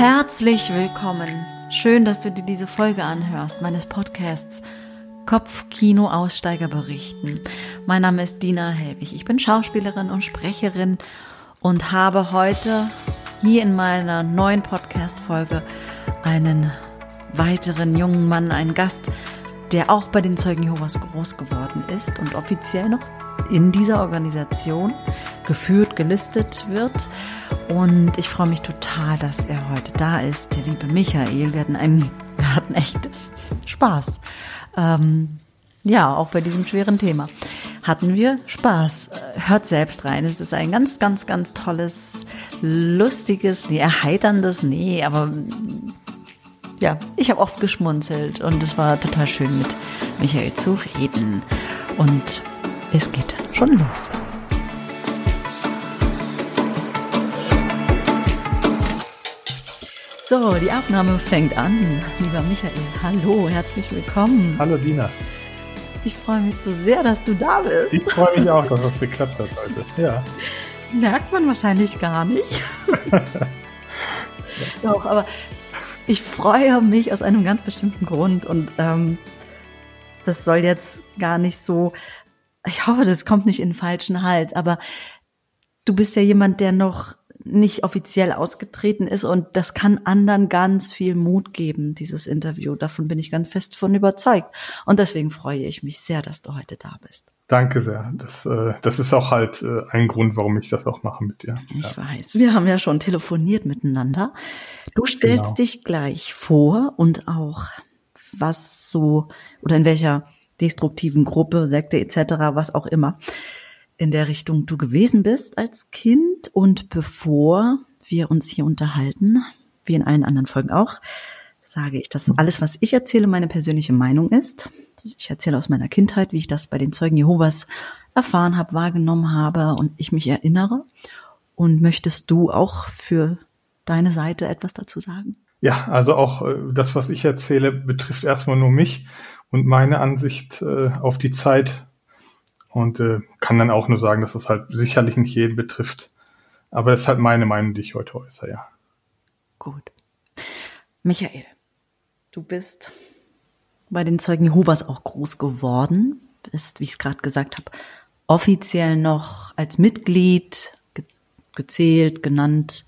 Herzlich willkommen. Schön, dass du dir diese Folge anhörst, meines Podcasts Kopfkino Aussteiger berichten. Mein Name ist Dina Helwig. Ich bin Schauspielerin und Sprecherin und habe heute hier in meiner neuen Podcast-Folge einen weiteren jungen Mann, einen Gast, der auch bei den Zeugen Jehovas groß geworden ist und offiziell noch in dieser Organisation geführt, gelistet wird. Und ich freue mich total, dass er heute da ist, der liebe Michael. Wir hatten einen, wir hatten echt Spaß. Ähm, ja, auch bei diesem schweren Thema hatten wir Spaß. Hört selbst rein. Es ist ein ganz, ganz, ganz tolles, lustiges, nee, erheiterndes, nee, aber ja, ich habe oft geschmunzelt und es war total schön mit Michael zu reden. Und es geht schon los. So, die Aufnahme fängt an. Lieber Michael, hallo, herzlich willkommen. Hallo Dina. Ich freue mich so sehr, dass du da bist. Ich freue mich auch, dass das geklappt hat heute. Ja. Merkt man wahrscheinlich gar nicht. Doch, aber ich freue mich aus einem ganz bestimmten Grund und ähm, das soll jetzt gar nicht so, ich hoffe, das kommt nicht in den falschen Hals, aber du bist ja jemand, der noch nicht offiziell ausgetreten ist und das kann anderen ganz viel Mut geben, dieses Interview. Davon bin ich ganz fest von überzeugt. Und deswegen freue ich mich sehr, dass du heute da bist. Danke sehr. Das, äh, das ist auch halt äh, ein Grund, warum ich das auch mache mit dir. Ich ja. weiß. Wir haben ja schon telefoniert miteinander. Du stellst genau. dich gleich vor und auch was so oder in welcher destruktiven Gruppe, Sekte etc., was auch immer in der Richtung du gewesen bist als Kind. Und bevor wir uns hier unterhalten, wie in allen anderen Folgen auch, sage ich, dass alles, was ich erzähle, meine persönliche Meinung ist. Ich erzähle aus meiner Kindheit, wie ich das bei den Zeugen Jehovas erfahren habe, wahrgenommen habe und ich mich erinnere. Und möchtest du auch für deine Seite etwas dazu sagen? Ja, also auch äh, das, was ich erzähle, betrifft erstmal nur mich und meine Ansicht äh, auf die Zeit und äh, kann dann auch nur sagen, dass das halt sicherlich nicht jeden betrifft. Aber es ist halt meine Meinung, die ich heute äußere, ja. Gut. Michael, du bist bei den Zeugen Jehovas auch groß geworden, bist, wie ich es gerade gesagt habe, offiziell noch als Mitglied ge gezählt, genannt,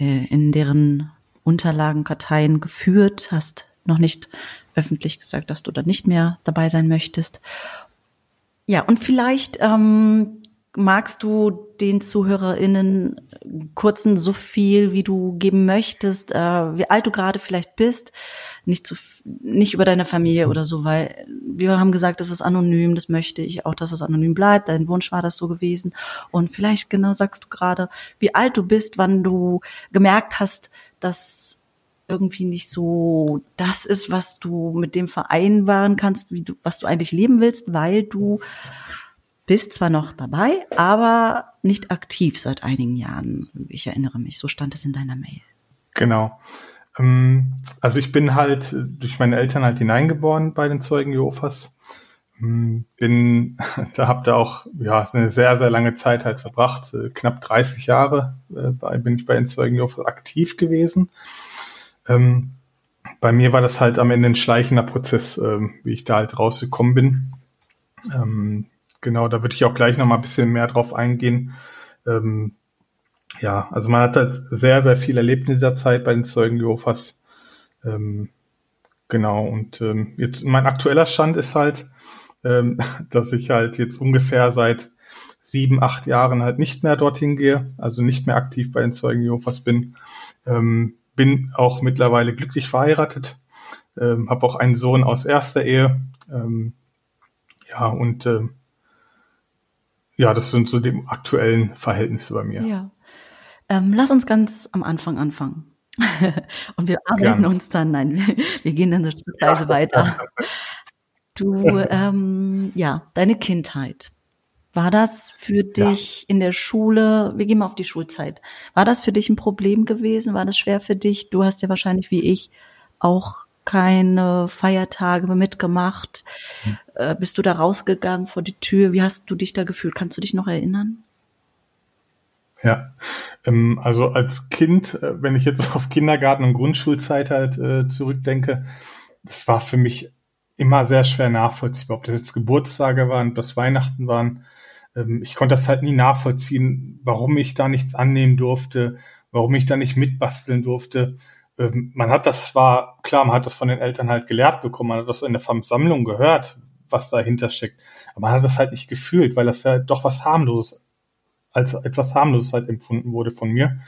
äh, in deren Unterlagen, Karteien geführt, hast noch nicht öffentlich gesagt, dass du da nicht mehr dabei sein möchtest. Ja, und vielleicht ähm, magst du den ZuhörerInnen kurzen so viel, wie du geben möchtest, äh, wie alt du gerade vielleicht bist, nicht zu, nicht über deine Familie oder so, weil wir haben gesagt, das ist anonym, das möchte ich auch, dass es anonym bleibt. Dein Wunsch war das so gewesen. Und vielleicht genau sagst du gerade, wie alt du bist, wann du gemerkt hast, dass irgendwie nicht so das ist, was du mit dem vereinbaren kannst, wie du, was du eigentlich leben willst, weil du bist zwar noch dabei, aber nicht aktiv seit einigen Jahren. Ich erinnere mich, so stand es in deiner Mail. Genau. Ähm, also ich bin halt durch meine Eltern halt hineingeboren bei den Zeugen Jehovas. Ähm, bin, da habt ihr auch ja eine sehr sehr lange Zeit halt verbracht, äh, knapp 30 Jahre äh, bin ich bei den Zeugen Jehovas aktiv gewesen. Ähm, bei mir war das halt am Ende ein schleichender Prozess, wie ich da halt rausgekommen bin. Genau, da würde ich auch gleich noch mal ein bisschen mehr drauf eingehen. Ja, also man hat halt sehr, sehr viel erlebt in dieser Zeit bei den Zeugen Jehovas. Ähm, genau, und ähm, jetzt mein aktueller Stand ist halt, ähm, dass ich halt jetzt ungefähr seit sieben, acht Jahren halt nicht mehr dorthin gehe, also nicht mehr aktiv bei den Zeugen Jehovas bin. Ähm, bin auch mittlerweile glücklich verheiratet, ähm, habe auch einen Sohn aus erster Ehe. Ähm, ja, und ähm, ja, das sind so die aktuellen Verhältnisse bei mir. Ja. Ähm, lass uns ganz am Anfang anfangen. und wir arbeiten Gerne. uns dann, nein, wir, wir gehen dann so schrittweise ja. weiter. Du, ähm, ja, deine Kindheit. War das für dich ja. in der Schule, wir gehen mal auf die Schulzeit, war das für dich ein Problem gewesen? War das schwer für dich? Du hast ja wahrscheinlich wie ich auch keine Feiertage mitgemacht. Hm. Äh, bist du da rausgegangen vor die Tür? Wie hast du dich da gefühlt? Kannst du dich noch erinnern? Ja, ähm, also als Kind, äh, wenn ich jetzt auf Kindergarten und Grundschulzeit halt äh, zurückdenke, das war für mich immer sehr schwer nachvollziehbar, ob das jetzt Geburtstage waren, ob das Weihnachten waren. Ähm, ich konnte das halt nie nachvollziehen, warum ich da nichts annehmen durfte, warum ich da nicht mitbasteln durfte. Ähm, man hat das zwar, klar, man hat das von den Eltern halt gelehrt bekommen, man hat das in der Versammlung gehört, was dahinter steckt. Aber man hat das halt nicht gefühlt, weil das ja doch was harmloses als etwas harmloses halt empfunden wurde von mir,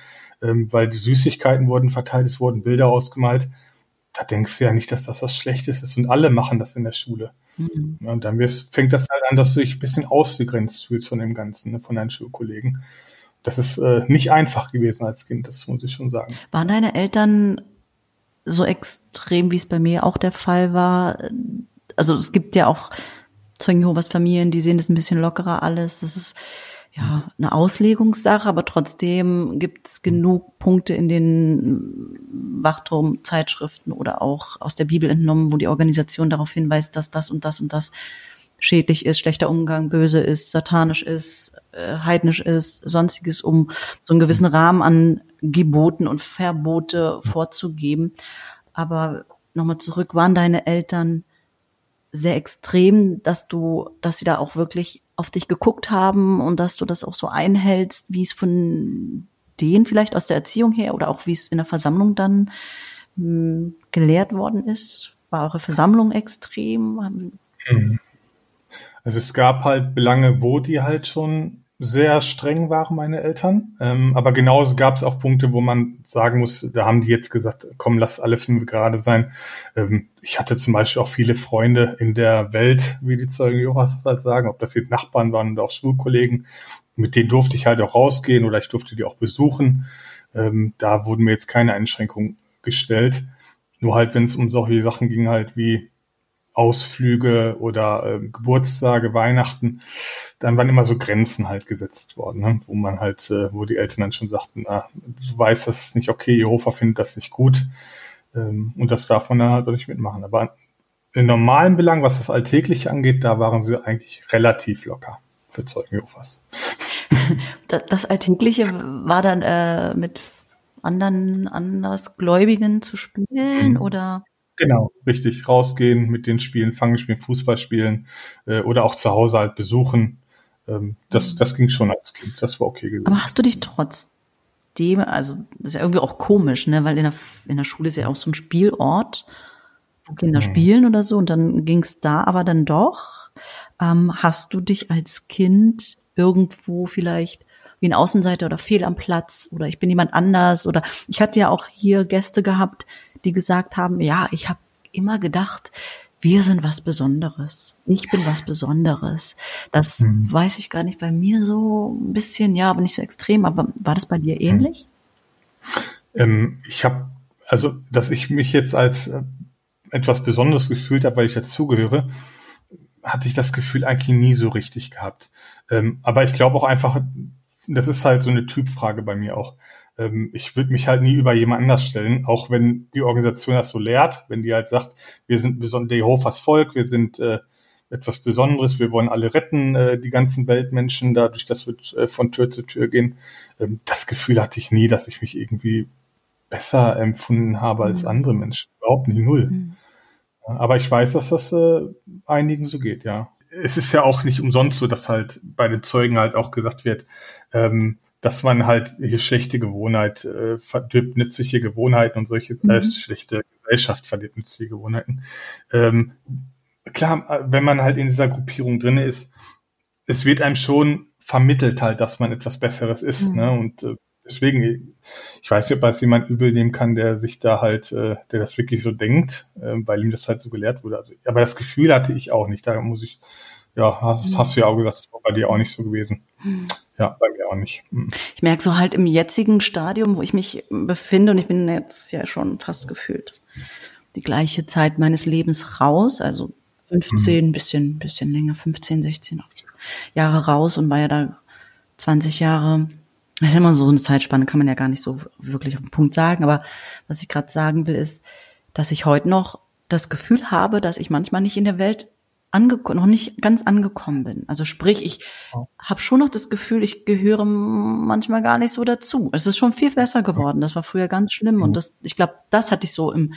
ähm, weil die Süßigkeiten wurden verteilt, es wurden Bilder ausgemalt. Da denkst du ja nicht, dass das was Schlechtes ist und alle machen das in der Schule. Mhm. Und dann fängt das halt an, dass du dich ein bisschen ausgegrenzt fühlst von dem Ganzen, ne, von deinen Schulkollegen. Das ist äh, nicht einfach gewesen als Kind, das muss ich schon sagen. Waren deine Eltern so extrem, wie es bei mir auch der Fall war? Also es gibt ja auch Zeugen Jehovas Familien, die sehen das ein bisschen lockerer alles. Das ist ja, eine Auslegungssache, aber trotzdem gibt es genug Punkte in den Wachturmzeitschriften oder auch aus der Bibel entnommen, wo die Organisation darauf hinweist, dass das und das und das schädlich ist, schlechter Umgang, böse ist, satanisch ist, äh, heidnisch ist, sonstiges, um so einen gewissen Rahmen an Geboten und Verbote vorzugeben. Aber nochmal zurück, waren deine Eltern sehr extrem, dass du, dass sie da auch wirklich auf dich geguckt haben und dass du das auch so einhältst, wie es von denen vielleicht aus der Erziehung her oder auch wie es in der Versammlung dann mh, hm, gelehrt worden ist? War eure Versammlung extrem? Mhm. Also es gab halt Belange, wo die halt schon sehr streng waren, meine Eltern. Ähm, aber genauso gab es auch Punkte, wo man sagen muss, da haben die jetzt gesagt, komm, lass alle fünf gerade sein. Ähm, ich hatte zum Beispiel auch viele Freunde in der Welt, wie die Zeugen Jehovas halt sagen, ob das jetzt Nachbarn waren oder auch Schulkollegen. Mit denen durfte ich halt auch rausgehen oder ich durfte die auch besuchen. Ähm, da wurden mir jetzt keine Einschränkungen gestellt. Nur halt, wenn es um solche Sachen ging, halt wie Ausflüge oder äh, Geburtstage, Weihnachten, dann waren immer so Grenzen halt gesetzt worden, ne? wo man halt, äh, wo die Eltern dann schon sagten, ah, du weißt, das ist nicht okay, Jehova findet das nicht gut ähm, und das darf man dann halt auch nicht mitmachen. Aber in normalen Belangen, was das Alltägliche angeht, da waren sie eigentlich relativ locker für Zeugen Jehovas. Das Alltägliche war dann äh, mit anderen Andersgläubigen zu spielen mhm. oder? Genau, richtig. Rausgehen, mit den Spielen, Fangen spielen, Fußball spielen äh, oder auch zu Hause halt besuchen. Ähm, das, das ging schon als Kind. Das war okay gewesen. Aber hast du dich trotzdem, also das ist ja irgendwie auch komisch, ne? Weil in der, in der Schule ist ja auch so ein Spielort, wo Kinder mhm. spielen oder so, und dann ging es da aber dann doch. Ähm, hast du dich als Kind irgendwo vielleicht wie ein Außenseiter oder fehl am Platz oder ich bin jemand anders oder ich hatte ja auch hier Gäste gehabt, die gesagt haben, ja, ich habe immer gedacht, wir sind was Besonderes. Ich bin was Besonderes. Das mhm. weiß ich gar nicht bei mir so ein bisschen, ja, aber nicht so extrem. Aber war das bei dir ähnlich? Ähm, ich habe, also, dass ich mich jetzt als äh, etwas Besonderes gefühlt habe, weil ich dazugehöre, hatte ich das Gefühl eigentlich nie so richtig gehabt. Ähm, aber ich glaube auch einfach, das ist halt so eine Typfrage bei mir auch ähm, ich würde mich halt nie über jemand anders stellen, auch wenn die Organisation das so lehrt, wenn die halt sagt, wir sind der Jehovas Volk, wir sind äh, etwas Besonderes, wir wollen alle retten, äh, die ganzen Weltmenschen, dadurch, dass wir äh, von Tür zu Tür gehen. Ähm, das Gefühl hatte ich nie, dass ich mich irgendwie besser empfunden habe als mhm. andere Menschen. Überhaupt nicht null. Mhm. Aber ich weiß, dass das äh, einigen so geht, ja. Es ist ja auch nicht umsonst so, dass halt bei den Zeugen halt auch gesagt wird, ähm, dass man halt hier schlechte Gewohnheit äh, verdirbt nützliche Gewohnheiten und solche mhm. äh, schlechte Gesellschaft verdirbt nützliche Gewohnheiten. Ähm, klar, wenn man halt in dieser Gruppierung drin ist, es wird einem schon vermittelt halt, dass man etwas Besseres ist. Mhm. Ne? Und äh, deswegen, ich weiß nicht, ob das jemand übel nehmen kann, der sich da halt, äh, der das wirklich so denkt, äh, weil ihm das halt so gelehrt wurde. Also, aber das Gefühl hatte ich auch nicht. Da muss ich, ja, hast, mhm. hast du ja auch gesagt, das war bei dir auch nicht so gewesen. Mhm. Ja, bei mir auch nicht. Hm. Ich merke so halt im jetzigen Stadium, wo ich mich befinde, und ich bin jetzt ja schon fast gefühlt die gleiche Zeit meines Lebens raus, also 15, mhm. bisschen, bisschen länger, 15, 16 Jahre raus und war ja da 20 Jahre. Das ist immer so eine Zeitspanne, kann man ja gar nicht so wirklich auf den Punkt sagen. Aber was ich gerade sagen will, ist, dass ich heute noch das Gefühl habe, dass ich manchmal nicht in der Welt noch nicht ganz angekommen bin. Also sprich, ich oh. habe schon noch das Gefühl, ich gehöre manchmal gar nicht so dazu. Es ist schon viel besser geworden. Das war früher ganz schlimm und das, ich glaube, das hatte ich so im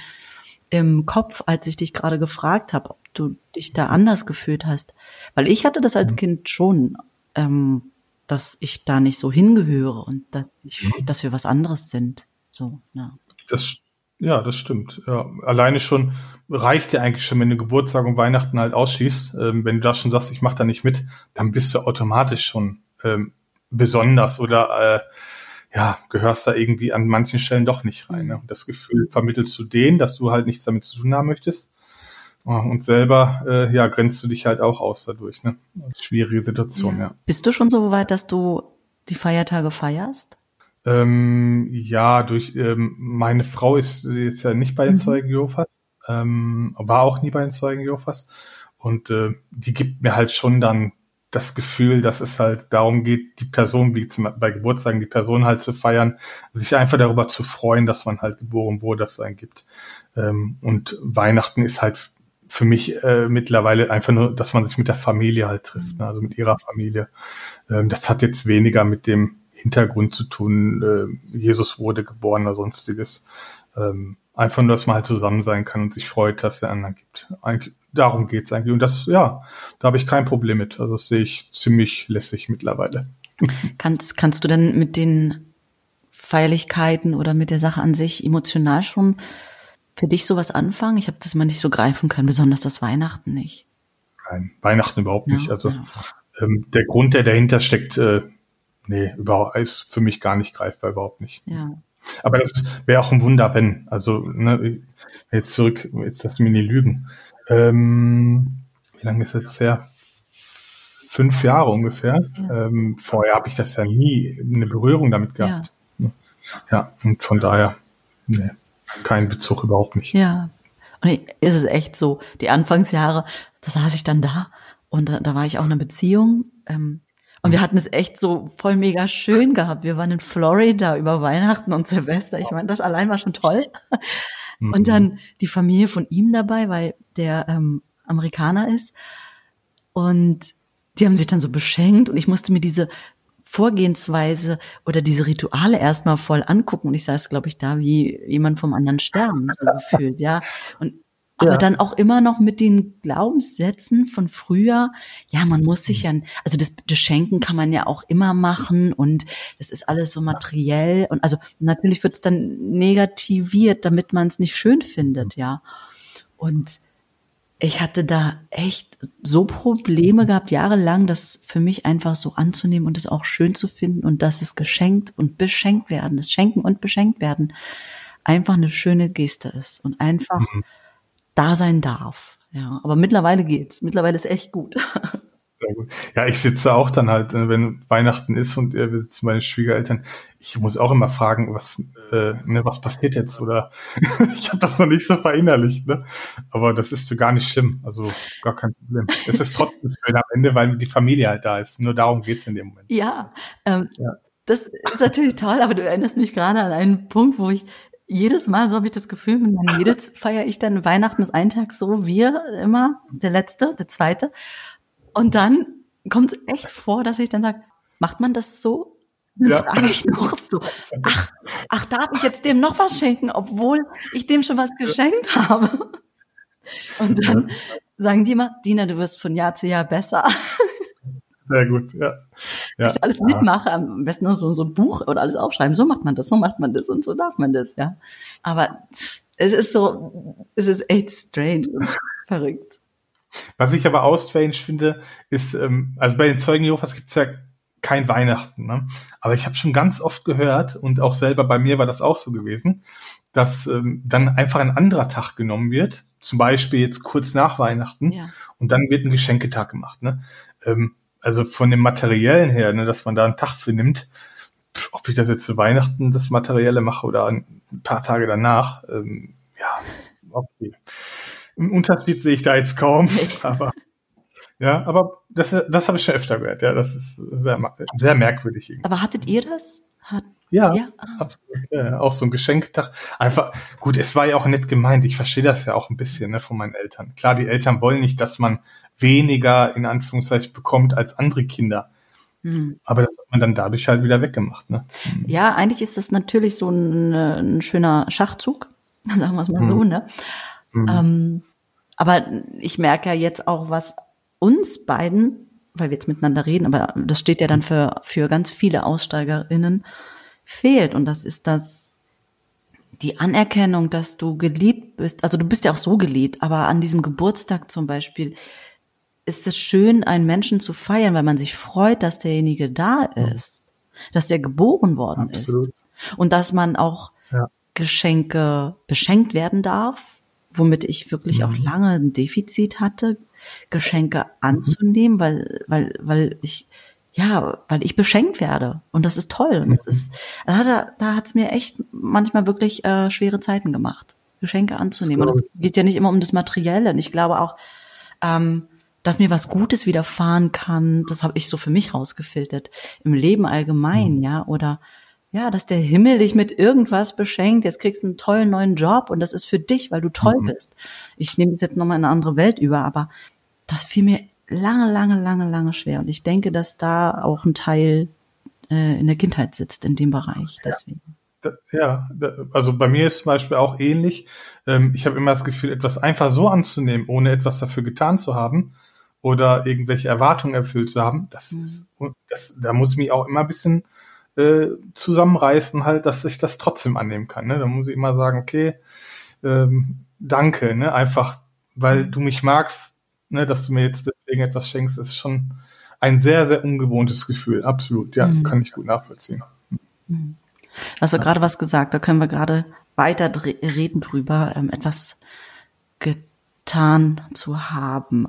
im Kopf, als ich dich gerade gefragt habe, ob du dich da anders gefühlt hast, weil ich hatte das als Kind schon, ähm, dass ich da nicht so hingehöre und dass ich, dass wir was anderes sind. So, ja. Das ja, das stimmt. Ja, alleine schon reicht ja eigentlich schon, wenn du Geburtstag und Weihnachten halt ausschießt. Ähm, wenn du da schon sagst, ich mache da nicht mit, dann bist du automatisch schon ähm, besonders oder äh, ja, gehörst da irgendwie an manchen Stellen doch nicht rein. Ne? Das Gefühl vermittelst du denen, dass du halt nichts damit zu tun haben möchtest. Und selber, äh, ja, grenzt du dich halt auch aus dadurch. Ne? Schwierige Situation, ja. ja. Bist du schon so weit, dass du die Feiertage feierst? Ähm, ja, durch ähm, meine Frau ist, ist ja nicht bei den mhm. Zeugen Jehovas, ähm, war auch nie bei den Zeugen Jehovas. Und äh, die gibt mir halt schon dann das Gefühl, dass es halt darum geht, die Person, wie zum, bei Geburtstagen, die Person halt zu feiern, sich einfach darüber zu freuen, dass man halt geboren wurde, dass es einen gibt. Ähm, und Weihnachten ist halt für mich äh, mittlerweile einfach nur, dass man sich mit der Familie halt trifft, ne? also mit ihrer Familie. Ähm, das hat jetzt weniger mit dem Hintergrund zu tun, äh, Jesus wurde geboren oder sonstiges. Ähm, einfach nur, dass man halt zusammen sein kann und sich freut, dass der anderen gibt. Eigentlich, darum geht's eigentlich. Und das, ja, da habe ich kein Problem mit. Also das sehe ich ziemlich lässig mittlerweile. Kannst, kannst du denn mit den Feierlichkeiten oder mit der Sache an sich emotional schon für dich sowas anfangen? Ich habe das mal nicht so greifen können, besonders das Weihnachten nicht. Nein, Weihnachten überhaupt nicht. Ja, also ja. Ähm, der Grund, der dahinter steckt, äh, nee, überhaupt, ist für mich gar nicht greifbar, überhaupt nicht. Ja. Aber das wäre auch ein Wunder, wenn. Also, ne, jetzt zurück, jetzt lass mich nicht lügen. Ähm, wie lange ist das her? Fünf Jahre ungefähr. Ja. Ähm, vorher habe ich das ja nie eine Berührung damit gehabt. Ja, ja und von daher, nee, kein Bezug überhaupt nicht. Ja. Und ist es echt so, die Anfangsjahre, da saß ich dann da und da, da war ich auch in einer Beziehung. Ähm, und wir hatten es echt so voll mega schön gehabt. Wir waren in Florida über Weihnachten und Silvester. Ich meine, das allein war schon toll. Mhm. Und dann die Familie von ihm dabei, weil der ähm, Amerikaner ist. Und die haben sich dann so beschenkt und ich musste mir diese Vorgehensweise oder diese Rituale erstmal voll angucken. Und ich saß, glaube ich, da wie jemand vom anderen Sterben so gefühlt, ja. Und aber ja. dann auch immer noch mit den Glaubenssätzen von früher. Ja, man muss sich ja, also das, das Schenken kann man ja auch immer machen und das ist alles so materiell und also natürlich wird es dann negativiert, damit man es nicht schön findet, ja. Und ich hatte da echt so Probleme gehabt, jahrelang, das für mich einfach so anzunehmen und es auch schön zu finden und dass es geschenkt und beschenkt werden, das Schenken und beschenkt werden, einfach eine schöne Geste ist und einfach mhm da sein darf. Ja, aber mittlerweile geht's. Mittlerweile ist echt gut. Ja, ich sitze auch dann halt, äh, wenn Weihnachten ist und wir sitzen meine Schwiegereltern, ich muss auch immer fragen, was, äh, ne, was passiert jetzt? Oder ich habe das noch nicht so verinnerlicht, ne? Aber das ist gar nicht schlimm, also gar kein Problem. Es ist trotzdem schön am Ende, weil die Familie halt da ist. Nur darum geht's in dem Moment. Ja, ähm, ja. das ist natürlich toll, aber du erinnerst mich gerade an einen Punkt, wo ich jedes Mal, so habe ich das Gefühl, mit meinen Mädels feiere ich dann Weihnachten ist ein Tag so, wir immer, der letzte, der zweite. Und dann kommt es echt vor, dass ich dann sage, macht man das so? Dann ja. frage ich noch so, ach, ach, darf ich jetzt dem noch was schenken, obwohl ich dem schon was geschenkt habe? Und dann sagen die immer, Dina, du wirst von Jahr zu Jahr besser. Sehr gut, ja. ja. Ich alles mitmache, am besten noch so, so ein Buch oder alles aufschreiben. So macht man das, so macht man das und so darf man das, ja. Aber es ist so, es ist echt strange und verrückt. Was ich aber auch strange finde, ist, ähm, also bei den Zeugen Jehovas gibt es ja kein Weihnachten. Ne? Aber ich habe schon ganz oft gehört, und auch selber bei mir war das auch so gewesen, dass ähm, dann einfach ein anderer Tag genommen wird, zum Beispiel jetzt kurz nach Weihnachten, ja. und dann wird ein Geschenketag gemacht. Ne? Ähm, also von dem Materiellen her, ne, dass man da einen Tag für nimmt, ob ich das jetzt zu Weihnachten das Materielle mache oder ein paar Tage danach, ähm, ja, okay. Einen Unterschied sehe ich da jetzt kaum, aber ja, aber das, das habe ich schon öfter gehört, ja, das ist sehr, sehr merkwürdig. Irgendwie. Aber hattet ihr das? Hat, Ja, ja. absolut. Ja, auch so ein Geschenketag. Einfach, gut, es war ja auch nett gemeint. Ich verstehe das ja auch ein bisschen ne, von meinen Eltern. Klar, die Eltern wollen nicht, dass man weniger in Anführungszeichen bekommt als andere Kinder. Hm. Aber das hat man dann dadurch halt wieder weggemacht. Ne? Hm. Ja, eigentlich ist es natürlich so ein, ein schöner Schachzug, sagen wir es mal hm. so. Ne? Hm. Ähm, aber ich merke ja jetzt auch, was uns beiden, weil wir jetzt miteinander reden, aber das steht ja dann für, für ganz viele AussteigerInnen, fehlt. Und das ist das, die Anerkennung, dass du geliebt bist. Also du bist ja auch so geliebt, aber an diesem Geburtstag zum Beispiel ist es schön, einen Menschen zu feiern, weil man sich freut, dass derjenige da ist, dass der geboren worden Absolut. ist. Und dass man auch ja. Geschenke beschenkt werden darf, womit ich wirklich mhm. auch lange ein Defizit hatte, Geschenke anzunehmen, weil, weil, weil ich, ja, weil ich beschenkt werde. Und das ist toll. Und das mhm. ist, da, da hat's mir echt manchmal wirklich äh, schwere Zeiten gemacht, Geschenke anzunehmen. Und es geht ja nicht immer um das Materielle. Und ich glaube auch, ähm, dass mir was Gutes widerfahren kann, das habe ich so für mich rausgefiltert. Im Leben allgemein, mhm. ja, oder ja, dass der Himmel dich mit irgendwas beschenkt. Jetzt kriegst du einen tollen neuen Job und das ist für dich, weil du toll mhm. bist. Ich nehme das jetzt nochmal in eine andere Welt über, aber das fiel mir lange, lange, lange, lange schwer. Und ich denke, dass da auch ein Teil äh, in der Kindheit sitzt, in dem Bereich. Deswegen. Ja, also bei mir ist zum Beispiel auch ähnlich. Ähm, ich habe immer das Gefühl, etwas einfach so anzunehmen, ohne etwas dafür getan zu haben oder irgendwelche Erwartungen erfüllt zu haben, das mhm. ist, das, da muss ich mich auch immer ein bisschen äh, zusammenreißen, halt, dass ich das trotzdem annehmen kann. Ne? Da muss ich immer sagen, okay, ähm, danke, ne? Einfach, weil du mich magst, ne, dass du mir jetzt deswegen etwas schenkst, ist schon ein sehr, sehr ungewohntes Gefühl. Absolut, ja, mhm. kann ich gut nachvollziehen. Mhm. Hast du gerade was gesagt, da können wir gerade weiter reden drüber, ähm, etwas getan zu haben.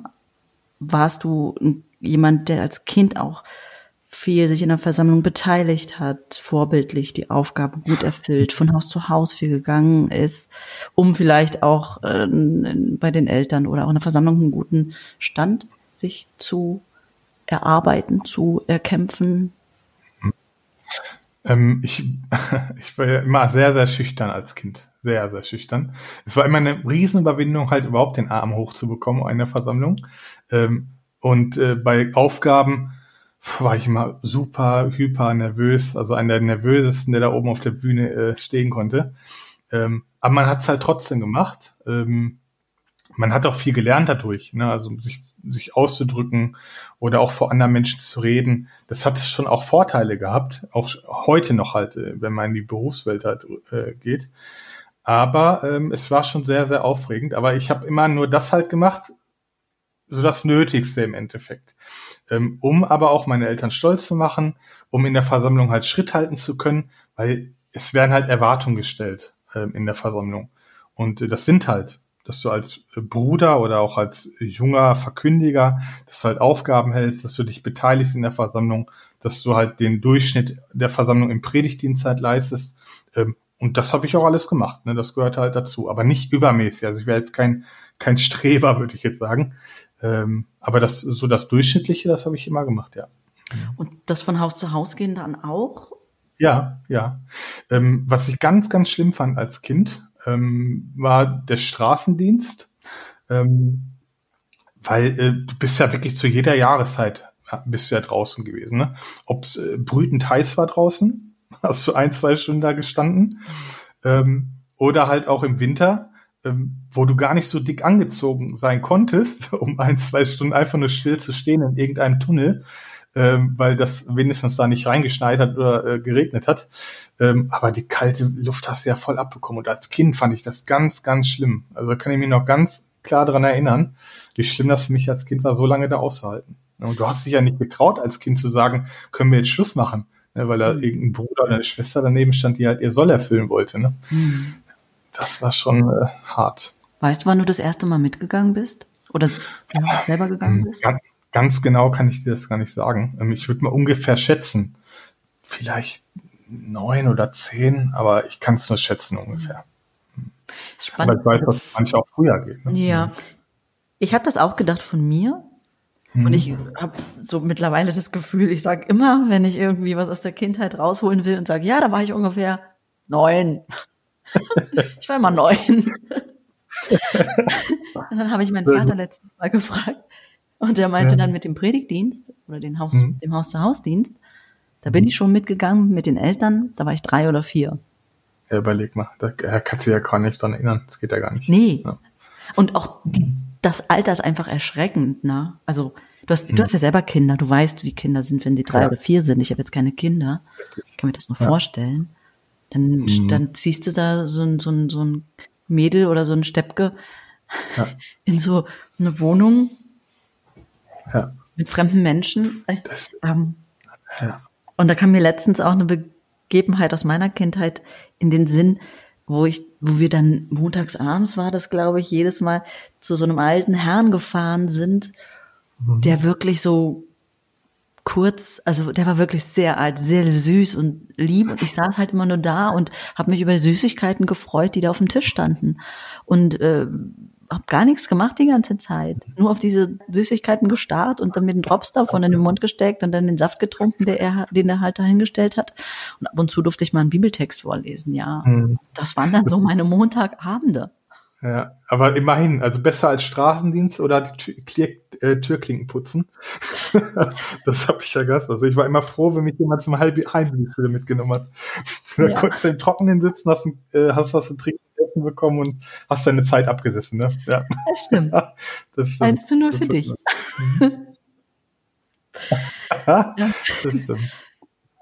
Warst du jemand, der als Kind auch viel sich in der Versammlung beteiligt hat, vorbildlich die Aufgabe gut erfüllt, von Haus zu Haus viel gegangen ist, um vielleicht auch äh, bei den Eltern oder auch in der Versammlung einen guten Stand sich zu erarbeiten, zu erkämpfen? Ähm, ich, ich war ja immer sehr, sehr schüchtern als Kind. Sehr, sehr schüchtern. Es war immer eine Riesenüberwindung, halt überhaupt den Arm hochzubekommen in der Versammlung. Ähm, und äh, bei Aufgaben, war ich immer super, hyper nervös, also einer der nervösesten, der da oben auf der Bühne äh, stehen konnte. Ähm, aber man hat es halt trotzdem gemacht. Ähm, man hat auch viel gelernt dadurch, ne? also sich, sich auszudrücken oder auch vor anderen Menschen zu reden. Das hat schon auch Vorteile gehabt, auch heute noch halt, äh, wenn man in die Berufswelt halt äh, geht. Aber ähm, es war schon sehr, sehr aufregend. Aber ich habe immer nur das halt gemacht, so das Nötigste im Endeffekt ähm, um aber auch meine Eltern stolz zu machen, um in der Versammlung halt Schritt halten zu können, weil es werden halt Erwartungen gestellt ähm, in der Versammlung. Und äh, das sind halt, dass du als Bruder oder auch als junger Verkündiger, dass du halt Aufgaben hältst, dass du dich beteiligst in der Versammlung, dass du halt den Durchschnitt der Versammlung im Predigtdienst halt leistest. Ähm, und das habe ich auch alles gemacht. Ne? Das gehört halt dazu, aber nicht übermäßig. Also ich wäre jetzt kein kein Streber, würde ich jetzt sagen. Ähm, aber das so das Durchschnittliche, das habe ich immer gemacht, ja. Und das von Haus zu Haus gehen dann auch? Ja, ja. Ähm, was ich ganz, ganz schlimm fand als Kind, ähm, war der Straßendienst. Ähm, weil äh, du bist ja wirklich zu jeder Jahreszeit ja, bist du ja draußen gewesen. Ne? Ob es äh, brütend heiß war draußen, hast du ein, zwei Stunden da gestanden. Ähm, oder halt auch im Winter ähm, wo du gar nicht so dick angezogen sein konntest, um ein, zwei Stunden einfach nur still zu stehen in irgendeinem Tunnel, ähm, weil das wenigstens da nicht reingeschneit hat oder äh, geregnet hat. Ähm, aber die kalte Luft hast du ja voll abbekommen. Und als Kind fand ich das ganz, ganz schlimm. Also da kann ich mich noch ganz klar dran erinnern, wie schlimm das für mich als Kind war, so lange da auszuhalten. Und du hast dich ja nicht getraut, als Kind zu sagen, können wir jetzt Schluss machen, ne, weil da mhm. irgendein Bruder oder eine Schwester daneben stand, die halt ihr Soll erfüllen wollte. Ne? Mhm das war schon äh, hart. Weißt du, wann du das erste Mal mitgegangen bist? Oder ja, selber gegangen bist? Ganz, ganz genau kann ich dir das gar nicht sagen. Ähm, ich würde mal ungefähr schätzen. Vielleicht neun oder zehn, aber ich kann es nur schätzen ungefähr. Spannend. Aber ich weiß, dass es manchmal auch früher geht. Ne? Ja. Ich habe das auch gedacht von mir. Mhm. Und ich habe so mittlerweile das Gefühl, ich sage immer, wenn ich irgendwie was aus der Kindheit rausholen will und sage, ja, da war ich ungefähr neun. Ich war immer neun. und dann habe ich meinen Vater letztens mal gefragt und der meinte ja. dann mit dem Predigtdienst oder den Haus, mhm. dem Haus-zu-Haus-Dienst, da bin ich schon mitgegangen mit den Eltern, da war ich drei oder vier. Ja, überleg mal, da kannst du ja gar nicht dran erinnern, das geht ja gar nicht. Nee. Ja. Und auch die, das Alter ist einfach erschreckend, ne? Also du hast, mhm. du hast ja selber Kinder, du weißt, wie Kinder sind, wenn die drei ja. oder vier sind. Ich habe jetzt keine Kinder, ich kann mir das nur vorstellen. Dann, mhm. dann ziehst du da so ein, so ein, so ein Mädel oder so ein Steppke ja. in so eine Wohnung ja. mit fremden Menschen. Das, ähm, ja. Und da kam mir letztens auch eine Begebenheit aus meiner Kindheit in den Sinn, wo ich, wo wir dann montags abends war das, glaube ich, jedes Mal zu so einem alten Herrn gefahren sind, mhm. der wirklich so kurz, also der war wirklich sehr alt, sehr süß und lieb und ich saß halt immer nur da und habe mich über Süßigkeiten gefreut, die da auf dem Tisch standen und äh, habe gar nichts gemacht die ganze Zeit. Nur auf diese Süßigkeiten gestarrt und dann mit dem Drops davon in den Mund gesteckt und dann den Saft getrunken, der er, den er halt dahingestellt hat. Und ab und zu durfte ich mal einen Bibeltext vorlesen, ja. Hm. Das waren dann so meine Montagabende. Ja, aber immerhin, also besser als Straßendienst oder Tür, äh, Türklinken putzen. das habe ich ja gehasst. Also ich war immer froh, wenn mich jemand zum Heimspiel mitgenommen hat. Da ja. konntest du im Trockenen sitzen, hast, äh, hast was zu trinken bekommen und hast deine Zeit abgesessen, ne? Ja. Das stimmt. das stimmt. Eins zu null für dich. ja. das stimmt.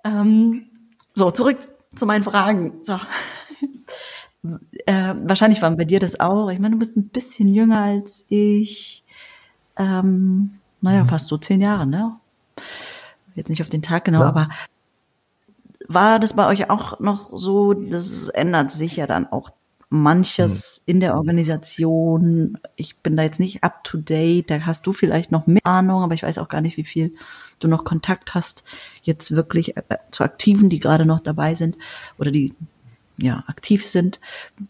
Ähm, so, zurück zu meinen Fragen. So. Äh, wahrscheinlich war bei dir das auch. Ich meine, du bist ein bisschen jünger als ich. Ähm, naja, mhm. fast so zehn Jahre, ne? Jetzt nicht auf den Tag genau, ja. aber war das bei euch auch noch so, das ändert sich ja dann auch manches mhm. in der Organisation. Ich bin da jetzt nicht up to date. Da hast du vielleicht noch mehr Ahnung, aber ich weiß auch gar nicht, wie viel du noch Kontakt hast jetzt wirklich äh, zu Aktiven, die gerade noch dabei sind oder die ja aktiv sind.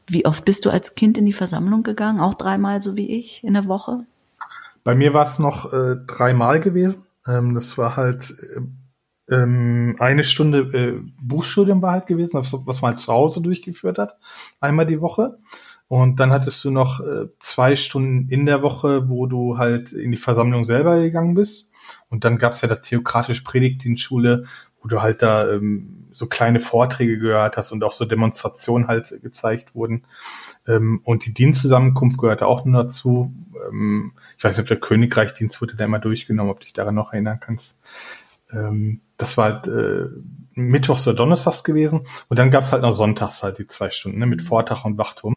Wie oft bist du als Kind in die Versammlung gegangen? Auch dreimal so wie ich in der Woche? Bei mir war es noch äh, dreimal gewesen. Ähm, das war halt äh, ähm, eine Stunde äh, Buchstudium war halt gewesen, was man halt zu Hause durchgeführt hat, einmal die Woche. Und dann hattest du noch äh, zwei Stunden in der Woche, wo du halt in die Versammlung selber gegangen bist. Und dann gab's ja da theokratische Predigtdienstschule, wo du halt da ähm, so kleine Vorträge gehört hast und auch so Demonstrationen halt gezeigt wurden. Ähm, und die Dienstzusammenkunft gehörte auch nur dazu. Ähm, ich weiß nicht, ob der Königreichdienst wurde da immer durchgenommen, ob du dich daran noch erinnern kannst. Ähm, das war halt äh, Mittwochs oder Donnerstags gewesen. Und dann gab's halt noch Sonntags halt die zwei Stunden, ne, mit Vortag und Wachturm.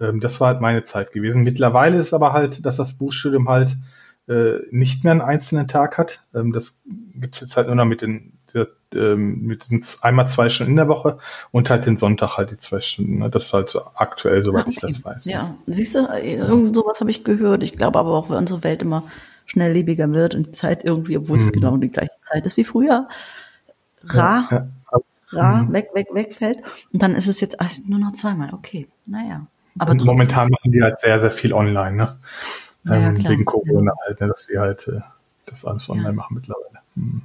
Ähm, das war halt meine Zeit gewesen. Mittlerweile ist aber halt, dass das Buchstudium halt äh, nicht mehr einen einzelnen Tag hat. Ähm, das gibt's jetzt halt nur noch mit den der, ähm, mit diesen einmal zwei Stunden in der Woche und halt den Sonntag halt die zwei Stunden. Ne? Das ist halt so aktuell, soweit okay. ich das weiß. Ja, ja. siehst du, irgend sowas habe ich gehört. Ich glaube aber auch, wenn unsere Welt immer schnelllebiger wird und die Zeit irgendwie, obwohl es mhm. genau die gleiche Zeit ist wie früher, ra, ja, ja. ra, mhm. weg, weg, wegfällt. Und dann ist es jetzt ach, nur noch zweimal. Okay, naja. Aber momentan machen die halt sehr, sehr viel online, ne? Ähm, ja, wegen Corona halt, ne, dass sie halt äh, das alles online machen mittlerweile. Mhm.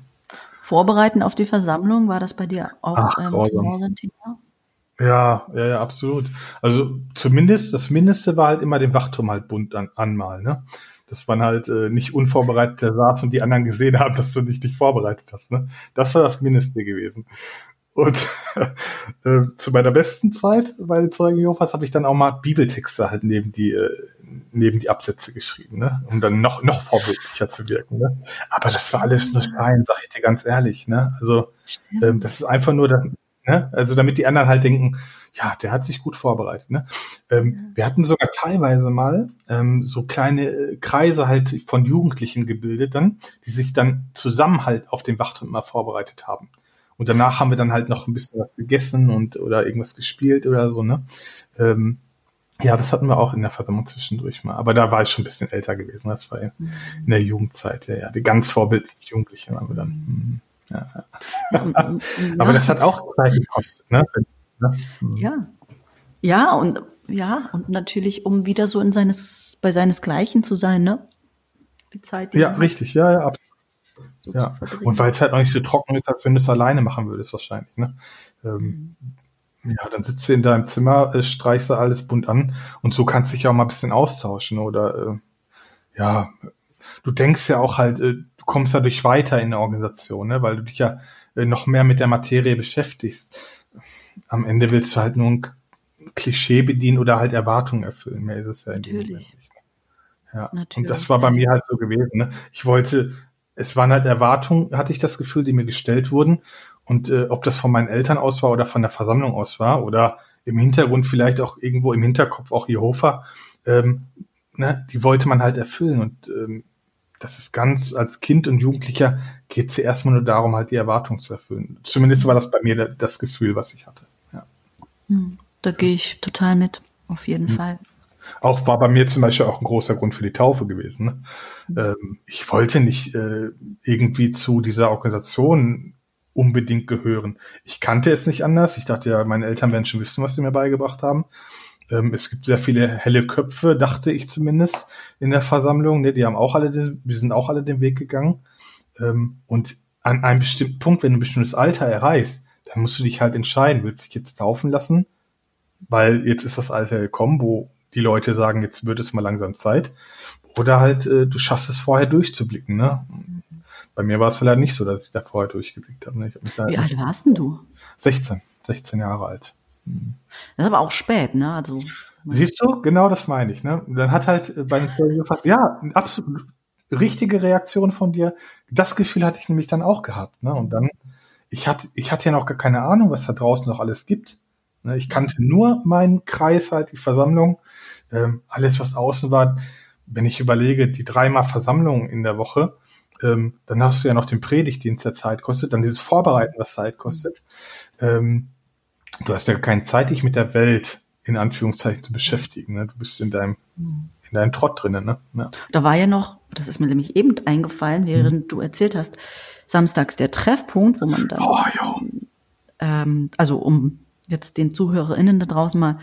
Vorbereiten auf die Versammlung, war das bei dir auch Ach, ähm, zu Hause ein Thema? Ja, ja, ja, absolut. Also zumindest, das Mindeste war halt immer den Wachturm halt bunt an, anmalen, ne? dass man halt äh, nicht unvorbereitet da saß und die anderen gesehen haben, dass du nicht dich vorbereitet hast. Ne? Das war das Mindeste gewesen. Und äh, zu meiner besten Zeit bei den Zeugen Jehovas habe ich dann auch mal Bibeltexte halt neben die äh, neben die Absätze geschrieben, ne? um dann noch noch vorbildlicher zu wirken. Ne? Aber das war alles nur Schein, sag ich dir ganz ehrlich. Ne? Also ähm, das ist einfach nur, das, ne? also damit die anderen halt denken, ja, der hat sich gut vorbereitet. Ne? Ähm. Wir hatten sogar teilweise mal ähm, so kleine äh, Kreise halt von Jugendlichen gebildet, dann, die sich dann zusammen halt auf den Wachturm mal vorbereitet haben. Und danach haben wir dann halt noch ein bisschen was gegessen und oder irgendwas gespielt oder so, ne? Ähm, ja, das hatten wir auch in der Versammlung zwischendurch mal. Aber da war ich schon ein bisschen älter gewesen. Das war in der Jugendzeit, ja, ja. Die ganz vorbildlichen Jugendlichen waren wir dann. Mhm. Ja. ja. Aber das hat auch Zeit gekostet, ne? Ne? Mhm. Ja. Ja, und ja, und natürlich, um wieder so in seines, bei seinesgleichen zu sein, ne? die Zeit. Die ja, richtig, ja, ja, absolut. So ja. Und weil es halt auch nicht so trocken ist, als wenn du es alleine machen würdest, wahrscheinlich. Ne? Ähm, mhm. Ja, dann sitzt du in deinem Zimmer, äh, streichst du alles bunt an und so kannst du dich auch mal ein bisschen austauschen oder äh, ja, du denkst ja auch halt, äh, du kommst dadurch weiter in der Organisation, ne? weil du dich ja äh, noch mehr mit der Materie beschäftigst. Am Ende willst du halt nur ein Klischee bedienen oder halt Erwartungen erfüllen. Mehr ist es ja in dem Moment nicht. Ja, Natürlich. und das war bei mir halt so gewesen. Ne? Ich wollte es waren halt Erwartungen, hatte ich das Gefühl, die mir gestellt wurden. Und äh, ob das von meinen Eltern aus war oder von der Versammlung aus war oder im Hintergrund vielleicht auch irgendwo im Hinterkopf auch Jehova, ähm, ne, die wollte man halt erfüllen. Und ähm, das ist ganz, als Kind und Jugendlicher geht es ja erstmal nur darum, halt die Erwartungen zu erfüllen. Zumindest war das bei mir das Gefühl, was ich hatte. Ja. Hm, da gehe ich total mit, auf jeden hm. Fall. Auch war bei mir zum Beispiel auch ein großer Grund für die Taufe gewesen. Ne? Ähm, ich wollte nicht äh, irgendwie zu dieser Organisation unbedingt gehören. Ich kannte es nicht anders. Ich dachte ja, meine Eltern werden schon wissen, was sie mir beigebracht haben. Ähm, es gibt sehr viele helle Köpfe, dachte ich zumindest, in der Versammlung. Ne? Die haben auch alle, den, die sind auch alle den Weg gegangen. Ähm, und an einem bestimmten Punkt, wenn du ein bestimmtes Alter erreichst, dann musst du dich halt entscheiden, willst du dich jetzt taufen lassen? Weil jetzt ist das Alter gekommen, wo die Leute sagen, jetzt wird es mal langsam Zeit. Oder halt, äh, du schaffst es vorher durchzublicken. Ne? Bei mir war es leider nicht so, dass ich da vorher durchgeblickt habe. Ne? Wie alt warst denn du? 16, 16 Jahre alt. Hm. Das ist aber auch spät, ne? Also Siehst du, genau das meine ich. Ne? Dann hat halt bei den gefasst, ja, absolut richtige Reaktion von dir. Das Gefühl hatte ich nämlich dann auch gehabt. Ne? Und dann, ich hatte, ich hatte ja noch gar keine Ahnung, was da draußen noch alles gibt. Ne? Ich kannte nur meinen Kreis halt, die Versammlung ähm, alles, was außen war, wenn ich überlege, die dreimal Versammlungen in der Woche, ähm, dann hast du ja noch den Predigtdienst, der Zeit kostet, dann dieses Vorbereiten, was Zeit kostet. Ähm, du hast ja keine Zeit, dich mit der Welt in Anführungszeichen zu beschäftigen. Ne? Du bist in deinem in deinem Trott drinnen. Ne? Ja. Da war ja noch, das ist mir nämlich eben eingefallen, während mhm. du erzählt hast, samstags der Treffpunkt, wo man dann, oh, ähm, also um jetzt den ZuhörerInnen da draußen mal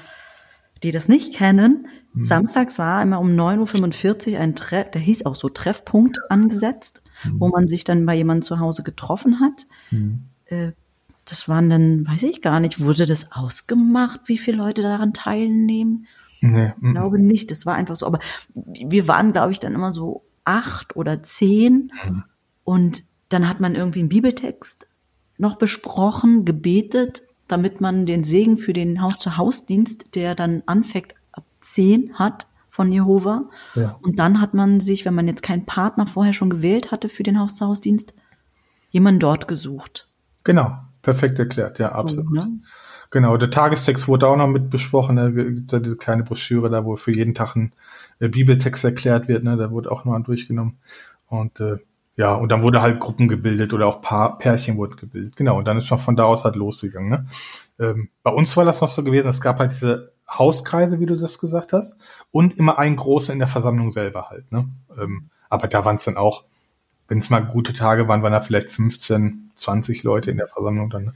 die das nicht kennen, mhm. samstags war immer um 9.45 Uhr ein Treff, der hieß auch so Treffpunkt angesetzt, mhm. wo man sich dann bei jemandem zu Hause getroffen hat. Mhm. Äh, das waren dann, weiß ich gar nicht, wurde das ausgemacht, wie viele Leute daran teilnehmen? Nee. Ich glaube nicht, das war einfach so. Aber wir waren, glaube ich, dann immer so acht oder zehn. Mhm. Und dann hat man irgendwie einen Bibeltext noch besprochen, gebetet damit man den Segen für den Haus-zu-Haus-Dienst, der dann anfängt ab zehn hat von Jehova. Ja. Und dann hat man sich, wenn man jetzt keinen Partner vorher schon gewählt hatte für den Haus-zu-Haus-Dienst, jemanden dort gesucht. Genau, perfekt erklärt, ja, absolut. So, ne? Genau, der Tagestext wurde auch noch mit besprochen. Da gibt da diese kleine Broschüre da, wo für jeden Tag ein äh, Bibeltext erklärt wird. Ne? Da wurde auch noch durchgenommen. Und äh, ja, und dann wurde halt Gruppen gebildet oder auch Paar, Pärchen wurden gebildet. Genau, und dann ist man von da aus halt losgegangen. Ne? Ähm, bei uns war das noch so gewesen, es gab halt diese Hauskreise, wie du das gesagt hast, und immer einen großen in der Versammlung selber halt. Ne? Ähm, aber da waren es dann auch wenn es mal gute Tage waren, waren da vielleicht 15, 20 Leute in der Versammlung dann. Ne?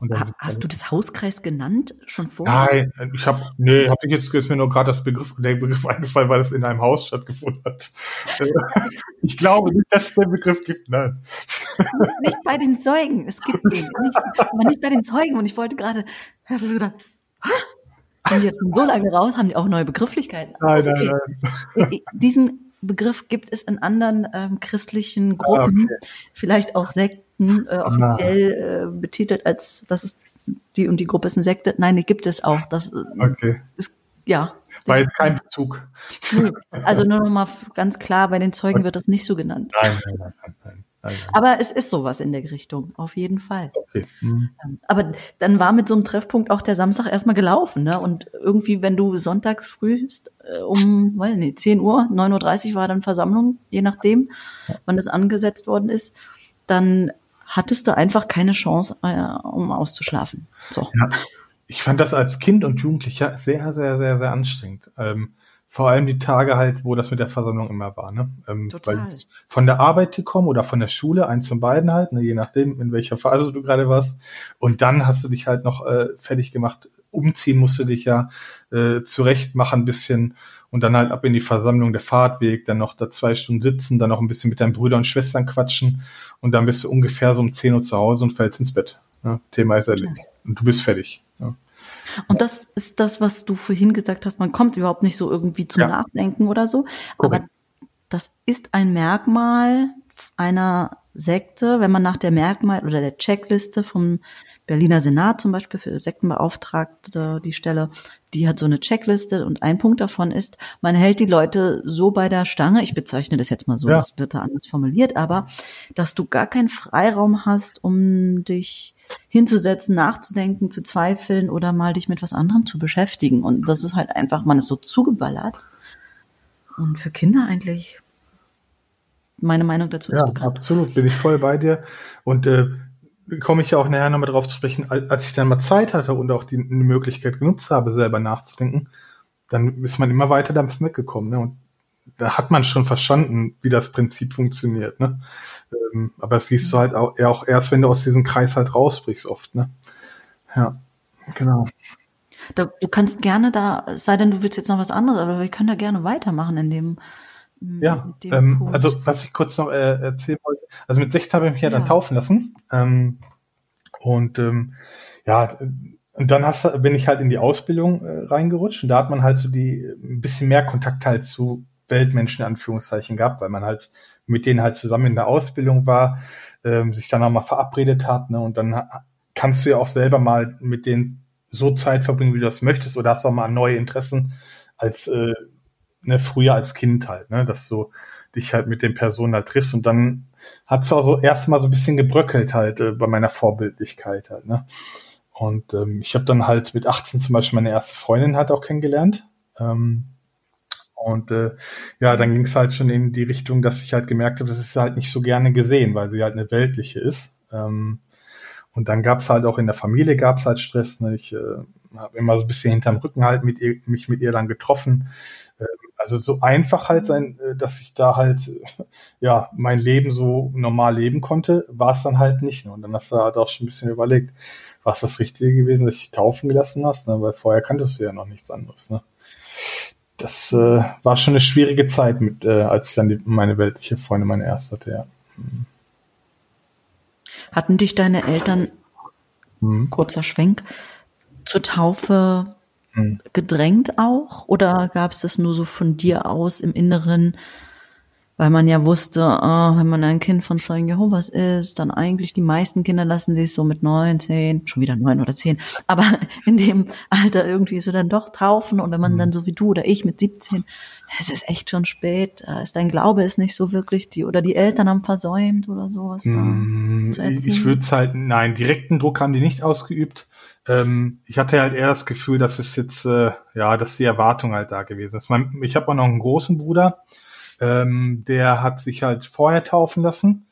dann ha, hast du das Hauskreis genannt schon vorher? Nein, ich habe nee, hab ich jetzt ist mir nur gerade das Begriff der Begriff eingefallen, weil es in einem Haus stattgefunden hat. ich glaube nicht, dass es den Begriff gibt, nein. Nicht bei den Zeugen, es gibt den nicht, aber nicht bei den Zeugen und ich wollte gerade habe so gedacht, Haben die jetzt schon so lange raus, haben die auch neue Begrifflichkeiten. Nein, also, okay. nein, nein. Diesen Begriff gibt es in anderen ähm, christlichen ah, Gruppen, okay. vielleicht auch Sekten, äh, offiziell äh, betitelt als, das ist die und die Gruppe ist eine Sekte. Nein, die gibt es auch. Das äh, okay. ist, ja. Jetzt kein Bezug. Also nur noch mal ganz klar, bei den Zeugen wird das nicht so genannt. Nein, nein, nein, nein. nein. Aber es ist sowas in der Richtung, auf jeden Fall. Okay. Mhm. Ähm, aber dann war mit so einem Treffpunkt auch der Samstag erstmal gelaufen, ne? Und irgendwie, wenn du sonntags frühst äh, um, weiß nicht, 10 Uhr, 9.30 Uhr war dann Versammlung, je nachdem, wann das angesetzt worden ist, dann hattest du einfach keine Chance, äh, um auszuschlafen. So. Ja. Ich fand das als Kind und Jugendlicher sehr, sehr, sehr, sehr anstrengend. Ähm, vor allem die Tage halt, wo das mit der Versammlung immer war, ne? Ähm, Total. Weil von der Arbeit gekommen oder von der Schule, eins von beiden halt, ne, je nachdem, in welcher Phase du gerade warst. Und dann hast du dich halt noch äh, fertig gemacht. Umziehen musst du dich ja äh, zurecht machen ein bisschen. Und dann halt ab in die Versammlung der Fahrtweg, dann noch da zwei Stunden sitzen, dann noch ein bisschen mit deinen Brüdern und Schwestern quatschen und dann bist du ungefähr so um 10 Uhr zu Hause und fällst ins Bett. Ja, Thema ist erledigt. Und du bist fertig. Ja. Und das ist das, was du vorhin gesagt hast, man kommt überhaupt nicht so irgendwie zum Ja. Nachdenken oder so. Aber das ist ein Merkmal einer Sekte, wenn man nach der Merkmal oder der Checkliste vom Berliner Senat zum Beispiel für Sektenbeauftragte, die Stelle, die hat so eine Checkliste und ein Punkt davon ist, man hält die Leute so bei der Stange, ich bezeichne das jetzt mal so, Ja. das wird da anders formuliert, aber dass du gar keinen Freiraum hast, um dich hinzusetzen, nachzudenken, zu zweifeln oder mal dich mit was anderem zu beschäftigen. Und das ist halt einfach, man ist so zugeballert. Und für Kinder eigentlich, meine Meinung dazu ist Ja, bekannt. absolut, bin ich voll bei dir. Und äh, komme ich ja auch nachher nochmal drauf zu sprechen, als, ich dann mal Zeit hatte und auch die Möglichkeit genutzt habe, selber nachzudenken, dann ist man immer weiter damit mitgekommen. Ne? Und da hat man schon verstanden, wie das Prinzip funktioniert. Ne? Ähm, aber das siehst du halt auch, erst, wenn du aus diesem Kreis halt rausbrichst oft. Ne? Ja, genau. Du kannst gerne da, sei denn, du willst jetzt noch was anderes, aber wir können da gerne weitermachen in dem. Ja, ähm, also was ich kurz noch äh, erzählen wollte, also mit 16 habe ich mich ja, dann Ja. taufen lassen. Ähm, und ähm, ja, und dann hast, bin ich halt in die Ausbildung äh, reingerutscht und da hat man halt so die ein bisschen mehr Kontakt halt zu Weltmenschen in Anführungszeichen gehabt, weil man halt mit denen halt zusammen in der Ausbildung war, ähm, sich dann auch mal verabredet hat, ne? Und dann kannst du ja auch selber mal mit denen so Zeit verbringen, wie du das möchtest, oder hast auch mal neue Interessen als äh, ne, früher als Kind halt, ne, dass du dich halt mit den Personen halt triffst und dann hat es auch so erstmal so ein bisschen gebröckelt halt äh, bei meiner Vorbildlichkeit halt, ne. Und ähm, ich habe dann halt mit 18 zum Beispiel meine erste Freundin halt auch kennengelernt. Ähm, und äh, ja, dann ging es halt schon in die Richtung, dass ich halt gemerkt habe, das ist halt nicht so gerne gesehen, weil sie halt eine weltliche ist. Ähm, und dann gab's halt auch in der Familie gab's halt Stress. Ne? Ich äh, habe immer so ein bisschen hinterm Rücken halt mit ihr, mich mit ihr dann getroffen. Also so einfach halt sein, äh, dass ich da halt ja mein Leben so normal leben konnte, war es dann halt nicht. Ne? Und dann hast du halt auch schon ein bisschen überlegt, was das Richtige gewesen, dass ich taufen gelassen hast, ne? weil vorher kanntest du ja noch nichts anderes. Ne? Das äh, war schon eine schwierige Zeit, mit, äh, als ich dann die, meine weltliche Freundin meine erste hatte. Ja. Hatten dich deine Eltern, Mhm. kurzer Schwenk, zur Taufe Mhm. gedrängt auch? Oder gab es das nur so von dir aus im Inneren? Weil man ja wusste, ah, wenn man ein Kind von Zeugen Jehovas ist, dann eigentlich die meisten Kinder lassen sich so mit neun, zehn, schon wieder neun oder zehn, aber in dem Alter irgendwie so dann doch taufen und wenn man dann so wie du oder ich mit 17, es ist echt schon spät, äh, ist dein Glaube ist nicht so wirklich die, oder die Eltern haben versäumt oder sowas da zu Ich würde es halt, nein, direkten Druck haben die nicht ausgeübt. Ähm, ich hatte halt eher das Gefühl, dass es jetzt, äh, ja, dass die Erwartung halt da gewesen ist. Mein, ich habe auch noch einen großen Bruder, ähm, der hat sich halt vorher taufen lassen.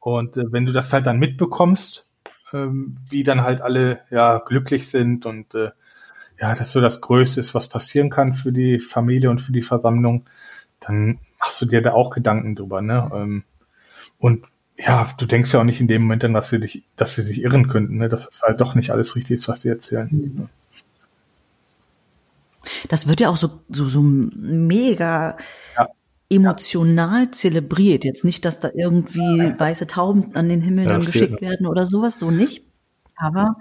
Und äh, wenn du das halt dann mitbekommst, ähm, wie dann halt alle ja glücklich sind und äh, ja, dass so das Größte ist, was passieren kann für die Familie und für die Versammlung, dann machst du dir da auch Gedanken drüber, ne? Ähm, und ja, du denkst ja auch nicht in dem Moment dann, dass sie dich, dass sie sich irren könnten, ne? dass es halt doch nicht alles richtig ist, was sie erzählen. Das wird ja auch so, so, so mega Ja. emotional zelebriert. Jetzt nicht, dass da irgendwie weiße Tauben an den Himmel Ja, dann das geschickt werden oder sowas, so nicht. Aber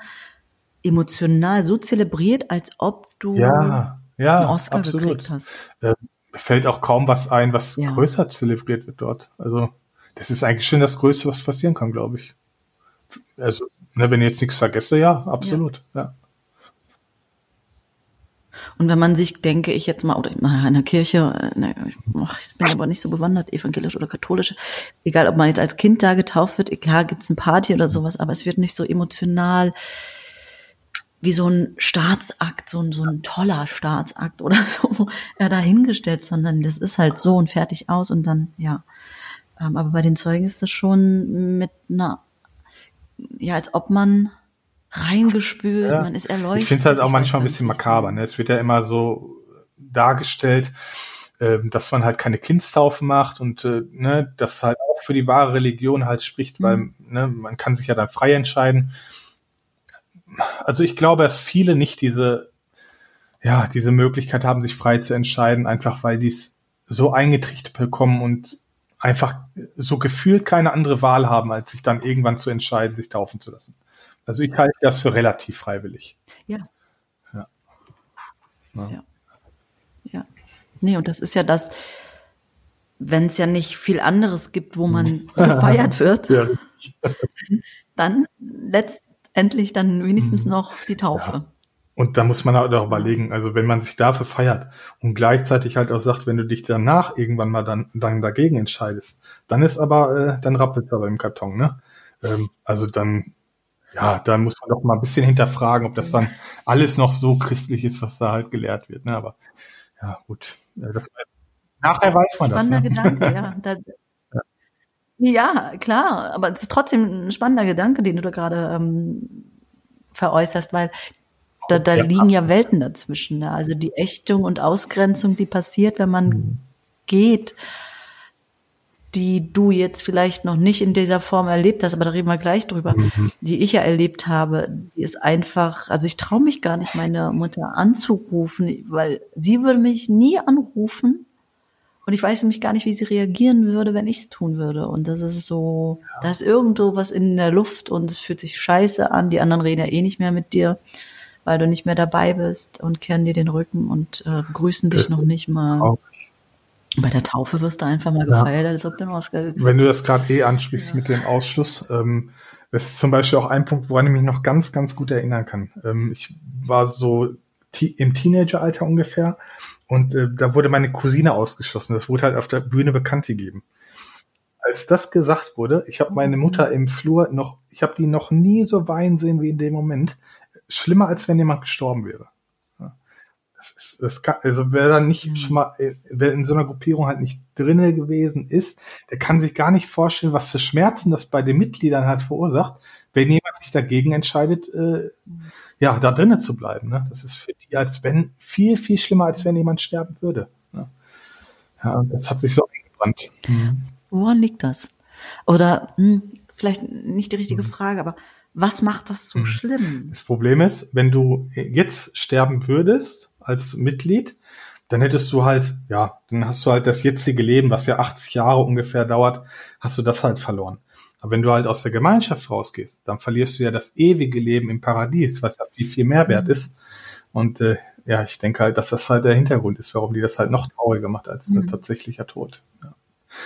emotional so zelebriert, als ob du Ja, ja, einen Oscar absolut. gekriegt hast. Äh, fällt auch kaum was ein, was Ja. größer zelebriert wird dort. Also das ist eigentlich schon das Größte, was passieren kann, glaube ich. Also, ne, wenn ich jetzt nichts vergesse, ja, absolut. Ja. Und wenn man sich, denke ich jetzt mal, oder in einer Kirche, äh, ne, ich bin aber nicht so bewandert, evangelisch oder katholisch, egal ob man jetzt als Kind da getauft wird, klar gibt's eine Party oder sowas, aber es wird nicht so emotional wie so ein Staatsakt, so ein, so ein toller Staatsakt oder so ja, dahingestellt, sondern das ist halt so und fertig aus und dann, ja. Ähm, aber bei den Zeugen ist das schon mit einer, ja, als ob man reingespült, Ja. man ist erleuchtet. Ich finde es halt auch manchmal ein bisschen makaber. Ne? Es wird ja immer so dargestellt, ähm, dass man halt keine Kindstaufe macht und äh, ne, das halt auch für die wahre Religion halt spricht, weil Mhm. ne, man kann sich ja dann frei entscheiden. Also ich glaube, dass viele nicht diese ja, diese Möglichkeit haben, sich frei zu entscheiden, einfach weil die es so eingetrichtert bekommen und einfach so gefühlt keine andere Wahl haben, als sich dann irgendwann zu entscheiden, sich taufen zu lassen. Also ich halte das für relativ freiwillig. Ja. Ja. Ja. ja. ja. Nee, und das ist ja das, wenn es ja nicht viel anderes gibt, wo man gefeiert wird, ja. dann letztendlich dann wenigstens mhm. noch die Taufe. Und da muss man halt auch überlegen, also wenn man sich dafür feiert und gleichzeitig halt auch sagt, wenn du dich danach irgendwann mal dann, dann dagegen entscheidest, dann ist aber, äh, dann rappelt aber im Karton, ne? Ähm, also dann, ja, da muss man doch mal ein bisschen hinterfragen, ob das dann alles noch so christlich ist, was da halt gelehrt wird, ne? Aber ja, gut. Das, nachher weiß man Spannender das. Spannender ne? Gedanke, ja. Da, ja. ja, klar, aber es ist trotzdem ein spannender Gedanke, den du da gerade ähm, veräußerst, weil da, da ja. liegen ja Welten dazwischen. Ne? Also die Ächtung und Ausgrenzung, die passiert, wenn man mhm. geht, die du jetzt vielleicht noch nicht in dieser Form erlebt hast, aber da reden wir gleich drüber, mhm. die ich ja erlebt habe, die ist einfach, also ich traue mich gar nicht, meine Mutter anzurufen, weil sie würde mich nie anrufen und ich weiß nämlich gar nicht, wie sie reagieren würde, wenn ich es tun würde. Und das ist so, ja. da ist irgendwo was in der Luft und es fühlt sich scheiße an, die anderen reden ja eh nicht mehr mit dir weil du nicht mehr dabei bist und kehren dir den Rücken und äh, grüßen dich noch nicht mal. Auch. Bei der Taufe wirst du einfach mal gefeiert, ja. als ob du den Oscar Wenn du das gerade eh ansprichst ja. mit dem Ausschluss, ähm, das ist zum Beispiel auch ein Punkt, woran ich mich noch ganz, ganz gut erinnern kann. Ähm, ich war so im Teenageralter ungefähr und äh, da wurde meine Cousine ausgeschlossen. Das wurde halt auf der Bühne bekannt gegeben. Als das gesagt wurde, ich habe meine Mutter im Flur noch, ich habe die noch nie so weinen sehen wie in dem Moment schlimmer, als wenn jemand gestorben wäre. Das ist, das kann, also wer dann nicht mhm. schon mal, äh, wer in so einer Gruppierung halt nicht drinne gewesen ist, der kann sich gar nicht vorstellen, was für Schmerzen das bei den Mitgliedern halt verursacht, wenn jemand sich dagegen entscheidet, äh, ja, da drinnen zu bleiben. Ne? Das ist für die als wenn viel, viel schlimmer, als wenn jemand sterben würde. Ne? Ja, das hat sich so eingebrannt. Mhm. Woran liegt das? Oder hm, vielleicht nicht die richtige mhm. Frage, aber was macht das so hm. schlimm? Das Problem ist, wenn du jetzt sterben würdest als Mitglied, dann hättest du halt, ja, dann hast du halt das jetzige Leben, was ja 80 Jahre ungefähr dauert, hast du das halt verloren. Aber wenn du halt aus der Gemeinschaft rausgehst, dann verlierst du ja das ewige Leben im Paradies, was ja viel, viel mehr wert mhm. ist. Und äh, ja, ich denke halt, dass das halt der Hintergrund ist, warum die das halt noch trauriger macht als mhm. tatsächlicher Tod. Ja.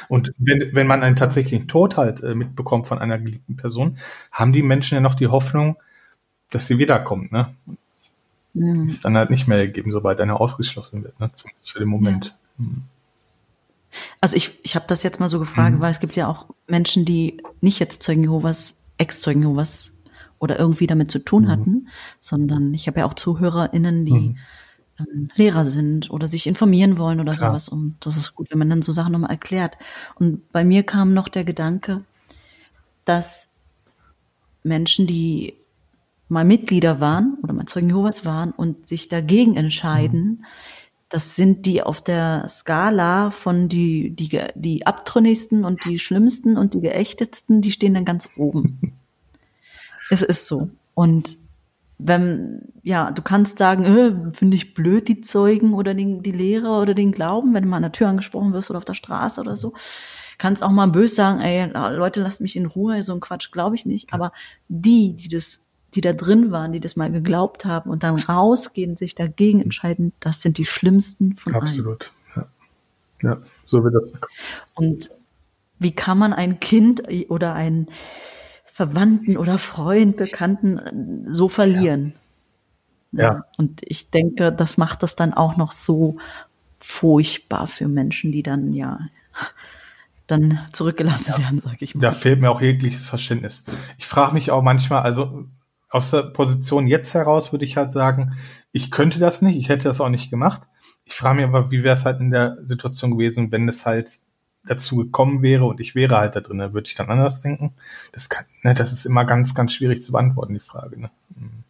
Und wenn, wenn man einen tatsächlichen Tod halt äh, mitbekommt von einer geliebten Person, haben die Menschen ja noch die Hoffnung, dass sie wiederkommt, ne? Mhm. Ist dann halt nicht mehr gegeben, sobald einer ausgeschlossen wird, ne? Zumindest für den Moment. Ja. Also ich, ich habe das jetzt mal so gefragt, mhm. weil es gibt ja auch Menschen, die nicht jetzt Zeugen Jehovas, Ex-Zeugen Jehovas oder irgendwie damit zu tun mhm. hatten, sondern ich habe ja auch ZuhörerInnen, die mhm ähm, Lehrer sind oder sich informieren wollen oder Klar. sowas. Und das ist gut, wenn man dann so Sachen nochmal erklärt. Und bei mir kam noch der Gedanke, dass Menschen, die mal Mitglieder waren oder mal Zeugen Jehovas waren und sich dagegen entscheiden, mhm. das sind die auf der Skala von die, die, die abtrünnigsten und die schlimmsten und die geächtetsten, die stehen dann ganz oben. es ist so. Und wenn, ja, du kannst sagen, äh, finde ich blöd, die Zeugen oder den, die Lehrer oder den Glauben, wenn du mal an der Tür angesprochen wirst oder auf der Straße oder so. Kannst auch mal böse sagen, ey, Leute, lasst mich in Ruhe, so ein Quatsch glaube ich nicht. Aber die, die das, die da drin waren, die das mal geglaubt haben und dann rausgehen, sich dagegen entscheiden, das sind die schlimmsten von Absolut. allen. Absolut, ja. Ja, so wird das. Und wie kann man ein Kind oder ein, Verwandten oder Freund, Bekannten äh, so verlieren. Ja. ja. Und ich denke, das macht das dann auch noch so furchtbar für Menschen, die dann ja dann zurückgelassen ja. werden, sag ich mal. Da fehlt mir auch jegliches Verständnis. Ich frage mich auch manchmal, also aus der Position jetzt heraus würde ich halt sagen, ich könnte das nicht, ich hätte das auch nicht gemacht. Ich frage mich aber, wie wäre es halt in der Situation gewesen, wenn es halt dazu gekommen wäre und ich wäre halt da drin, würde ich dann anders denken? Das kann, ne, das ist immer ganz, ganz schwierig zu beantworten, die Frage. Ne? Mhm.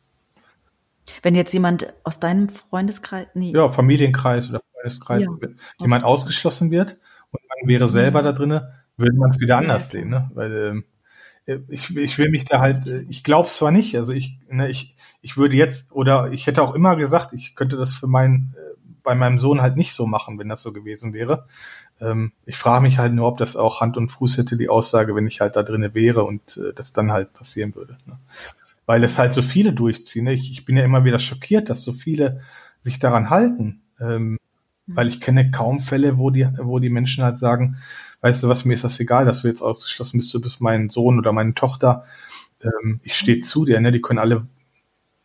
Wenn jetzt jemand aus deinem Freundeskreis, nee. Ja, Familienkreis oder Freundeskreis, ja. jemand ausgeschlossen wird und man wäre selber mhm. da drinne, würde man es wieder anders ja. sehen, ne? Weil ähm, äh, ich, ich will mich da halt, äh, ich glaube es zwar nicht, also ich, ne, ich, ich würde jetzt, oder ich hätte auch immer gesagt, ich könnte das für meinen, äh, bei meinem Sohn halt nicht so machen, wenn das so gewesen wäre. Ähm, ich frage mich halt nur, ob das auch Hand und Fuß hätte, die Aussage, wenn ich halt da drinne wäre und äh, das dann halt passieren würde. Ne? Weil es halt so viele durchziehen. Ne? Ich, ich bin ja immer wieder schockiert, dass so viele sich daran halten. Ähm, mhm. Weil ich kenne kaum Fälle, wo die, wo die Menschen halt sagen, weißt du was, mir ist das egal, dass du jetzt ausgeschlossen bist, du bist mein Sohn oder meine Tochter. Ähm, ich stehe zu dir, ne? Die können alle,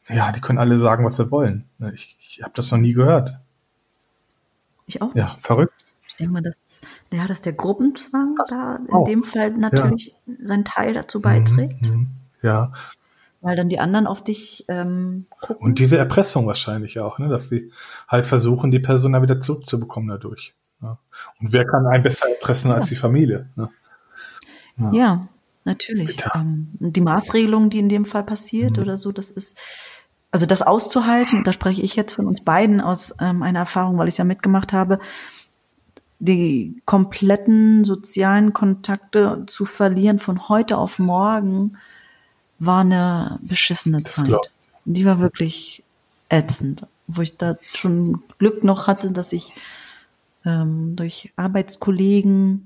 ja, die können alle sagen, was sie wollen. Ne? Ich, ich habe das noch nie gehört. Ich auch. Nicht. Ja, verrückt. Ich denke mal, dass, ja, dass der Gruppenzwang da in oh. dem Fall natürlich ja. seinen Teil dazu beiträgt. Mhm, mhm, ja. Weil dann die anderen auf dich ähm, gucken. Und diese Erpressung wahrscheinlich auch, ne? dass sie halt versuchen, die Person da wieder zurückzubekommen dadurch. Ja. Und wer kann einen besser erpressen ja. als die Familie? Ne? Ja. ja. natürlich. Ähm, die Maßregelung, die in dem Fall passiert mhm. oder so, das ist, also das auszuhalten, da spreche ich jetzt von uns beiden aus ähm, einer Erfahrung, weil ich es ja mitgemacht habe, die kompletten sozialen Kontakte zu verlieren von heute auf morgen war eine beschissene Zeit. Die war wirklich ätzend, wo ich da schon Glück noch hatte, dass ich ähm, durch Arbeitskollegen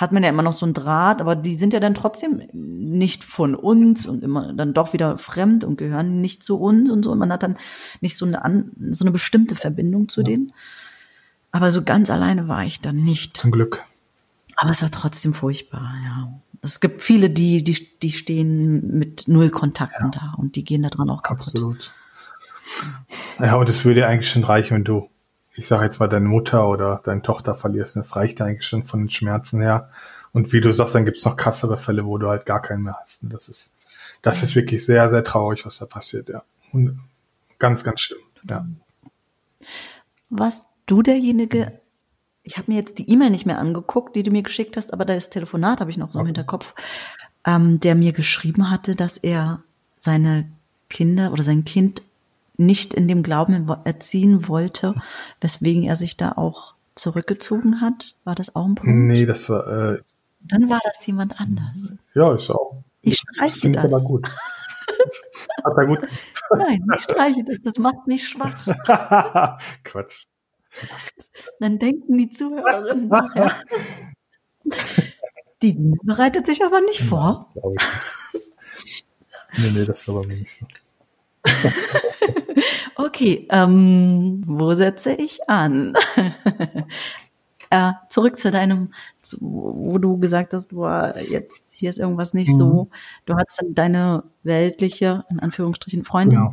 hat man ja immer noch so einen Draht, aber die sind ja dann trotzdem nicht von uns und immer dann doch wieder fremd und gehören nicht zu uns und so. Und man hat dann nicht so eine, so eine bestimmte Verbindung zu ja. denen. Aber so ganz alleine war ich dann nicht. Zum Glück. Aber es war trotzdem furchtbar, ja. Es gibt viele, die, die, die stehen mit null Kontakten ja. da und die gehen da dran auch kaputt. Absolut. Ja, und es würde eigentlich schon reichen, wenn du, ich sage jetzt mal, deine Mutter oder deine Tochter verlierst. Das reicht eigentlich schon von den Schmerzen her. Und wie du sagst, dann gibt's noch krassere Fälle, wo du halt gar keinen mehr hast. Und das ist, das ist wirklich sehr, sehr traurig, was da passiert, ja. Und ganz, ganz schlimm, ja. Was du derjenige, ich habe mir jetzt die E-Mail nicht mehr angeguckt, die du mir geschickt hast, aber das Telefonat habe ich noch so okay. im Hinterkopf, ähm, der mir geschrieben hatte, dass er seine Kinder oder sein Kind nicht in dem Glauben erziehen wollte, weswegen er sich da auch zurückgezogen hat. War das auch ein Punkt? Nee, das war. Äh, Dann war das jemand anders. Ja, ist auch. Ich streiche das. Aber gut. Hat er gut. Nein, ich streiche das. Das macht mich schwach. Quatsch. Dann denken die Zuhörerinnen nachher. Die bereitet sich aber nicht vor. nee, nee, das war bei mir nicht so. okay, ähm, wo setze ich an? äh, zurück zu deinem, zu, wo du gesagt hast, du jetzt hier ist irgendwas nicht mhm. so. Du hattest dann deine weltliche, in Anführungsstrichen, Freundin genau.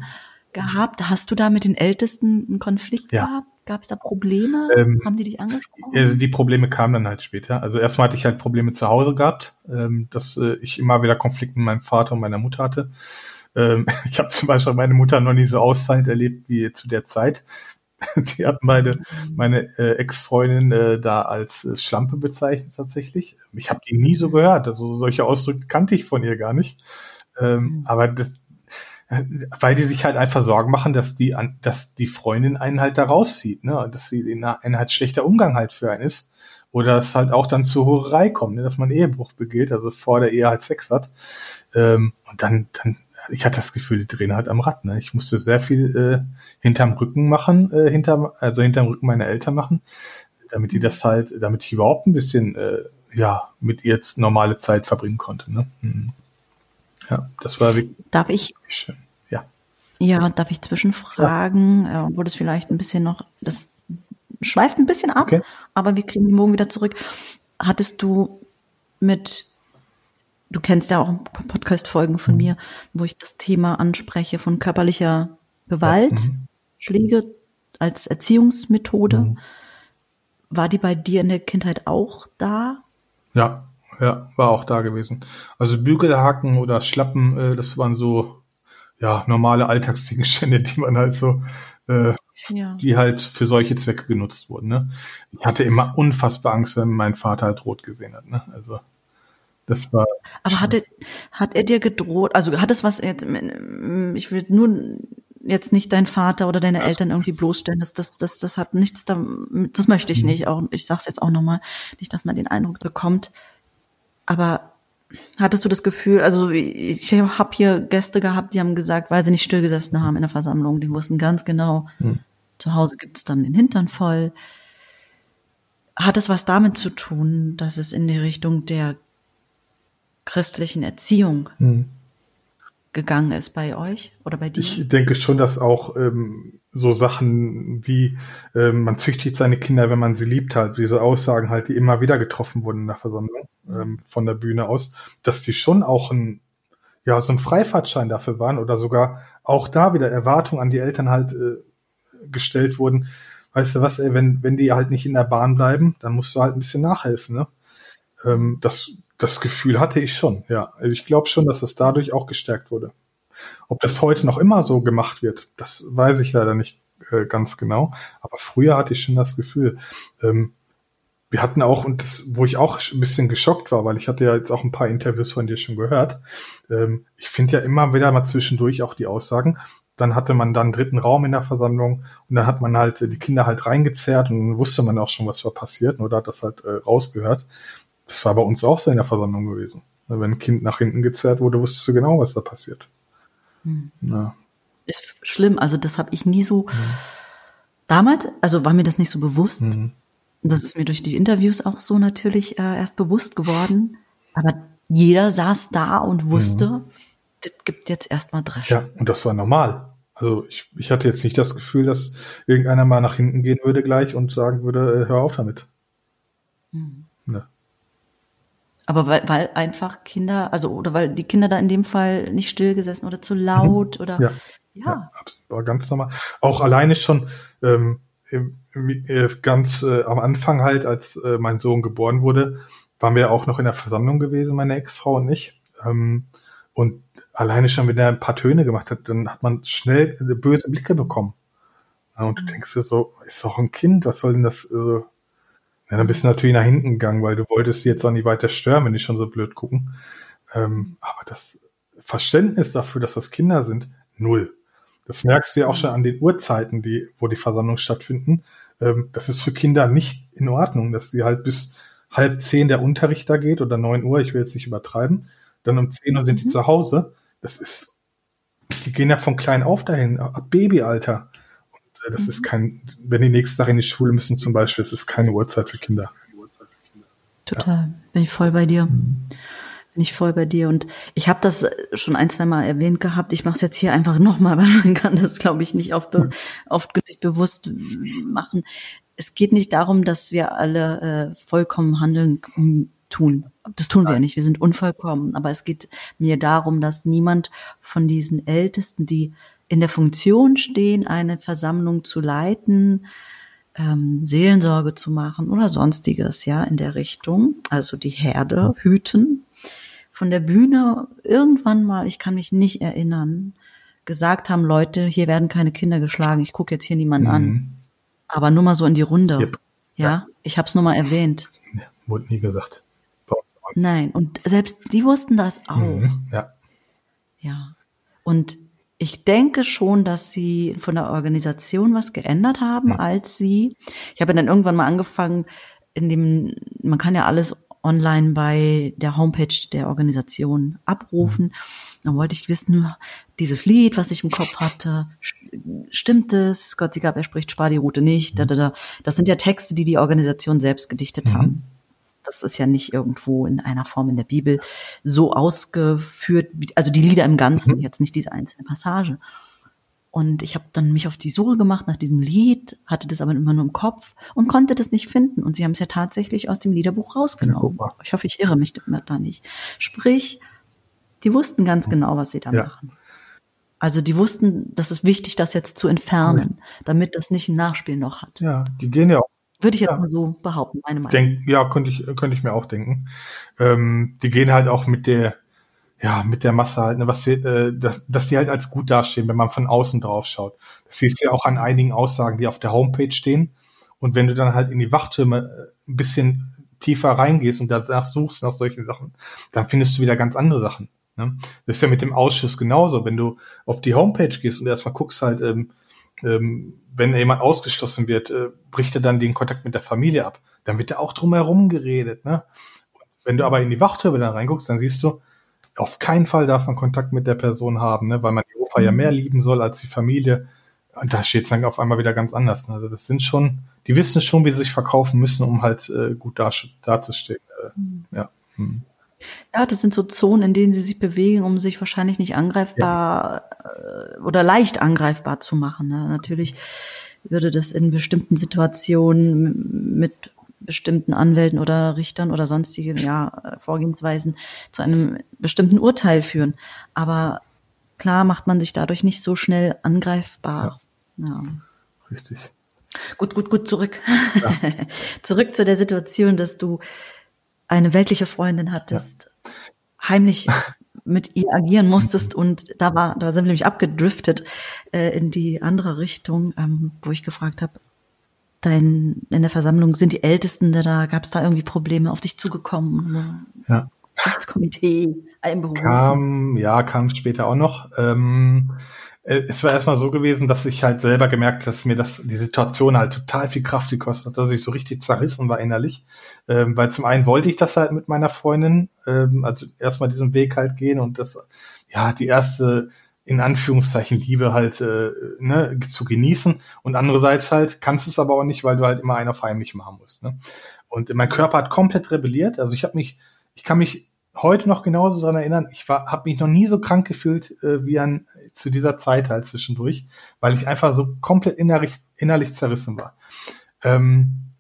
gehabt. Hast du da mit den Ältesten einen Konflikt ja. gehabt? Gab es da Probleme? Ähm, Haben die dich angesprochen? Also die Probleme kamen dann halt später. Also erstmal hatte ich halt Probleme zu Hause gehabt, ähm, dass äh, ich immer wieder Konflikte mit meinem Vater und meiner Mutter hatte. Ähm, ich habe zum Beispiel meine Mutter noch nie so ausfallend erlebt wie zu der Zeit. Die hat meine, meine äh, Ex-Freundin äh, da als äh, Schlampe bezeichnet tatsächlich. Ich habe die nie so gehört. Also solche Ausdrücke kannte ich von ihr gar nicht. Ähm, mhm. aber das, weil die sich halt einfach Sorgen machen, dass die, dass die Freundin einen halt da rauszieht, ne, dass sie in ein halt schlechter Umgang halt für einen ist. Oder es halt auch dann zur Hurerei kommt, ne, dass man Ehebruch begeht, also vor der Ehe halt Sex hat. Ähm, und dann, dann, ich hatte das Gefühl, die drehen halt am Rad, ne. Ich musste sehr viel äh, hinterm Rücken machen, äh, hinterm, also hinterm Rücken meiner Eltern machen, damit die das halt, damit ich überhaupt ein bisschen, äh, ja, mit ihr jetzt normale Zeit verbringen konnte, ne. Mhm. Ja, das war wirklich Darf ich? Schön. Ja. Ja, darf ich zwischenfragen, ja. obwohl das vielleicht ein bisschen noch, das schweift ein bisschen ab, okay. aber wir kriegen die morgen wieder zurück. Hattest du mit, du kennst ja auch Podcast-Folgen von mhm. mir, wo ich das Thema anspreche von körperlicher Gewalt, mhm. Schläge als Erziehungsmethode. Mhm. War die bei dir in der Kindheit auch da? Ja, ja, war auch da gewesen. Also Bügelhaken oder Schlappen, äh, das waren so ja normale Alltagsgegenstände, die man halt so, äh, ja. die halt für solche Zwecke genutzt wurden. Ne? Ich hatte immer unfassbar Angst, wenn mein Vater halt rot gesehen hat. Ne? Also das war. Aber hat er, hat er dir gedroht? Also hat es was jetzt? Ich will nur jetzt nicht dein Vater oder deine Eltern irgendwie bloßstellen. Das, das, das, das hat nichts da. Das möchte ich mhm. nicht. Auch ich sag's jetzt auch nochmal, nicht, dass man den Eindruck bekommt aber hattest du das Gefühl, also ich habe hier Gäste gehabt, die haben gesagt, weil sie nicht stillgesessen haben in der Versammlung, die wussten ganz genau, hm. zu Hause gibt's dann den Hintern voll. Hat es was damit zu tun, dass es in die Richtung der christlichen Erziehung hm. gegangen ist bei euch oder bei dir? Ich denke schon, dass auch ähm, so Sachen wie ähm, man züchtigt seine Kinder, wenn man sie liebt, halt diese Aussagen halt, die immer wieder getroffen wurden in der Versammlung ähm, von der Bühne aus, dass die schon auch ein ja so ein Freifahrtschein dafür waren oder sogar auch da wieder Erwartungen an die Eltern halt äh, gestellt wurden. Weißt du was, ey, wenn wenn die halt nicht in der Bahn bleiben, dann musst du halt ein bisschen nachhelfen, ne? Ähm, das das Gefühl hatte ich schon, ja. Also ich glaube schon, dass das dadurch auch gestärkt wurde. Ob das heute noch immer so gemacht wird, das weiß ich leider nicht äh, ganz genau. Aber früher hatte ich schon das Gefühl. Ähm, wir hatten auch, und das, wo ich auch ein bisschen geschockt war, weil ich hatte ja jetzt auch ein paar Interviews von dir schon gehört. Ähm, ich finde ja immer wieder mal zwischendurch auch die Aussagen. Dann hatte man dann dritten Raum in der Versammlung und dann hat man halt die Kinder halt reingezerrt und dann wusste man auch schon, was war passiert, oder hat das halt äh, rausgehört. Das war bei uns auch so in der Versammlung gewesen. Wenn ein Kind nach hinten gezerrt wurde, wusstest du genau, was da passiert. Hm. Ja. Ist schlimm. Also das habe ich nie so. Mhm. Damals, also war mir das nicht so bewusst. Mhm. Das ist mir durch die Interviews auch so natürlich äh, erst bewusst geworden. Aber jeder saß da und wusste, mhm. das gibt jetzt erstmal Dresch. Ja, und das war normal. Also ich, ich hatte jetzt nicht das Gefühl, dass irgendeiner mal nach hinten gehen würde gleich und sagen würde, äh, hör auf damit. Mhm. Ne. Aber weil, weil einfach Kinder, also oder weil die Kinder da in dem Fall nicht stillgesessen oder zu laut mhm. oder ja, ja. ja war ganz normal. Auch alleine schon ähm, äh, ganz äh, am Anfang halt, als äh, mein Sohn geboren wurde, waren wir auch noch in der Versammlung gewesen, meine Ex-Frau und ich. Ähm, und alleine schon, wenn er ein paar Töne gemacht hat, dann hat man schnell böse Blicke bekommen. Und du mhm. denkst dir so, ist doch ein Kind, was soll denn das? Äh, ja, dann bist du natürlich nach hinten gegangen, weil du wolltest jetzt auch nicht weiter stören, wenn die schon so blöd gucken. Ähm, aber das Verständnis dafür, dass das Kinder sind, null. Das merkst du ja auch schon an den Uhrzeiten, die, wo die Versammlungen stattfinden. Ähm, das ist für Kinder nicht in Ordnung, dass sie halt bis halb zehn der Unterricht da geht oder neun Uhr, ich will jetzt nicht übertreiben. Dann um zehn Uhr sind mhm. die zu Hause. Das ist, die gehen ja von klein auf dahin, ab Babyalter. Das mhm. ist kein, wenn die nächsten Tag in die Schule müssen zum Beispiel, das ist keine Uhrzeit für Kinder. Total, ja. bin ich voll bei dir. Mhm. Bin ich voll bei dir. Und ich habe das schon ein, zwei Mal erwähnt gehabt. Ich mache es jetzt hier einfach nochmal, weil man kann das, glaube ich, nicht oft, be oft sich bewusst machen. Es geht nicht darum, dass wir alle äh, vollkommen handeln tun. Das tun wir ja nicht. Wir sind unvollkommen. Aber es geht mir darum, dass niemand von diesen Ältesten, die in der Funktion stehen, eine Versammlung zu leiten, ähm, Seelensorge zu machen oder sonstiges, ja, in der Richtung, also die Herde hüten, von der Bühne irgendwann mal, ich kann mich nicht erinnern, gesagt haben, Leute, hier werden keine Kinder geschlagen, ich gucke jetzt hier niemanden mhm. an. Aber nur mal so in die Runde. Yep. Ja, ja, ich habe es nur mal erwähnt. Ja, wurde nie gesagt. Nein, und selbst die wussten das auch. Mhm, ja. Ja. Und ich denke schon, dass sie von der Organisation was geändert haben, ja. als sie, ich habe dann irgendwann mal angefangen, in dem, man kann ja alles online bei der Homepage der Organisation abrufen. Dann wollte ich wissen, dieses Lied, was ich im Kopf hatte, stimmt es? Gott sie gab, er spricht, spar die Route nicht. Da, da, da. Das sind ja Texte, die die Organisation selbst gedichtet mhm. haben. Das ist ja nicht irgendwo in einer Form in der Bibel so ausgeführt, also die Lieder im Ganzen, mhm. jetzt nicht diese einzelne Passage. Und ich habe dann mich auf die Suche gemacht nach diesem Lied, hatte das aber immer nur im Kopf und konnte das nicht finden. Und sie haben es ja tatsächlich aus dem Liederbuch rausgenommen. Ja, ich hoffe, ich irre mich da nicht. Sprich, die wussten ganz genau, was sie da ja. machen. Also die wussten, das ist wichtig, das jetzt zu entfernen, damit das nicht ein Nachspiel noch hat. Ja, die gehen ja auch würde ich jetzt ja. mal so behaupten, meine Meinung. Denk, ja, könnte ich, könnte ich mir auch denken. Ähm, die gehen halt auch mit der, ja, mit der Masse halt, ne, was wir, äh, dass, dass die halt als gut dastehen, wenn man von außen drauf schaut. Das siehst du ja auch an einigen Aussagen, die auf der Homepage stehen. Und wenn du dann halt in die Wachtürme äh, ein bisschen tiefer reingehst und danach suchst nach solchen Sachen, dann findest du wieder ganz andere Sachen. Ne? Das ist ja mit dem Ausschuss genauso. Wenn du auf die Homepage gehst und erstmal guckst halt, ähm, ähm, wenn jemand ausgeschlossen wird, äh, bricht er dann den Kontakt mit der Familie ab. Dann wird er auch drumherum geredet. Ne? Wenn du aber in die Wachturbe dann reinguckst, dann siehst du, auf keinen Fall darf man Kontakt mit der Person haben, ne, weil man die Opa ja mhm. mehr lieben soll als die Familie. Und da steht es dann auf einmal wieder ganz anders. Ne? Also das sind schon, die wissen schon, wie sie sich verkaufen müssen, um halt äh, gut da, dazustehen. Äh, mhm. Ja. Hm. Ja, das sind so Zonen, in denen sie sich bewegen, um sich wahrscheinlich nicht angreifbar ja. Äh, oder leicht angreifbar zu machen. Ne? Natürlich würde das in bestimmten Situationen mit bestimmten Anwälten oder Richtern oder sonstigen ja, Vorgehensweisen zu einem bestimmten Urteil führen. Aber klar macht man sich dadurch nicht so schnell angreifbar. Ja. ja. Richtig. Gut, gut, gut, zurück. Ja. zurück zu der Situation, dass du eine weltliche Freundin hattest, ja. heimlich mit ihr agieren musstest und da war, da sind wir nämlich abgedriftet äh, in die andere Richtung, ähm, wo ich gefragt habe, dein in der Versammlung sind die Ältesten da, gab es da irgendwie Probleme auf dich zugekommen? Ja. Rechtskomitee einberufen? Kam, ja, kam später auch noch. Ähm, äh, es war erstmal so gewesen, dass ich halt selber gemerkt, dass mir das die Situation halt total viel Kraft gekostet hat, dass ich so richtig zerrissen war innerlich. Ähm, weil zum einen wollte ich das halt mit meiner Freundin, ähm, also erstmal diesen Weg halt gehen und das, ja, die erste in Anführungszeichen Liebe halt äh, ne, zu genießen. Und andererseits halt kannst du es aber auch nicht, weil du halt immer einer heimlich machen musst. Ne? Und mein Körper hat komplett rebelliert. Also ich habe mich, ich kann mich heute noch genauso dran erinnern, ich habe mich noch nie so krank gefühlt äh, wie an zu dieser Zeit halt zwischendurch, weil ich einfach so komplett innerlich, innerlich zerrissen war. Ähm,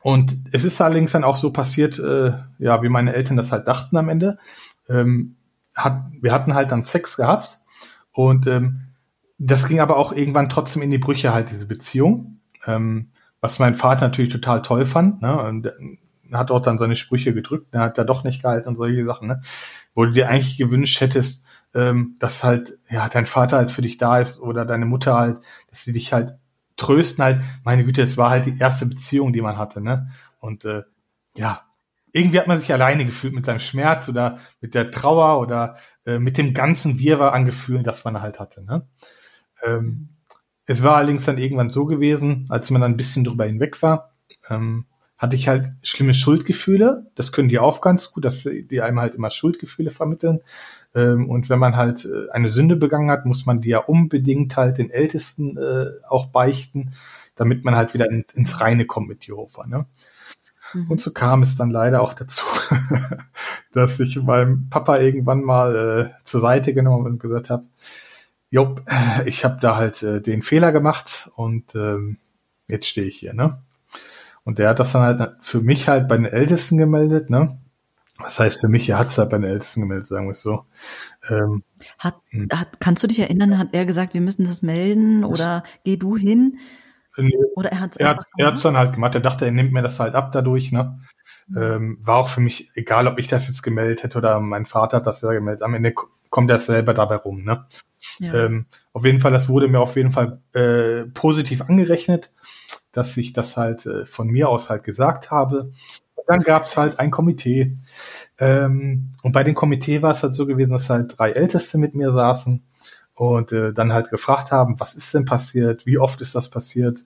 und es ist allerdings dann auch so passiert, äh, ja, wie meine Eltern das halt dachten am Ende. Ähm, hat, wir hatten halt dann Sex gehabt und ähm, das ging aber auch irgendwann trotzdem in die Brüche halt, diese Beziehung. Ähm, was mein Vater natürlich total toll fand. Ne? Und hat auch dann seine Sprüche gedrückt, er hat da doch nicht gehalten und solche Sachen, ne? Wo du dir eigentlich gewünscht hättest, ähm, dass halt, ja, dein Vater halt für dich da ist oder deine Mutter halt, dass sie dich halt trösten halt, meine Güte, es war halt die erste Beziehung, die man hatte, ne? Und äh, ja, irgendwie hat man sich alleine gefühlt mit seinem Schmerz oder mit der Trauer oder äh, mit dem ganzen Wirrwarr an Gefühlen, das man halt hatte, ne? Ähm, es war allerdings dann irgendwann so gewesen, als man dann ein bisschen drüber hinweg war, ähm, hatte ich halt schlimme Schuldgefühle. Das können die auch ganz gut, dass die einem halt immer Schuldgefühle vermitteln. Ähm, und wenn man halt äh, eine Sünde begangen hat, muss man die ja unbedingt halt den Ältesten äh, auch beichten, damit man halt wieder ins, ins Reine kommt mit Jehova. Ne? Mhm. Und so kam es dann leider auch dazu, dass ich meinem Papa irgendwann mal äh, zur Seite genommen und gesagt habe, jo, ich habe da halt äh, den Fehler gemacht und ähm, jetzt stehe ich hier, ne? Und der hat das dann halt für mich halt bei den Ältesten gemeldet, ne? Was heißt für mich, er hat es halt bei den Ältesten gemeldet, sagen wir es so. Ähm, hat, hm. hat, kannst du dich erinnern, hat er gesagt, wir müssen das melden oder geh du hin? Nee, oder er, hat's er hat er hat's dann halt gemacht. Er dachte, er nimmt mir das halt ab dadurch. Ne? Mhm. Ähm, war auch für mich egal, ob ich das jetzt gemeldet hätte oder mein Vater hat das ja gemeldet. Am Ende kommt er selber dabei rum. Ne? Ja. Ähm, auf jeden Fall, das wurde mir auf jeden Fall äh, positiv angerechnet dass ich das halt äh, von mir aus halt gesagt habe. Und dann gab es halt ein Komitee. Ähm, und bei dem Komitee war es halt so gewesen, dass halt drei Älteste mit mir saßen und äh, dann halt gefragt haben, was ist denn passiert, wie oft ist das passiert.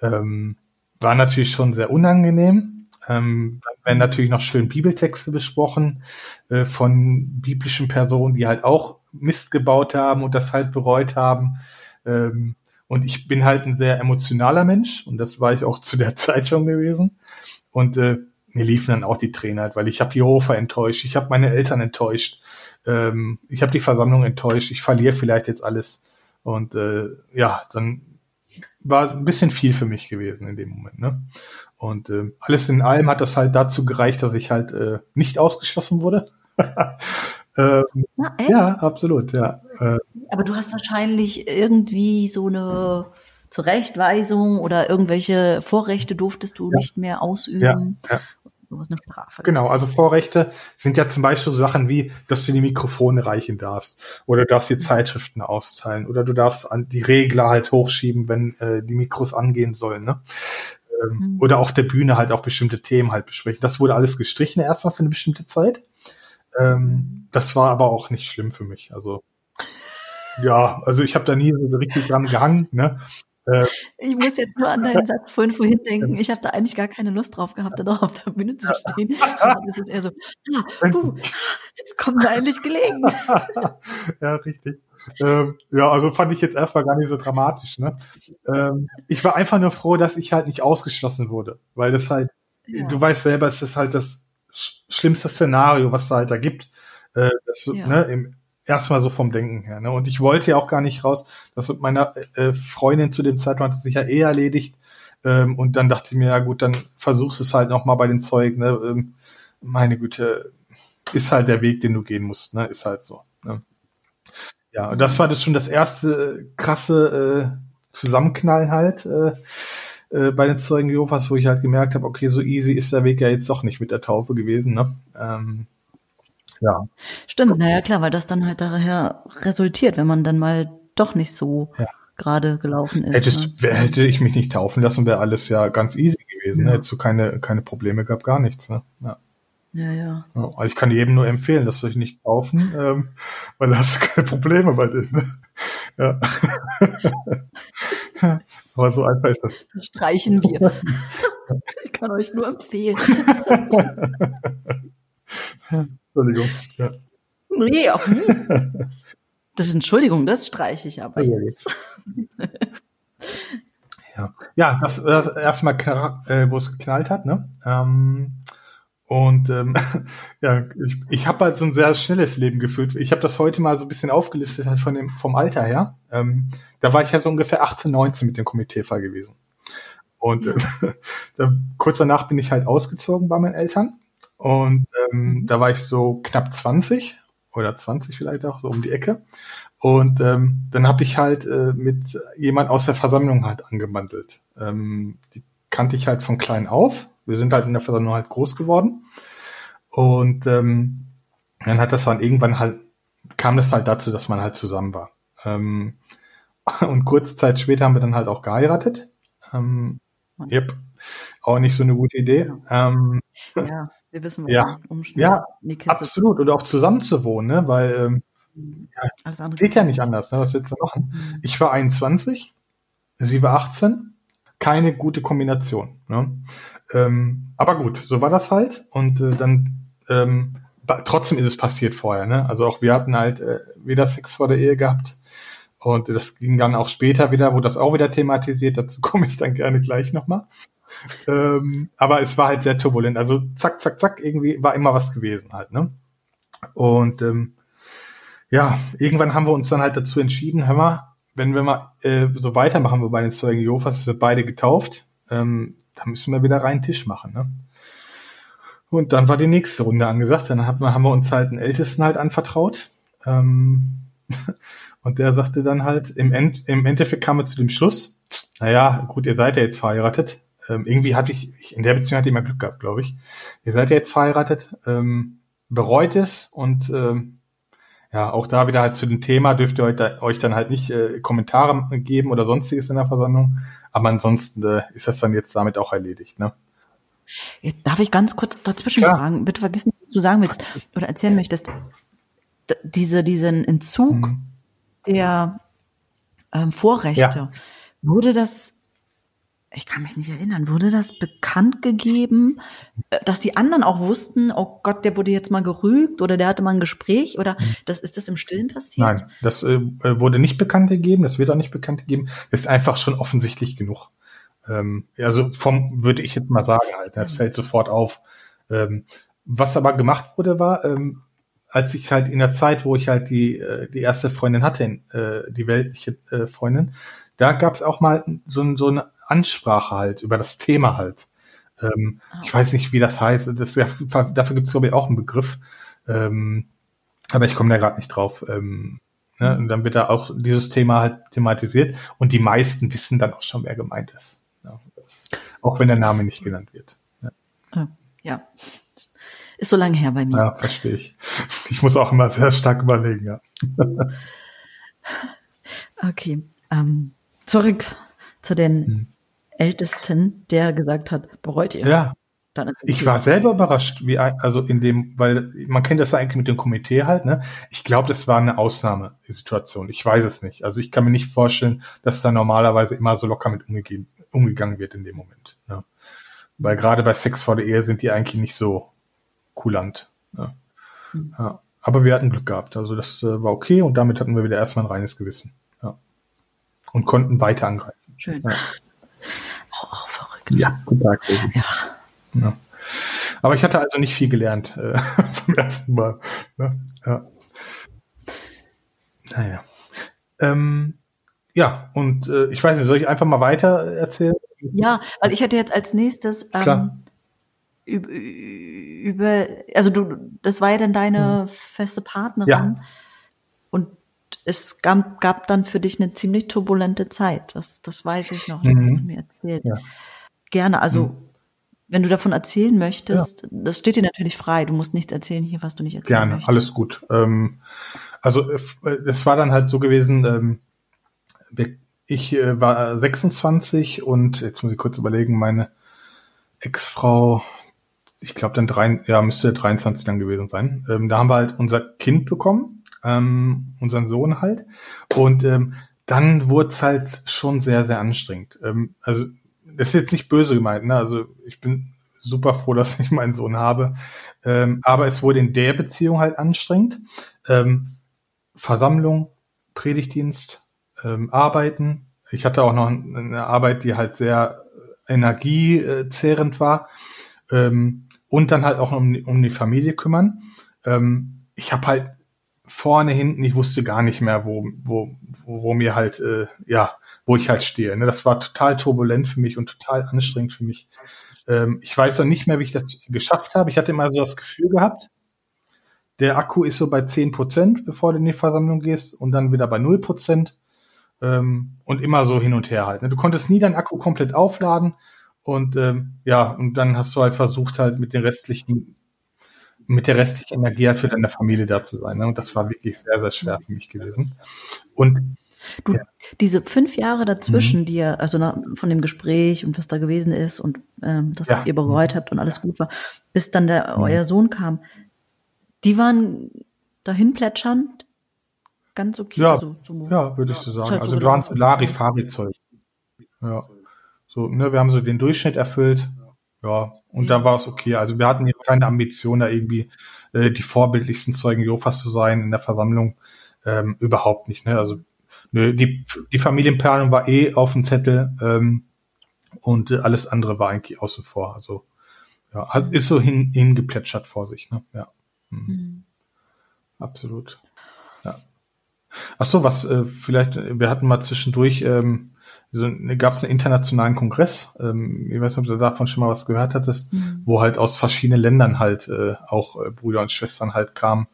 Ähm, war natürlich schon sehr unangenehm. Ähm, dann werden natürlich noch schön Bibeltexte besprochen äh, von biblischen Personen, die halt auch Mist gebaut haben und das halt bereut haben. Ähm, und ich bin halt ein sehr emotionaler Mensch und das war ich auch zu der Zeit schon gewesen. Und äh, mir liefen dann auch die Tränen halt, weil ich habe Jehova enttäuscht, ich habe meine Eltern enttäuscht, ähm, ich habe die Versammlung enttäuscht, ich verliere vielleicht jetzt alles. Und äh, ja, dann war ein bisschen viel für mich gewesen in dem Moment. Ne? Und äh, alles in allem hat das halt dazu gereicht, dass ich halt äh, nicht ausgeschlossen wurde. ähm, ja, absolut, ja. Äh, Aber du hast wahrscheinlich irgendwie so eine Zurechtweisung oder irgendwelche Vorrechte durftest du ja. nicht mehr ausüben. Ja, ja. Sowas eine Strafe. Genau, also Vorrechte sind ja zum Beispiel so Sachen wie, dass du die Mikrofone reichen darfst oder du darfst die Zeitschriften austeilen oder du darfst an die Regler halt hochschieben, wenn äh, die Mikros angehen sollen. Ne? Ähm, mhm. Oder auf der Bühne halt auch bestimmte Themen halt besprechen. Das wurde alles gestrichen erstmal für eine bestimmte Zeit. Ähm, das war aber auch nicht schlimm für mich. Also ja, also ich habe da nie so richtig dran gehangen. Ne? Äh, ich muss jetzt nur an deinen Satz vorhin, vorhin denken. Ich habe da eigentlich gar keine Lust drauf gehabt, da noch auf der Bühne zu stehen. Das ist eher so, ah, puh, kommt mir eigentlich gelegen. ja, richtig. Ähm, ja, also fand ich jetzt erstmal gar nicht so dramatisch. Ne? Ähm, ich war einfach nur froh, dass ich halt nicht ausgeschlossen wurde, weil das halt, ja. du weißt selber, es ist halt das schlimmste Szenario, was es halt da gibt. Äh, das, ja. ne, im, erstmal so vom Denken her. Ne? Und ich wollte ja auch gar nicht raus. Das mit meiner äh, Freundin zu dem Zeitpunkt hat sich ja eh erledigt. Ähm, und dann dachte ich mir, ja gut, dann versuchst es halt noch mal bei den Zeugen. Ne? Ähm, meine Güte, ist halt der Weg, den du gehen musst. Ne? Ist halt so. Ne? Ja, und das war das schon das erste krasse äh, Zusammenknallen halt äh, äh, bei den Zeugen Jehovas, wo ich halt gemerkt habe, okay, so easy ist der Weg ja jetzt doch nicht mit der Taufe gewesen. Ne? Ähm, ja. Stimmt, naja klar, weil das dann halt daher resultiert, wenn man dann mal doch nicht so ja. gerade gelaufen ist. Hättest, ne? Hätte ich mich nicht taufen lassen, wäre alles ja ganz easy gewesen. Ne? Ja. Hättest du keine, keine Probleme gehabt, gar nichts. Ne? Ja. Ja, ja. ja ich kann jedem nur empfehlen, dass euch nicht taufen, ähm, weil da hast du keine Probleme bei denen. Ne? Ja. Aber so einfach ist das. Das streichen wir. ich kann euch nur empfehlen. Entschuldigung. Ja. Nee, auch nie. Das ist Entschuldigung, das streiche ich aber jetzt. ja, ja das, das erstmal, äh, wo es geknallt hat, ne? Ähm, und ähm, ja, ich, ich habe halt so ein sehr schnelles Leben geführt. Ich habe das heute mal so ein bisschen aufgelistet halt von dem vom Alter her. Ähm, da war ich ja so ungefähr 18, 19 mit dem Komiteefall gewesen. Und äh, kurz danach bin ich halt ausgezogen bei meinen Eltern. Und ähm, da war ich so knapp 20 oder 20 vielleicht auch, so um die Ecke. Und ähm, dann habe ich halt äh, mit jemand aus der Versammlung halt angebandelt. Ähm, die kannte ich halt von klein auf. Wir sind halt in der Versammlung halt groß geworden. Und ähm, dann hat das dann irgendwann halt, kam das halt dazu, dass man halt zusammen war. Ähm, und kurze Zeit später haben wir dann halt auch geheiratet. Ähm, yep. Auch nicht so eine gute Idee. Ähm, ja. Wir wissen, warum ja. Umstände ja, absolut. Und auch zusammen zu wohnen, ne? weil ähm, ja, geht ja nicht anders. Ne? Was willst du machen? Mhm. Ich war 21, sie war 18. Keine gute Kombination. Ne? Ähm, aber gut, so war das halt. Und äh, dann ähm, trotzdem ist es passiert vorher. Ne? Also auch wir hatten halt äh, wieder Sex vor der Ehe gehabt. Und das ging dann auch später wieder, wo das auch wieder thematisiert. Dazu komme ich dann gerne gleich nochmal ähm, aber es war halt sehr turbulent. Also zack, zack, zack, irgendwie war immer was gewesen halt, ne? Und ähm, ja, irgendwann haben wir uns dann halt dazu entschieden, hör mal, wenn wir mal äh, so weitermachen wir bei den Zeugen Jehovas, wir sind beide getauft, ähm, dann müssen wir wieder reinen Tisch machen, ne? Und dann war die nächste Runde angesagt. Dann haben wir, haben wir uns halt einen Ältesten halt anvertraut. Ähm, und der sagte dann halt, im, End, im Endeffekt kam er zu dem Schluss, naja, gut, ihr seid ja jetzt verheiratet, ähm, irgendwie hatte ich, ich, in der Beziehung hatte ich immer Glück gehabt, glaube ich. Ihr seid ja jetzt verheiratet, ähm, bereut es und ähm, ja, auch da wieder halt zu dem Thema dürft ihr euch, da, euch dann halt nicht äh, Kommentare geben oder sonstiges in der Versammlung. Aber ansonsten äh, ist das dann jetzt damit auch erledigt, ne? Jetzt darf ich ganz kurz dazwischen ja. fragen? Bitte vergiss nicht, was du sagen willst oder erzählen möchtest. Diese, diesen Entzug mhm. der ähm, Vorrechte, ja. wurde das ich kann mich nicht erinnern, wurde das bekannt gegeben, äh, dass die anderen auch wussten, oh Gott, der wurde jetzt mal gerügt oder der hatte mal ein Gespräch oder hm. das ist das im Stillen passiert? Nein, das äh, wurde nicht bekannt gegeben, das wird auch nicht bekannt gegeben. Das ist einfach schon offensichtlich genug. Ähm, also vom würde ich jetzt mal sagen halt, das fällt sofort auf. Ähm, was aber gemacht wurde, war, ähm, als ich halt in der Zeit, wo ich halt die äh, die erste Freundin hatte, äh, die weltliche äh, Freundin, da gab es auch mal so, so eine Ansprache halt, über das Thema halt. Ähm, ah. Ich weiß nicht, wie das heißt. Das, dafür gibt es, glaube ich, auch einen Begriff. Ähm, aber ich komme da gerade nicht drauf. Ähm, ne? Und dann wird da auch dieses Thema halt thematisiert und die meisten wissen dann auch schon, wer gemeint ist. Ja, das, auch wenn der Name nicht genannt wird. Ja. Ah, ja. Ist so lange her bei mir. Ja, verstehe ich. Ich muss auch immer sehr stark überlegen, ja. Okay. Ähm, zurück zu den hm. Ältesten, der gesagt hat, bereut ihr? Ja, ich war selber überrascht, wie also in dem, weil man kennt das ja eigentlich mit dem Komitee halt, ne? Ich glaube, das war eine Ausnahmesituation. Ich weiß es nicht. Also ich kann mir nicht vorstellen, dass da normalerweise immer so locker mit umgegeben, umgegangen wird in dem Moment. Ne? Weil gerade bei Sex vor der Ehe sind die eigentlich nicht so kulant. Ne? Mhm. Ja. Aber wir hatten Glück gehabt. Also das äh, war okay und damit hatten wir wieder erstmal ein reines Gewissen. Ja. Und konnten weiter angreifen. Schön. Ja. Verrückt. Ja, Tag. Ja. Ja. Aber ich hatte also nicht viel gelernt äh, vom ersten Mal. Ne? Ja. Naja. Ähm, ja, und äh, ich weiß nicht, soll ich einfach mal weiter erzählen? Ja, weil ich hätte jetzt als nächstes ähm, über, über, also du, das war ja dann deine hm. feste Partnerin ja. und es gab, gab dann für dich eine ziemlich turbulente Zeit. Das, das weiß ich noch, mhm. hast du mir erzählt. Ja. Gerne, also mhm wenn du davon erzählen möchtest, ja. das steht dir natürlich frei. Du musst nichts erzählen hier, was du nicht erzählen Gerne, möchtest. alles gut. Ähm, also äh, es war dann halt so gewesen, ähm, ich äh, war 26 und jetzt muss ich kurz überlegen, meine Ex-Frau, ich glaube dann drei, ja, müsste 23 dann gewesen sein. Ähm, da haben wir halt unser Kind bekommen, ähm, unseren Sohn halt. Und ähm, dann wurde es halt schon sehr, sehr anstrengend. Ähm, also das ist jetzt nicht böse gemeint, ne? Also ich bin super froh, dass ich meinen Sohn habe. Ähm, aber es wurde in der Beziehung halt anstrengend. Ähm, Versammlung, Predigtdienst, ähm, Arbeiten. Ich hatte auch noch eine Arbeit, die halt sehr energiezehrend war. Ähm, und dann halt auch um, um die Familie kümmern. Ähm, ich habe halt vorne, hinten, ich wusste gar nicht mehr, wo, wo, wo, wo mir halt, äh, ja, wo ich halt stehe. Ne? Das war total turbulent für mich und total anstrengend für mich. Ähm, ich weiß auch nicht mehr, wie ich das geschafft habe. Ich hatte immer so das Gefühl gehabt, der Akku ist so bei zehn Prozent, bevor du in die Versammlung gehst und dann wieder bei null Prozent ähm, und immer so hin und her halt. Ne? Du konntest nie deinen Akku komplett aufladen und ähm, ja, und dann hast du halt versucht halt mit den restlichen mit der restlichen Energie halt für deine Familie da zu sein. Ne? Und das war wirklich sehr, sehr schwer für mich gewesen. Und Du, ja. diese fünf Jahre dazwischen, mhm. die ja, also nach, von dem Gespräch und was da gewesen ist und ähm, dass ja. ihr bereut habt und alles gut war, bis dann der mhm. euer Sohn kam, die waren dahin plätschernd, ganz okay. Ja, also, so, ja würde ich so sagen. Halt also so wir waren Larifari-Zeug. Ja. So, ne, wir haben so den Durchschnitt erfüllt. Ja, und mhm. da war es okay. Also wir hatten keine Ambition, da irgendwie äh, die vorbildlichsten Zeugen Jofas zu sein in der Versammlung. Ähm, überhaupt nicht. Ne? Also die, die Familienplanung war eh auf dem Zettel ähm, und äh, alles andere war eigentlich außen vor. Also ja, ist so hin, hingeplätschert vor sich. Ne? Ja, mhm. Mhm. absolut. Ja. Ach so, was äh, vielleicht, wir hatten mal zwischendurch, ähm, so, gab es einen internationalen Kongress, ähm, ich weiß nicht, ob du davon schon mal was gehört hattest, mhm. wo halt aus verschiedenen Ländern halt äh, auch äh, Brüder und Schwestern halt kamen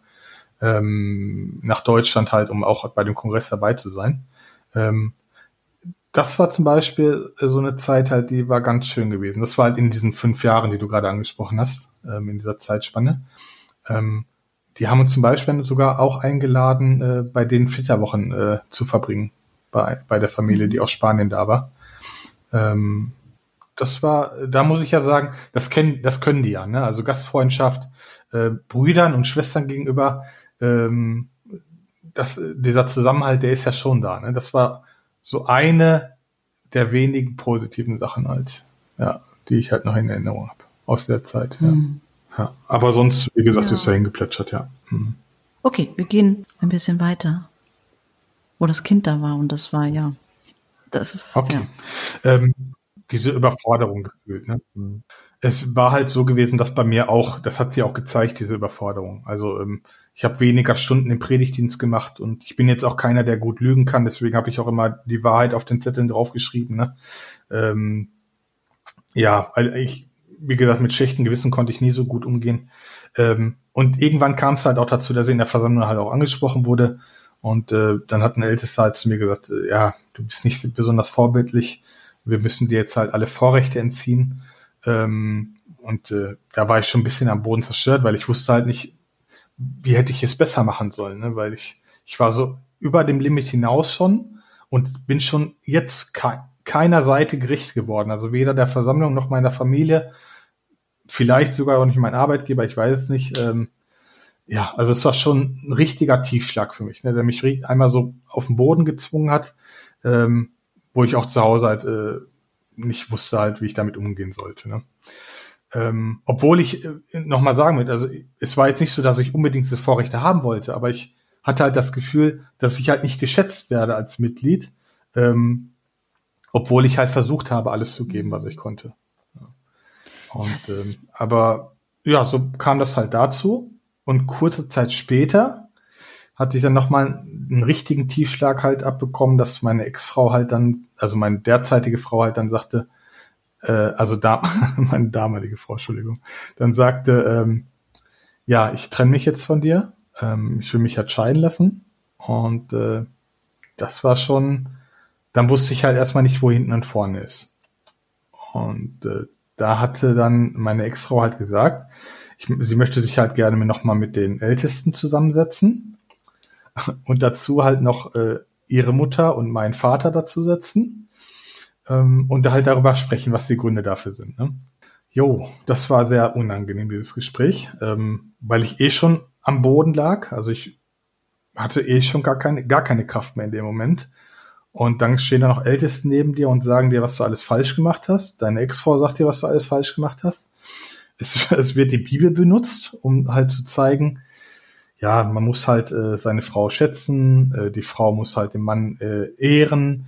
ähm, nach Deutschland halt, um auch bei dem Kongress dabei zu sein. Ähm, das war zum Beispiel so eine Zeit halt, die war ganz schön gewesen. Das war halt in diesen fünf Jahren, die du gerade angesprochen hast, ähm, in dieser Zeitspanne. Ähm, die haben uns zum Beispiel sogar auch eingeladen, äh, bei den Flitterwochen äh, zu verbringen, bei, bei der Familie, die aus Spanien da war. Ähm, das war, da muss ich ja sagen, das kennen, das können die ja, ne? Also Gastfreundschaft, äh, Brüdern und Schwestern gegenüber, ähm, das, dieser Zusammenhalt, der ist ja schon da. Ne? Das war so eine der wenigen positiven Sachen halt, ja, die ich halt noch in Erinnerung habe aus der Zeit. Ja. Mhm. ja. Aber sonst, wie gesagt, ja. ist er hingeplätschert, ja. Mhm. Okay, wir gehen ein bisschen weiter, wo das Kind da war und das war ja. Das, okay. Ja. Ähm, diese Überforderung gefühlt. Ne? Mhm. Es war halt so gewesen, dass bei mir auch, das hat sie auch gezeigt, diese Überforderung. Also ähm, ich habe weniger Stunden im Predigtdienst gemacht und ich bin jetzt auch keiner, der gut lügen kann, deswegen habe ich auch immer die Wahrheit auf den Zetteln draufgeschrieben. Ne? Ähm, ja, weil ich, wie gesagt, mit schlechten Gewissen konnte ich nie so gut umgehen. Ähm, und irgendwann kam es halt auch dazu, dass ich in der Versammlung halt auch angesprochen wurde. Und äh, dann hat ein Ältester halt zu mir gesagt, äh, ja, du bist nicht besonders vorbildlich, wir müssen dir jetzt halt alle Vorrechte entziehen. Ähm, und äh, da war ich schon ein bisschen am Boden zerstört, weil ich wusste halt nicht, wie hätte ich es besser machen sollen, ne? weil ich, ich war so über dem Limit hinaus schon und bin schon jetzt ke keiner Seite Gericht geworden. Also weder der Versammlung noch meiner Familie vielleicht sogar auch nicht mein Arbeitgeber, ich weiß es nicht. Ähm, ja, also es war schon ein richtiger Tiefschlag für mich, ne, der mich einmal so auf den Boden gezwungen hat, ähm, wo ich auch zu Hause halt äh, nicht wusste halt, wie ich damit umgehen sollte. Ne? Ähm, obwohl ich äh, nochmal sagen will, also es war jetzt nicht so, dass ich unbedingt das Vorrechte haben wollte, aber ich hatte halt das Gefühl, dass ich halt nicht geschätzt werde als Mitglied, ähm, obwohl ich halt versucht habe, alles zu geben, was ich konnte. Und yes. ähm, aber ja, so kam das halt dazu. Und kurze Zeit später hatte ich dann nochmal einen richtigen Tiefschlag halt abbekommen, dass meine Ex-Frau halt dann, also meine derzeitige Frau halt dann sagte, äh, also da, meine damalige Frau, Entschuldigung, dann sagte, ähm, ja, ich trenne mich jetzt von dir, ähm, ich will mich halt scheiden lassen. Und äh, das war schon, dann wusste ich halt erstmal nicht, wo hinten und vorne ist. Und äh, da hatte dann meine Ex-Frau halt gesagt, ich, sie möchte sich halt gerne nochmal mit den Ältesten zusammensetzen und dazu halt noch äh, ihre Mutter und meinen Vater dazu setzen ähm, und halt darüber sprechen, was die Gründe dafür sind. Ne? Jo, das war sehr unangenehm, dieses Gespräch, ähm, weil ich eh schon am Boden lag. Also ich hatte eh schon gar keine, gar keine Kraft mehr in dem Moment. Und dann stehen da noch Ältesten neben dir und sagen dir, was du alles falsch gemacht hast. Deine Ex-Frau sagt dir, was du alles falsch gemacht hast. Es, es, wird die Bibel benutzt, um halt zu zeigen, ja, man muss halt äh, seine Frau schätzen, äh, die Frau muss halt den Mann äh, ehren,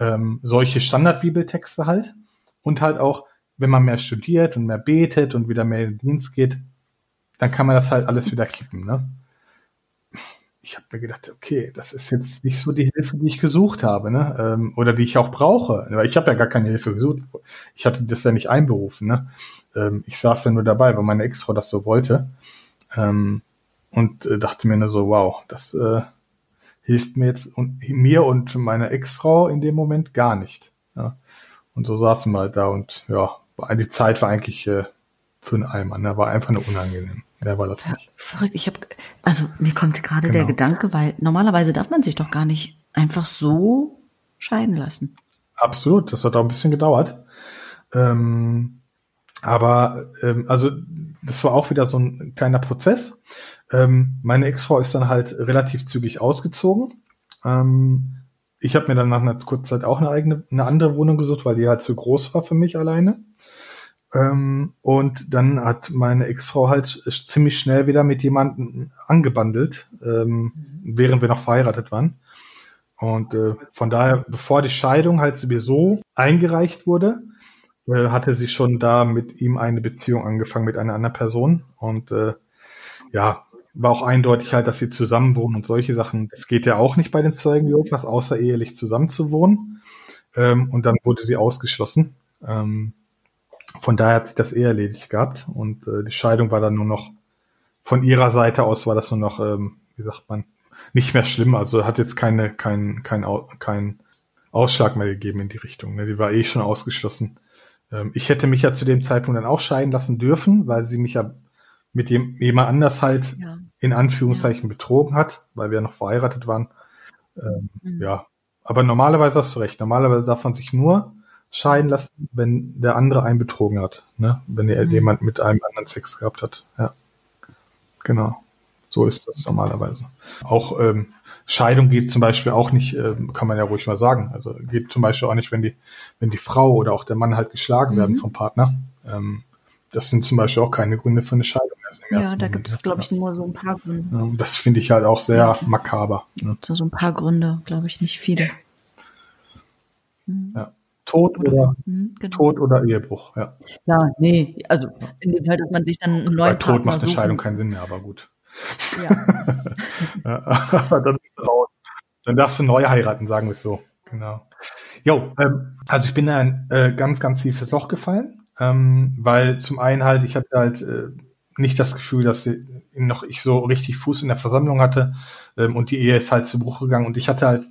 ähm, solche Standardbibeltexte halt. Und halt auch, wenn man mehr studiert und mehr betet und wieder mehr in den Dienst geht, dann kann man das halt alles wieder kippen, ne? Ich habe mir gedacht, okay, das ist jetzt nicht so die Hilfe, die ich gesucht habe, ne? Ähm, oder die ich auch brauche. Weil ich habe ja gar keine Hilfe gesucht. Ich hatte das ja nicht einberufen, ne? Ähm, ich saß ja nur dabei, weil meine Ex-Frau das so wollte. Ähm, und äh, dachte mir nur so, wow, das äh, hilft mir jetzt und mir und meiner Ex-Frau in dem Moment gar nicht. Ja? Und so saßen wir halt da und ja, die Zeit war eigentlich äh, für einen Eimer, ne? War einfach nur unangenehm. Mehr war das nicht. Verrückt. Ich habe, also mir kommt gerade genau. der Gedanke, weil normalerweise darf man sich doch gar nicht einfach so scheiden lassen. Absolut, das hat auch ein bisschen gedauert. Ähm, aber ähm, also das war auch wieder so ein kleiner Prozess. Ähm, meine Ex-Frau ist dann halt relativ zügig ausgezogen. Ähm, ich habe mir dann nach einer kurzen Zeit auch eine eigene, eine andere Wohnung gesucht, weil die halt zu groß war für mich alleine. Ähm, und dann hat meine Ex-Frau halt ziemlich schnell wieder mit jemandem angebandelt, ähm, mhm. während wir noch verheiratet waren. Und äh, von daher, bevor die Scheidung halt sowieso eingereicht wurde, äh, hatte sie schon da mit ihm eine Beziehung angefangen mit einer anderen Person. Und äh, ja, war auch eindeutig halt, dass sie zusammenwohnen und solche Sachen. Das geht ja auch nicht bei den Zeugen Jehovas, außerehelich zusammenzuwohnen. Ähm, und dann wurde sie ausgeschlossen. Ähm, von daher hat sich das eh erledigt gehabt und äh, die Scheidung war dann nur noch von ihrer Seite aus war das nur noch, ähm, wie sagt man, nicht mehr schlimm. Also hat jetzt keine, kein, kein, kein Ausschlag mehr gegeben in die Richtung. Ne? Die war eh schon ausgeschlossen. Ähm, ich hätte mich ja zu dem Zeitpunkt dann auch scheiden lassen dürfen, weil sie mich ja mit dem, jemand anders halt ja. in Anführungszeichen betrogen hat, weil wir noch verheiratet waren. Ähm, mhm. Ja, aber normalerweise hast du recht. Normalerweise darf man sich nur scheiden lassen, wenn der andere einen betrogen hat, ne? Wenn er mhm. jemand mit einem anderen Sex gehabt hat. Ja. Genau. So ist das normalerweise. Auch ähm, Scheidung geht zum Beispiel auch nicht, ähm, kann man ja ruhig mal sagen. Also geht zum Beispiel auch nicht, wenn die, wenn die Frau oder auch der Mann halt geschlagen mhm. werden vom Partner. Ähm, das sind zum Beispiel auch keine Gründe für eine Scheidung. Ja, da gibt es, glaube ich, nur so ein paar Gründe. Ja, das finde ich halt auch sehr ja. makaber. Ne? So, so ein paar Gründe, glaube ich, nicht viele. Ja. Tod oder, mhm, genau. Tod oder Ehebruch, ja. Ja, nee, also in dem Fall, dass man sich dann einen neuen Bei Tod macht eine Scheidung keinen Sinn mehr, aber gut. Ja. ja aber dann bist du raus. Dann darfst du neu heiraten, sagen wir es so. Genau. Jo, ähm, also ich bin in ein äh, ganz, ganz tiefes Loch gefallen, ähm, weil zum einen halt, ich hatte halt äh, nicht das Gefühl, dass noch ich so richtig Fuß in der Versammlung hatte ähm, und die Ehe ist halt zu Bruch gegangen und ich hatte halt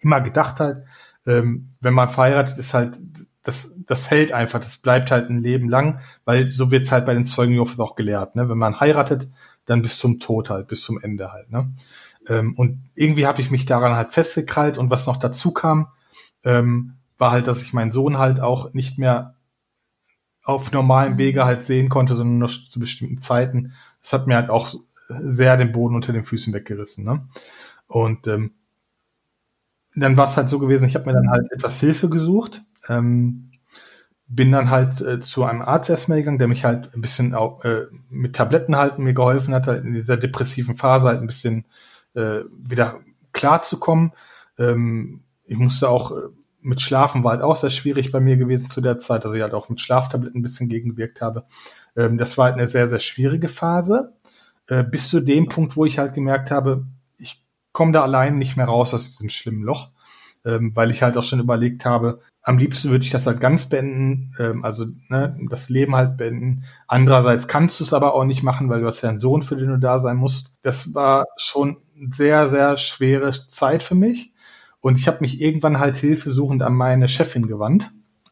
immer gedacht halt, ähm, wenn man verheiratet ist halt, das, das hält einfach, das bleibt halt ein Leben lang, weil so wird's halt bei den Zeugen Jehovas auch gelehrt. Ne? Wenn man heiratet, dann bis zum Tod halt, bis zum Ende halt. Ne? Ähm, und irgendwie habe ich mich daran halt festgekrallt und was noch dazu kam, ähm, war halt, dass ich meinen Sohn halt auch nicht mehr auf normalem Wege halt sehen konnte, sondern nur zu bestimmten Zeiten. Das hat mir halt auch sehr den Boden unter den Füßen weggerissen. Ne? Und ähm, dann war es halt so gewesen, ich habe mir dann halt etwas Hilfe gesucht. Ähm, bin dann halt äh, zu einem Arzt erstmal gegangen, der mich halt ein bisschen auch, äh, mit Tabletten halt mir geholfen hat, halt in dieser depressiven Phase halt ein bisschen äh, wieder klar zu kommen. Ähm, ich musste auch äh, mit Schlafen war halt auch sehr schwierig bei mir gewesen zu der Zeit, dass ich halt auch mit Schlaftabletten ein bisschen gegengewirkt habe. Ähm, das war halt eine sehr, sehr schwierige Phase, äh, bis zu dem Punkt, wo ich halt gemerkt habe, ich komme da allein nicht mehr raus aus diesem schlimmen Loch, ähm, weil ich halt auch schon überlegt habe, am liebsten würde ich das halt ganz beenden, ähm, also ne, das Leben halt beenden. Andererseits kannst du es aber auch nicht machen, weil du hast ja einen Sohn, für den du da sein musst. Das war schon sehr, sehr schwere Zeit für mich. Und ich habe mich irgendwann halt hilfesuchend an meine Chefin gewandt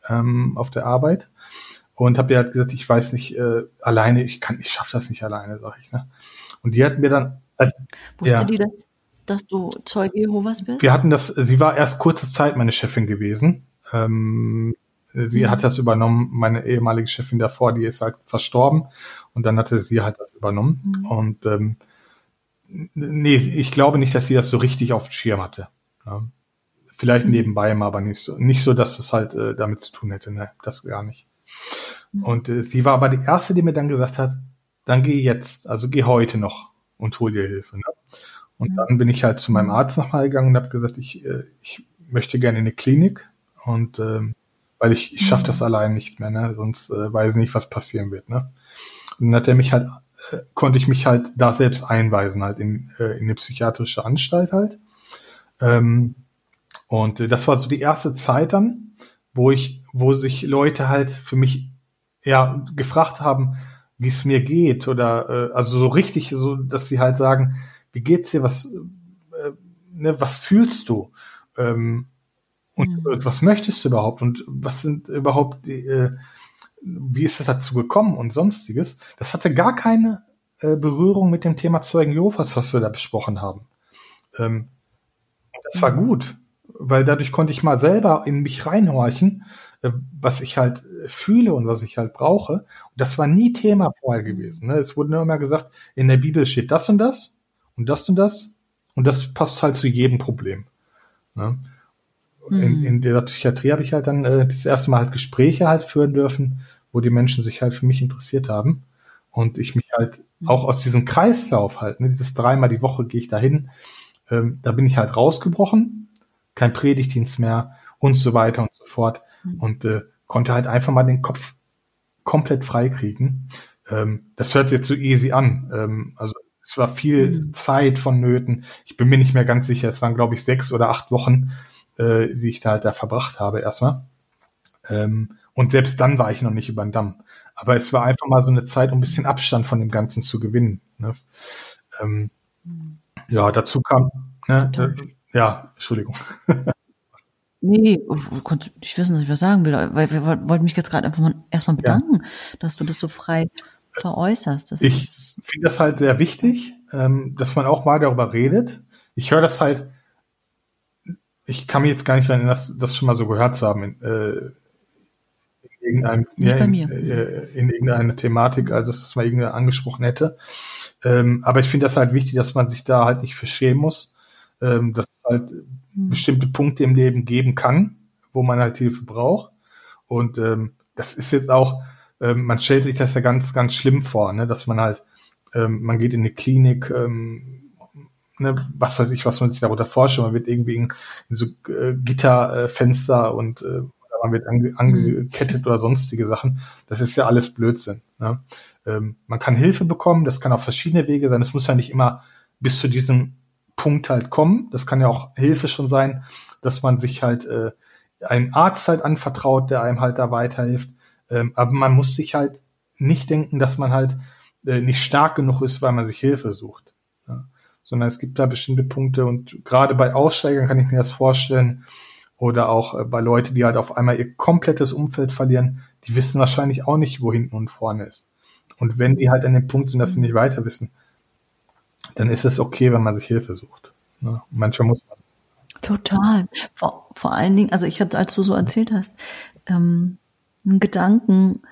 ähm, auf der Arbeit und habe ihr halt gesagt, ich weiß nicht äh, alleine, ich kann, ich schaffe das nicht alleine, sag ich. Ne? Und die hat mir dann als wusste ja, die das, dass du Zeuge Jehovas bist? Wir hatten das. Sie war erst kurze Zeit meine Chefin gewesen ähm, sie mhm. hat das übernommen, meine ehemalige Chefin davor, die ist halt verstorben und dann hatte sie halt das übernommen. Mhm. Und ähm, nee, ich glaube nicht, dass sie das so richtig auf dem Schirm hatte. Ja. Vielleicht nebenbei mal, aber nicht so, nicht so, dass es halt äh, damit zu tun hätte. Ne, das gar nicht. Mhm. Und äh, sie war aber die erste, die mir dann gesagt hat, dann geh jetzt, also geh heute noch und hol dir Hilfe. Ne? Und mhm. dann bin ich halt zu meinem Arzt nochmal gegangen und habe gesagt, ich, äh, ich möchte gerne in eine Klinik und ähm, weil ich, ich schaffe das mhm. allein nicht mehr, ne? Sonst äh, weiß ich nicht, was passieren wird, ne? Und dann hat er mich halt, äh, konnte ich mich halt da selbst einweisen, halt in, äh, in eine psychiatrische Anstalt halt. Ähm, und äh, das war so die erste Zeit dann, wo ich, wo sich Leute halt für mich ja gefragt haben, wie es mir geht oder äh, also so richtig, so dass sie halt sagen, wie geht's dir, was, äh, ne, was fühlst du? Ähm, und mhm. was möchtest du überhaupt? Und was sind überhaupt, äh, wie ist es dazu gekommen und sonstiges? Das hatte gar keine äh, Berührung mit dem Thema Zeugen Jehovas, was wir da besprochen haben. Ähm, das war mhm. gut, weil dadurch konnte ich mal selber in mich reinhorchen, äh, was ich halt äh, fühle und was ich halt brauche. Und das war nie Thema vorher gewesen. Ne? Es wurde nur immer gesagt, in der Bibel steht das und das und das und das und das passt halt zu jedem Problem. Ne? in, mhm. in der Psychiatrie habe ich halt dann äh, das erste Mal halt Gespräche halt führen dürfen, wo die Menschen sich halt für mich interessiert haben. Und ich mich halt mhm. auch aus diesem Kreislauf halt, ne, dieses dreimal die Woche gehe ich dahin, ähm, da bin ich halt rausgebrochen, kein Predigtdienst mehr und so weiter und so fort. Mhm. Und äh, konnte halt einfach mal den Kopf komplett freikriegen. Ähm, das hört sich jetzt so easy an. Ähm, also es war viel mhm. Zeit vonnöten. Ich bin mir nicht mehr ganz sicher. Es waren, glaube ich, sechs oder acht Wochen, äh, die ich da halt da verbracht habe erstmal. Ähm, und selbst dann war ich noch nicht über den Damm. Aber es war einfach mal so eine Zeit, um ein bisschen Abstand von dem Ganzen zu gewinnen. Ne? Ähm, ja, dazu kam, ne, ja, Entschuldigung. Nee, ich weiß nicht, was ich was sagen will, weil wir wollten mich jetzt gerade einfach mal erstmal bedanken, ja. dass du das so frei veräußerst. Das ich finde das halt sehr wichtig, ähm, dass man auch mal darüber redet. Ich höre das halt ich kann mich jetzt gar nicht erinnern, das, das schon mal so gehört zu haben. In, äh, in irgendeinem, ja, in, äh, in irgendeiner Thematik, also dass das mal irgendwer angesprochen hätte. Ähm, aber ich finde das halt wichtig, dass man sich da halt nicht verschämen muss, ähm, dass es halt mhm. bestimmte Punkte im Leben geben kann, wo man halt Hilfe braucht. Und ähm, das ist jetzt auch, ähm, man stellt sich das ja ganz, ganz schlimm vor, ne? dass man halt, ähm, man geht in eine Klinik, ähm, ne, was weiß ich, was man sich darunter vorstellt. Man wird irgendwie in, in so äh, Gitterfenster äh, und äh, man wird ange, angekettet oder sonstige Sachen. Das ist ja alles Blödsinn. Ne? Ähm, man kann Hilfe bekommen, das kann auf verschiedene Wege sein. Es muss ja nicht immer bis zu diesem Punkt halt kommen. Das kann ja auch Hilfe schon sein, dass man sich halt äh, einen Arzt halt anvertraut, der einem halt da weiterhilft. Ähm, aber man muss sich halt nicht denken, dass man halt äh, nicht stark genug ist, weil man sich Hilfe sucht sondern es gibt da bestimmte Punkte und gerade bei Aussteigern kann ich mir das vorstellen oder auch äh, bei Leuten, die halt auf einmal ihr komplettes Umfeld verlieren, die wissen wahrscheinlich auch nicht, wo hinten und vorne ist. Und wenn die halt an dem Punkt sind, dass sie nicht weiter wissen, dann ist es okay, wenn man sich Hilfe sucht. Ne? Manchmal muss man. Total. Vor, vor allen Dingen, also ich hatte, als du so erzählt hast, ähm, einen Gedanken,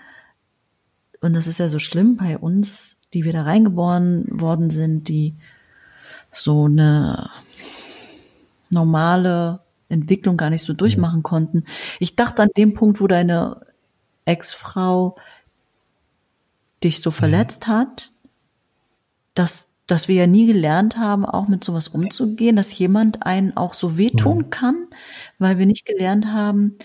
und das ist ja so schlimm bei uns, die wir da reingeboren worden sind, die so eine normale Entwicklung gar nicht so durchmachen konnten. Ich dachte an dem Punkt, wo deine Ex-Frau dich so verletzt hat, dass, dass wir ja nie gelernt haben, auch mit sowas umzugehen, dass jemand einen auch so wehtun kann, weil wir nicht gelernt haben,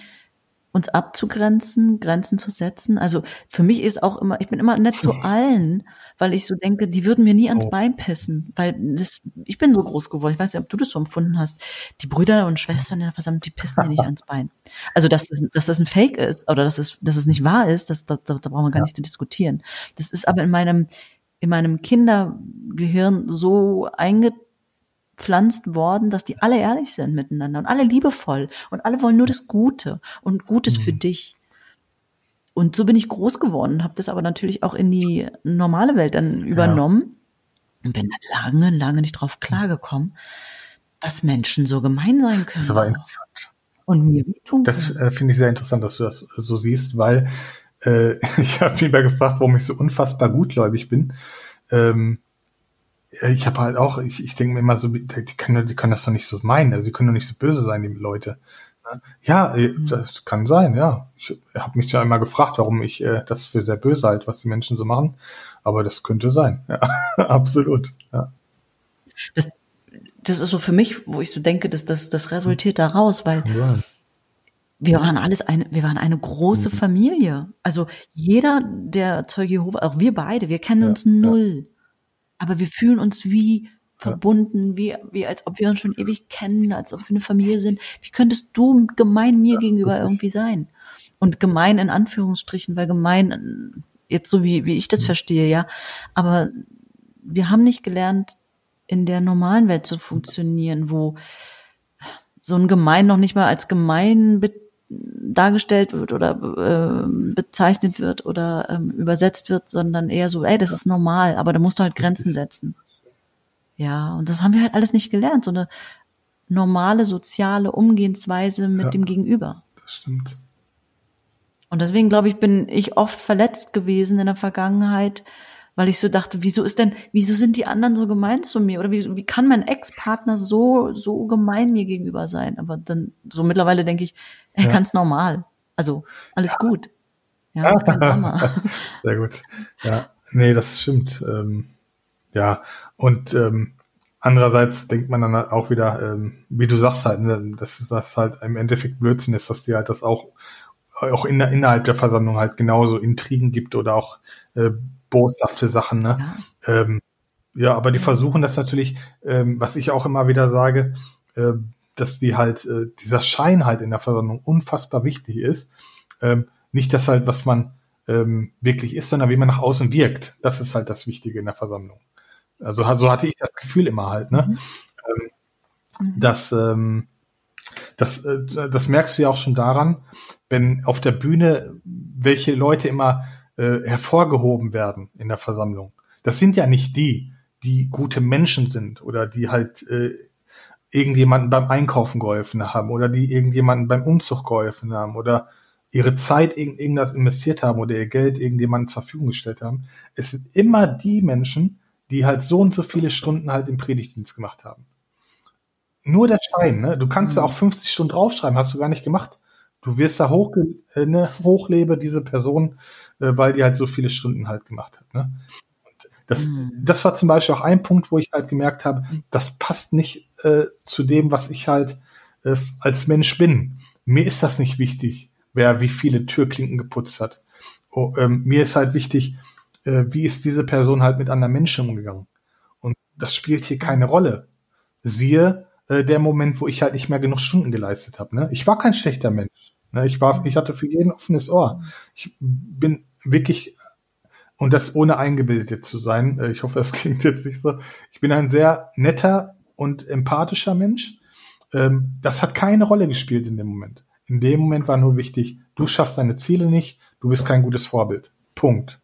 uns abzugrenzen, Grenzen zu setzen. Also für mich ist auch immer, ich bin immer nett zu allen, weil ich so denke, die würden mir nie ans oh. Bein pissen, weil das, ich bin so groß geworden. Ich weiß nicht, ob du das so empfunden hast. Die Brüder und Schwestern in der Versammlung, die pissen dir nicht ans Bein. Also dass das, dass das ein Fake ist oder dass es, dass es nicht wahr ist, das, da, da, brauchen wir gar nicht zu diskutieren. Das ist aber in meinem in meinem Kindergehirn so eingetragen gepflanzt worden, dass die alle ehrlich sind miteinander und alle liebevoll und alle wollen nur das Gute und Gutes mhm. für dich. Und so bin ich groß geworden, habe das aber natürlich auch in die normale Welt dann übernommen ja. und bin dann lange, lange nicht drauf klargekommen, dass Menschen so gemein sein können. Das war interessant. Und mir tun. Das äh, finde ich sehr interessant, dass du das so siehst, weil äh, ich habe mich mal gefragt, warum ich so unfassbar gutgläubig bin. Ähm, ich habe halt auch, ich, ich denke mir immer so, die können, die können das doch nicht so meinen, also die können doch nicht so böse sein, die Leute. Ja, äh, das kann sein, ja. Ich habe mich ja einmal gefragt, warum ich äh, das für sehr böse halte, was die Menschen so machen. Aber das könnte sein, ja, absolut. Ja. Das, das ist so für mich, wo ich so denke, dass das, das resultiert daraus, weil wir waren alles eine, wir waren eine große mhm. Familie. Also jeder der Zeuge Jehova, auch wir beide, wir kennen ja, uns null. Ja aber wir fühlen uns wie verbunden, wie, wie als ob wir uns schon ewig kennen, als ob wir eine Familie sind. Wie könntest du gemein mir gegenüber irgendwie sein? Und gemein in Anführungsstrichen, weil gemein, jetzt so wie, wie ich das mhm. verstehe, ja. Aber wir haben nicht gelernt, in der normalen Welt zu funktionieren, wo so ein Gemein noch nicht mal als gemein dargestellt wird oder äh, bezeichnet wird oder ähm, übersetzt wird, sondern eher so, ey, das ist normal, aber da musst du halt Grenzen setzen. Ja, und das haben wir halt alles nicht gelernt, so eine normale soziale Umgehensweise mit ja, dem Gegenüber. Das stimmt. Und deswegen glaube ich, bin ich oft verletzt gewesen in der Vergangenheit, weil ich so dachte, wieso ist denn, wieso sind die anderen so gemein zu mir? Oder wie, wie kann mein Ex-Partner so, so gemein mir gegenüber sein? Aber dann, so mittlerweile denke ich, ja. ganz normal. Also, alles ja. gut. Ja, kein Drama. Sehr gut. Ja, nee, das stimmt. Ähm, ja, und ähm, andererseits denkt man dann auch wieder, ähm, wie du sagst halt, ne, dass das halt im Endeffekt Blödsinn ist, dass die halt das auch auch in, innerhalb der Versammlung halt genauso Intrigen gibt oder auch äh, boshafte Sachen. Ne? Ja. Ähm, ja, aber die versuchen das natürlich, ähm, was ich auch immer wieder sage, äh, dass die halt, äh, dieser Schein halt in der Versammlung unfassbar wichtig ist. Ähm, nicht das halt, was man ähm, wirklich ist, sondern wie man nach außen wirkt. Das ist halt das Wichtige in der Versammlung. Also so hatte ich das Gefühl immer halt, ne? Mhm. Ähm, dass ähm, das, äh, das merkst du ja auch schon daran, wenn auf der Bühne welche Leute immer äh, hervorgehoben werden in der Versammlung. Das sind ja nicht die, die gute Menschen sind oder die halt äh, irgendjemanden beim Einkaufen geholfen haben oder die irgendjemanden beim Umzug geholfen haben oder ihre Zeit in irgendwas investiert haben oder ihr Geld irgendjemandem zur Verfügung gestellt haben. Es sind immer die Menschen, die halt so und so viele Stunden halt im Predigtdienst gemacht haben. Nur der Schein, ne? Du kannst ja mhm. auch 50 Stunden draufschreiben, hast du gar nicht gemacht. Du wirst da hoch, äh, ne, hochlebe diese Person, äh, weil die halt so viele Stunden halt gemacht hat. Ne? Das, mhm. das war zum Beispiel auch ein Punkt, wo ich halt gemerkt habe, das passt nicht äh, zu dem, was ich halt äh, als Mensch bin. Mir ist das nicht wichtig, wer wie viele Türklinken geputzt hat. Oh, ähm, mir ist halt wichtig, äh, wie ist diese Person halt mit anderen Menschen umgegangen. Und das spielt hier keine Rolle. Siehe äh, der Moment, wo ich halt nicht mehr genug Stunden geleistet habe. Ne? Ich war kein schlechter Mensch. Ne, ich war, ich hatte für jeden offenes Ohr. Ich bin wirklich, und das ohne eingebildet zu sein, äh, ich hoffe, das klingt jetzt nicht so, ich bin ein sehr netter und empathischer Mensch. Ähm, das hat keine Rolle gespielt in dem Moment. In dem Moment war nur wichtig, du schaffst deine Ziele nicht, du bist kein gutes Vorbild. Punkt.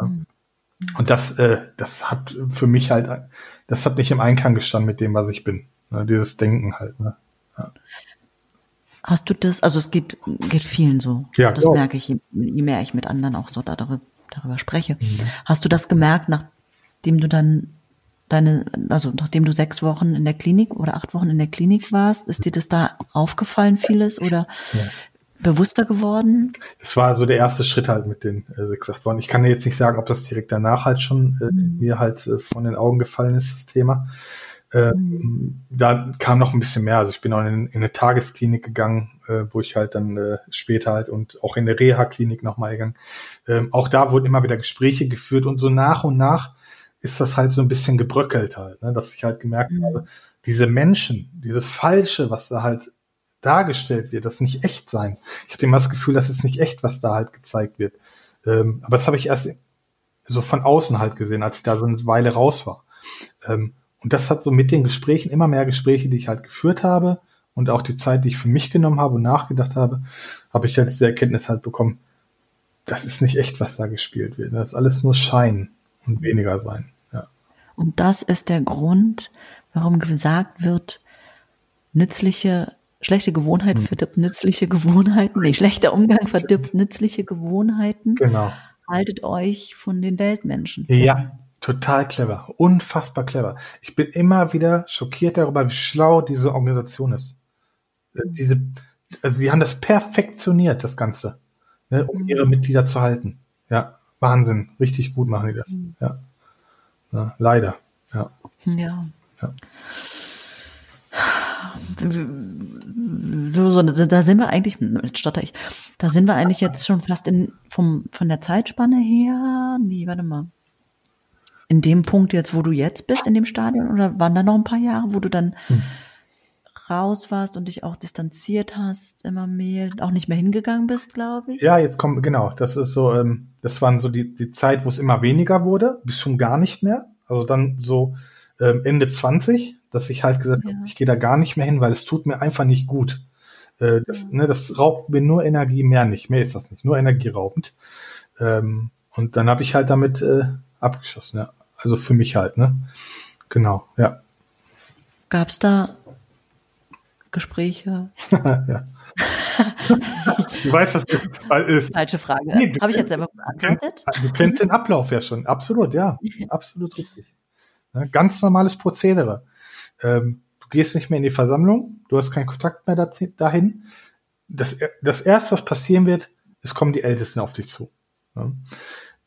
Ja. Mhm. Und das, äh, das hat für mich halt, das hat nicht im Einklang gestanden mit dem, was ich bin. Ne? Dieses Denken halt. Ne? Ja. Hast du das, also es geht, geht vielen so. Ja, das merke ich, je, je, mehr ich mit anderen auch so darüber, darüber spreche. Mhm. Hast du das gemerkt, nachdem du dann deine, also nachdem du sechs Wochen in der Klinik oder acht Wochen in der Klinik warst, ist dir das da aufgefallen, vieles oder ja. bewusster geworden? Das war so der erste Schritt halt mit den äh, sechs, acht Wochen. Ich kann jetzt nicht sagen, ob das direkt danach halt schon äh, mhm. mir halt äh, von den Augen gefallen ist, das Thema. Äh, mhm. Da kam noch ein bisschen mehr. Also ich bin auch in, in eine Tagesklinik gegangen, äh, wo ich halt dann äh, später halt und auch in der Reha-Klinik nochmal gegangen. Ähm, auch da wurden immer wieder Gespräche geführt und so nach und nach ist das halt so ein bisschen gebröckelt halt, ne? dass ich halt gemerkt mhm. habe, diese Menschen, dieses Falsche, was da halt dargestellt wird, das nicht echt sein. Ich hatte immer das Gefühl, das ist nicht echt, was da halt gezeigt wird. Ähm, aber das habe ich erst so von außen halt gesehen, als ich da so eine Weile raus war. Ähm, und das hat so mit den Gesprächen, immer mehr Gespräche, die ich halt geführt habe und auch die Zeit, die ich für mich genommen habe und nachgedacht habe, habe ich halt diese Erkenntnis halt bekommen, das ist nicht echt, was da gespielt wird. Das ist alles nur Schein und weniger sein. Ja. Und das ist der Grund, warum gesagt wird, nützliche, schlechte Gewohnheit hm. verdirbt nützliche Gewohnheiten. Nee, schlechter Umgang verdirbt nützliche Gewohnheiten. Genau. Haltet euch von den Weltmenschen. Fern. Ja, total clever. Unfassbar clever. Ich bin immer wieder schockiert darüber, wie schlau diese Organisation ist. Äh, diese, also die haben das perfektioniert, das Ganze, ne, um mhm. ihre Mitglieder zu halten. Ja. Wahnsinn, richtig gut machen die das. Mhm. Ja. ja. Leider. Ja. Ja. ja. So, da sind wir eigentlich, stotter ich, da sind wir eigentlich jetzt schon fast in, vom, von der Zeitspanne her, nee, warte mal. In dem Punkt jetzt, wo du jetzt bist, in dem Stadion, oder waren da noch ein paar Jahre, wo du dann hm raus warst und dich auch distanziert hast, immer mehr, auch nicht mehr hingegangen bist, glaube ich. Ja, jetzt kommt, genau, das ist so, ähm, das waren so die, die Zeit, wo es immer weniger wurde, bis schon gar nicht mehr. Also dann so ähm, Ende 20, dass ich halt gesagt ja. habe, ich gehe da gar nicht mehr hin, weil es tut mir einfach nicht gut. Äh, das, ja. ne, das raubt mir nur Energie, mehr nicht, mehr ist das nicht, nur energieraubend. Ähm, und dann habe ich halt damit äh, abgeschossen, ja. Also für mich halt, ne? Genau, ja. Gab es da Gespräche? ja. du weißt, das ist. Falsche Frage. Nee, Habe ich jetzt selber beantwortet? Du kennst den Ablauf ja schon. Absolut, ja. Absolut richtig. Ja, ganz normales Prozedere. Ähm, du gehst nicht mehr in die Versammlung, du hast keinen Kontakt mehr dahin. Das, das erste, was passieren wird, es kommen die Ältesten auf dich zu. Ja.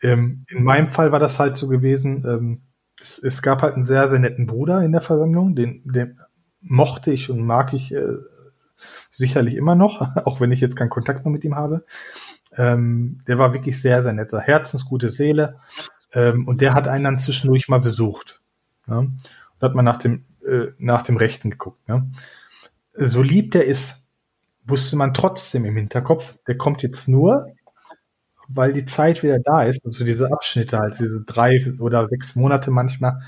Ähm, in meinem Fall war das halt so gewesen, ähm, es, es, gab halt einen sehr, sehr netten Bruder in der Versammlung, den, den mochte ich und mag ich äh, sicherlich immer noch, auch wenn ich jetzt keinen Kontakt mehr mit ihm habe. Ähm, der war wirklich sehr, sehr netter, herzensgute Seele. Ähm, und der hat einen dann zwischendurch mal besucht. Ja? Und hat man nach dem, äh, nach dem Rechten geguckt. Ne? So lieb der ist, wusste man trotzdem im Hinterkopf, der kommt jetzt nur, weil die Zeit wieder da ist, also diese Abschnitte halt, diese drei oder sechs Monate manchmal,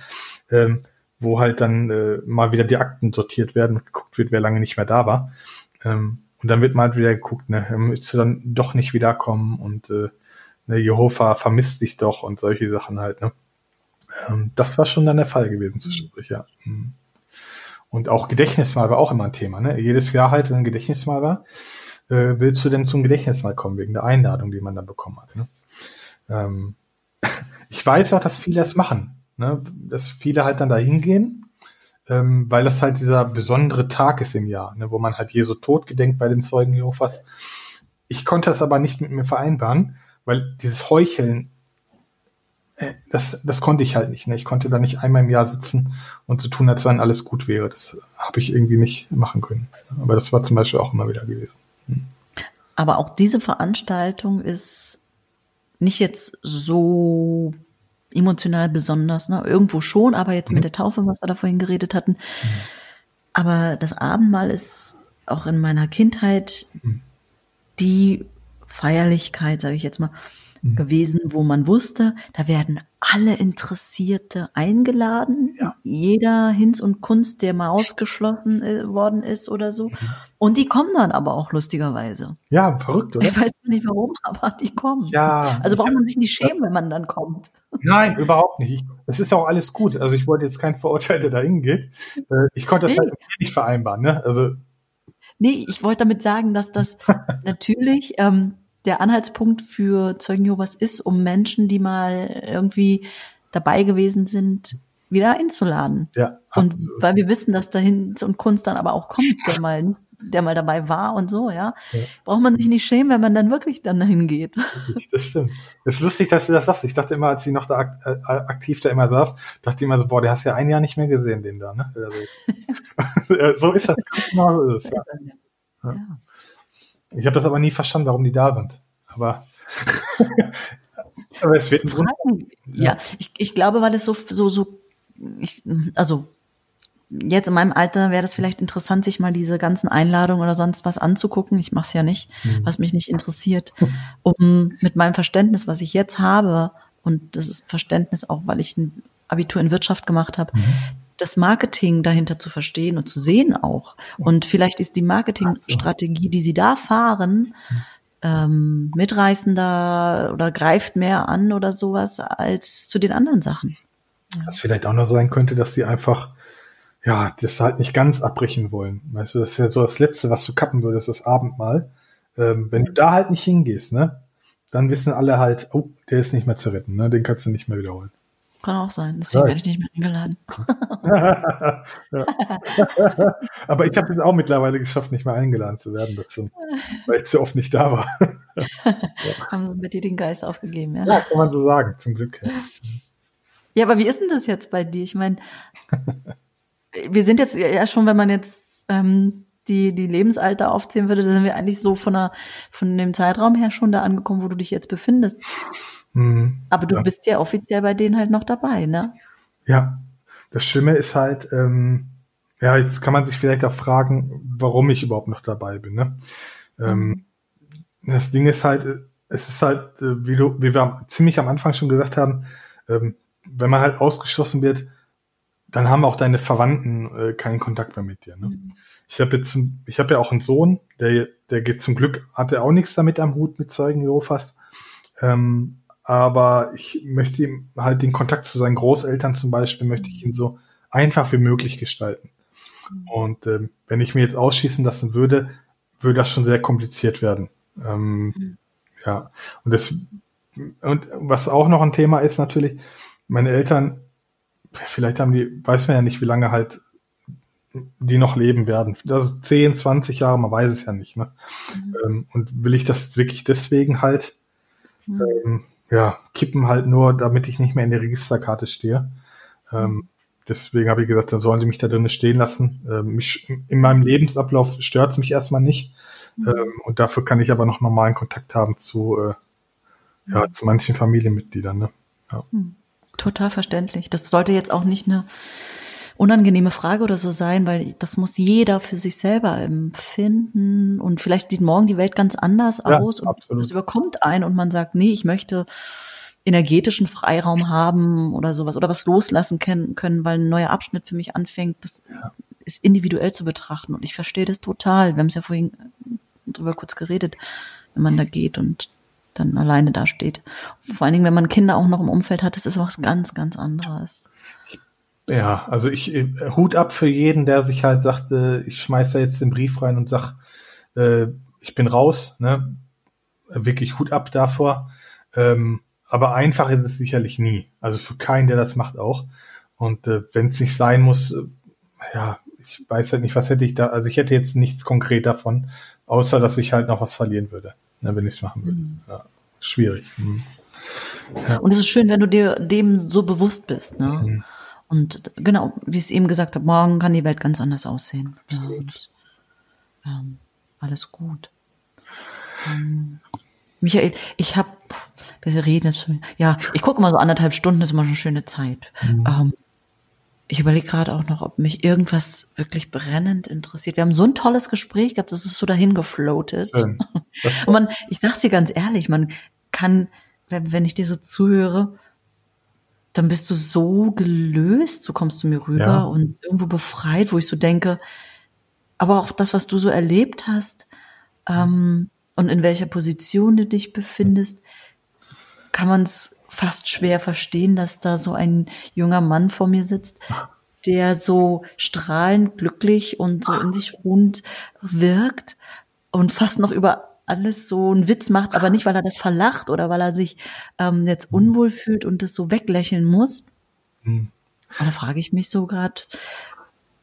ähm, wo halt dann äh, mal wieder die Akten sortiert werden und geguckt wird, wer lange nicht mehr da war. Ähm, und dann wird mal halt wieder geguckt, ne, müsste dann doch nicht wiederkommen und äh, ne, Jehova vermisst dich doch und solche Sachen halt. Ne? Ähm, das war schon dann der Fall gewesen zwischendurch, ja. Mhm. Und auch Gedächtnismal war auch immer ein Thema. Ne? Jedes Jahr halt, wenn ein Gedächtnismal war, äh, willst du denn zum Gedächtnismal kommen, wegen der Einladung, die man dann bekommen hat. Ne? Ähm, ich weiß auch, dass viele das machen. Ne? Dass viele halt dann da hingehen, ähm, weil das halt dieser besondere Tag ist im Jahr, ne? wo man halt Jesu Tod gedenkt bei den Zeugen Jehovas. Ich konnte das aber nicht mit mir vereinbaren, weil dieses Heucheln, äh, das, das konnte ich halt nicht. Ne? Ich konnte da nicht einmal im Jahr sitzen und so tun, als wenn alles gut wäre. Das habe ich irgendwie nicht machen können. Aber das war zum Beispiel auch immer wieder gewesen. Aber auch diese Veranstaltung ist nicht jetzt so emotional besonders. Ne? Irgendwo schon, aber jetzt mhm. mit der Taufe, was wir da vorhin geredet hatten. Mhm. Aber das Abendmahl ist auch in meiner Kindheit mhm. die Feierlichkeit, sage ich jetzt mal, mhm. gewesen, wo man wusste, da werden alle Interessierte eingeladen. Ja. Jeder Hinz und Kunst, der mal ausgeschlossen äh, worden ist oder so. Mhm. Und die kommen dann aber auch lustigerweise. Ja, verrückt, oder? Ich weiß nicht warum, aber die kommen. Ja. Also braucht man sich nicht schämen, wenn man dann kommt. Nein, überhaupt nicht. Es ist auch alles gut. Also ich wollte jetzt kein Verurteil, der da hingeht. Äh, ich konnte das nee. halt nicht vereinbaren, ne? Also. Nee, ich wollte damit sagen, dass das natürlich, ähm, der Anhaltspunkt für Zeugen Jehovas ist, um Menschen, die mal irgendwie dabei gewesen sind, wieder einzuladen. Ja. Und weil wir wissen, dass dahin und Kunst dann aber auch kommt, der mal, der mal dabei war und so, ja, ja. braucht man sich nicht schämen, wenn man dann wirklich dann dahin geht. Das stimmt. Es ist lustig, dass du das sagst. Ich dachte immer, als sie noch da äh, aktiv da immer saß, dachte ich immer so, boah, der hast ja ein Jahr nicht mehr gesehen, den da, ne? so ist das. Genau so ist es, ja. ja. Ich habe das aber nie verstanden, warum die da sind. Aber, aber es wird ein Grund. Ja, ich, ich glaube, weil es so, so, so, ich, also jetzt in meinem Alter wäre das vielleicht interessant, sich mal diese ganzen Einladungen oder sonst was anzugucken. Ich mache es ja nicht, mhm. was mich nicht interessiert, um mit meinem Verständnis, was ich jetzt habe, und das ist Verständnis auch, weil ich ein Abitur in Wirtschaft gemacht habe, mhm das Marketing dahinter zu verstehen und zu sehen auch. Und vielleicht ist die Marketingstrategie, die sie da fahren, ähm, mitreißender oder greift mehr an oder sowas als zu den anderen Sachen. Was vielleicht auch noch sein könnte, dass sie einfach ja, das halt nicht ganz abbrechen wollen. Weißt du, das ist ja so das Letzte, was du kappen würdest, das Abendmahl. Ähm, wenn du da halt nicht hingehst, ne, dann wissen alle halt, oh, der ist nicht mehr zu retten, ne, den kannst du nicht mehr wiederholen. Kann auch sein. Deswegen werde ich nicht mehr eingeladen. Aber ich habe es auch mittlerweile geschafft, nicht mehr eingeladen zu werden dazu, weil ich zu oft nicht da war. Haben sie mit dir den Geist aufgegeben, ja? Ja, kann man so sagen, zum Glück. Ja, aber wie ist denn das jetzt bei dir? Ich meine, wir sind jetzt ja schon, wenn man jetzt ähm, die, die Lebensalter aufzählen würde, da sind wir eigentlich so von, der, von dem Zeitraum her schon da angekommen, wo du dich jetzt befindest. Mhm. Aber du ja. bist ja offiziell bei denen halt noch dabei, ne? Ja. Das Schlimme ist halt, ähm, ja, jetzt kann man sich vielleicht auch fragen, warum ich überhaupt noch dabei bin, ne? Ähm, mhm. das Ding ist halt, es ist halt, äh, wie du, wie wir ziemlich am Anfang schon gesagt haben, ähm, wenn man halt ausgeschlossen wird, dann haben auch deine Verwandten äh, keinen Kontakt mehr mit dir. Ne? Mhm. Ich habe jetzt, ich habe ja auch einen Sohn, der, der geht zum Glück, hatte auch nichts damit am Hut mit Zeugen Jehovas. Ähm, aber ich möchte ihm halt den Kontakt zu seinen Großeltern zum Beispiel, möchte ich ihn so einfach wie möglich gestalten. Und ähm, wenn ich mir jetzt ausschießen lassen würde, würde das schon sehr kompliziert werden. Ähm, mhm. Ja, und das und was auch noch ein Thema ist natürlich, meine Eltern, vielleicht haben die, weiß man ja nicht, wie lange halt die noch leben werden. Das ist 10, 20 Jahre, man weiß es ja nicht. Ne? Mhm. Ähm, und will ich das wirklich deswegen halt mhm. Ja, kippen halt nur, damit ich nicht mehr in der Registerkarte stehe. Ähm, deswegen habe ich gesagt, dann sollen sie mich da drinnen stehen lassen. Ähm, mich, in meinem Lebensablauf stört es mich erstmal nicht. Mhm. Ähm, und dafür kann ich aber noch normalen Kontakt haben zu, äh, ja, mhm. zu manchen Familienmitgliedern. Ne? Ja. Mhm. Total verständlich. Das sollte jetzt auch nicht eine unangenehme Frage oder so sein, weil das muss jeder für sich selber empfinden und vielleicht sieht morgen die Welt ganz anders ja, aus und absolut. es überkommt ein und man sagt, nee, ich möchte energetischen Freiraum haben oder sowas oder was loslassen können, können weil ein neuer Abschnitt für mich anfängt. Das ja. ist individuell zu betrachten und ich verstehe das total. Wir haben es ja vorhin drüber kurz geredet, wenn man da geht und dann alleine da steht. Vor allen Dingen, wenn man Kinder auch noch im Umfeld hat, das ist was ganz, ganz anderes. Ja, also ich äh, Hut ab für jeden, der sich halt sagt, äh, ich schmeiß da jetzt den Brief rein und sag, äh, ich bin raus, ne? Wirklich Hut ab davor. Ähm, aber einfach ist es sicherlich nie. Also für keinen, der das macht, auch. Und äh, wenn es nicht sein muss, äh, ja, ich weiß halt nicht, was hätte ich da, also ich hätte jetzt nichts konkret davon, außer dass ich halt noch was verlieren würde, ne, wenn ich es machen würde. Mhm. Ja, schwierig. Mhm. Ja. Und es ist schön, wenn du dir dem so bewusst bist, ne? Mhm. Und genau, wie ich es eben gesagt habe, morgen kann die Welt ganz anders aussehen. Absolut. Ja, und, ähm, alles gut. Ähm, Michael, ich habe, wir reden jetzt, ja, ich gucke mal so anderthalb Stunden, ist immer schon eine schöne Zeit. Mhm. Ähm, ich überlege gerade auch noch, ob mich irgendwas wirklich brennend interessiert. Wir haben so ein tolles Gespräch gehabt, das ist so dahin gefloatet. Und man, ich sag's dir ganz ehrlich, man kann, wenn, wenn ich dir so zuhöre, dann bist du so gelöst, so kommst du mir rüber ja. und irgendwo befreit, wo ich so denke, aber auch das, was du so erlebt hast ähm, und in welcher Position du dich befindest, kann man es fast schwer verstehen, dass da so ein junger Mann vor mir sitzt, der so strahlend glücklich und so in sich ruhend wirkt und fast noch über alles so einen Witz macht, aber nicht, weil er das verlacht oder weil er sich ähm, jetzt unwohl fühlt und das so weglächeln muss. Mhm. Und da frage ich mich so gerade,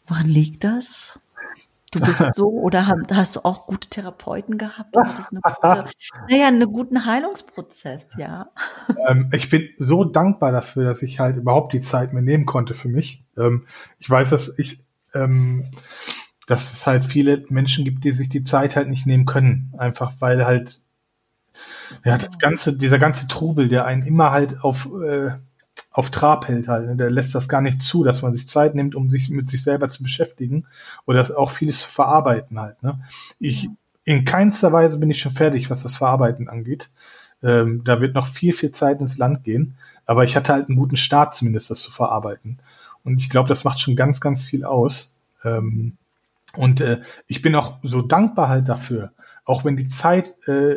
woran liegt das? Du bist so oder hast du auch gute Therapeuten gehabt? Eine gute, naja, einen guten Heilungsprozess, ja. Ähm, ich bin so dankbar dafür, dass ich halt überhaupt die Zeit mir nehmen konnte für mich. Ähm, ich weiß, dass ich, ähm, dass es halt viele Menschen gibt, die sich die Zeit halt nicht nehmen können, einfach weil halt ja das ganze, dieser ganze Trubel, der einen immer halt auf äh, auf Trab hält halt. Ne? Der lässt das gar nicht zu, dass man sich Zeit nimmt, um sich mit sich selber zu beschäftigen oder auch vieles zu verarbeiten halt. Ne? Ich in keinster Weise bin ich schon fertig, was das Verarbeiten angeht. Ähm, da wird noch viel, viel Zeit ins Land gehen. Aber ich hatte halt einen guten Start zumindest, das zu verarbeiten. Und ich glaube, das macht schon ganz, ganz viel aus. Ähm, und äh, ich bin auch so dankbar halt dafür, auch wenn die Zeit äh,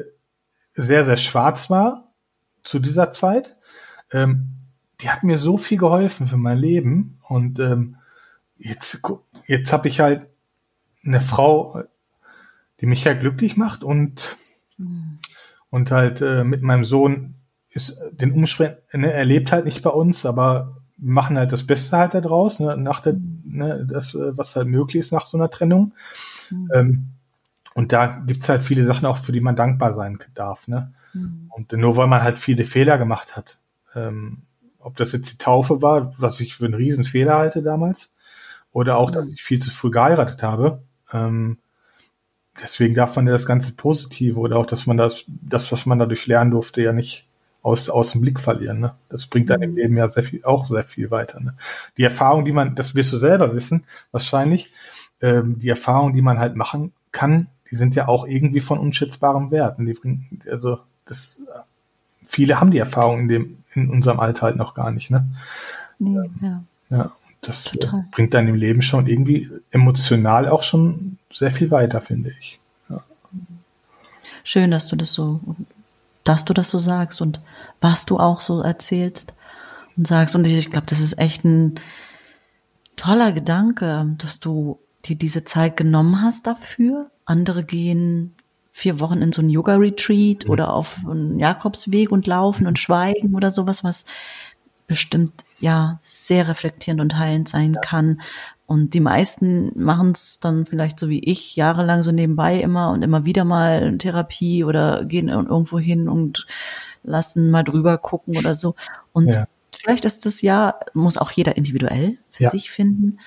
sehr, sehr schwarz war zu dieser Zeit. Ähm, die hat mir so viel geholfen für mein Leben. Und ähm, jetzt, jetzt habe ich halt eine Frau, die mich ja glücklich macht und, mhm. und halt äh, mit meinem Sohn ist den Umschwung, ne, er lebt halt nicht bei uns, aber machen halt das Beste halt da draus, ne, nach der, ne, das, äh, was halt möglich ist nach so einer Trennung. Mhm. Ähm, und da gibt's halt viele Sachen auch, für die man dankbar sein darf. Ne? Mhm. Und nur weil man halt viele Fehler gemacht hat, ähm, ob das jetzt die Taufe war, was ich für einen Riesenfehler halte damals, oder auch, dass mhm. ich viel zu früh geheiratet habe. Ähm, deswegen darf man ja das ganze Positive oder auch, dass man das, das, was man dadurch lernen durfte, ja nicht aus, aus dem Blick verlieren. Ne? Das bringt dann im mhm. Leben ja sehr viel, auch sehr viel weiter. Ne? Die Erfahrung, die man, das wirst du selber wissen, wahrscheinlich, ähm, die Erfahrung, die man halt machen kann, die sind ja auch irgendwie von unschätzbarem Wert. Und die bringen, also das viele haben die Erfahrung in dem, in unserem Alter halt noch gar nicht, ne? Nee, ja. Ja, das Total. bringt dann im Leben schon irgendwie emotional auch schon sehr viel weiter, finde ich. Schön, dass du das so, dass du das so sagst und was du auch so erzählst und sagst. Und ich, glaube, das ist echt ein toller Gedanke, dass du dir diese Zeit genommen hast dafür. Andere gehen vier Wochen in so ein Yoga-Retreat mhm. oder auf einen Jakobsweg und laufen und schweigen oder sowas, was bestimmt ja sehr reflektierend und heilend sein kann. Und die meisten machen es dann vielleicht so wie ich, jahrelang so nebenbei immer und immer wieder mal Therapie oder gehen irgendwo hin und lassen mal drüber gucken oder so. Und ja. vielleicht ist das ja, muss auch jeder individuell für ja. sich finden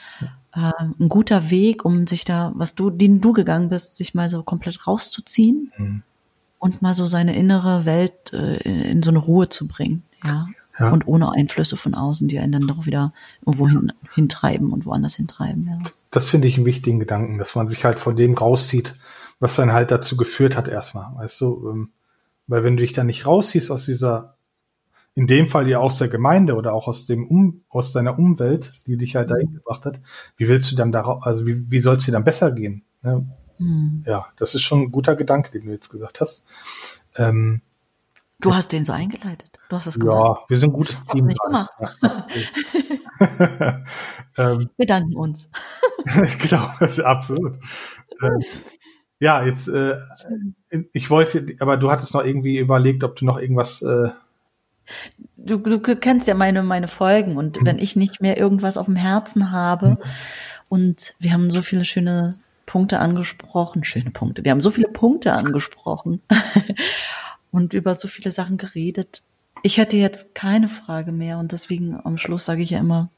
äh, ein guter Weg, um sich da, was du, den du gegangen bist, sich mal so komplett rauszuziehen mhm. und mal so seine innere Welt äh, in, in, so eine Ruhe zu bringen, ja? Ja. Und ohne Einflüsse von außen, die einen dann doch wieder irgendwo hin, hintreiben und woanders hintreiben, ja. Das finde ich einen wichtigen Gedanken, dass man sich halt von dem rauszieht, was dann halt dazu geführt hat erstmal, weißt du, ähm, weil wenn du dich da nicht rausziehst aus dieser in dem Fall ja aus der Gemeinde oder auch aus dem um, aus deiner Umwelt, die dich halt dahin gebracht hat, wie willst du dann darauf, also wie, wie soll es dir dann besser gehen? Ne? Mhm. Ja, das ist schon ein guter Gedanke, den du jetzt gesagt hast. Ähm, du hast den so eingeleitet. Du hast es gemacht. Ja, wir sind ein gutes Team. Nicht gemacht. ähm, wir danken uns. genau, absolut. Ähm, ja, jetzt, äh, ich wollte, aber du hattest noch irgendwie überlegt, ob du noch irgendwas äh, du, du kennst ja meine, meine Folgen und mhm. wenn ich nicht mehr irgendwas auf dem Herzen habe mhm. und wir haben so viele schöne Punkte angesprochen, schöne Punkte, wir haben so viele Punkte angesprochen und über so viele Sachen geredet. Ich hätte jetzt keine Frage mehr und deswegen am Schluss sage ich ja immer,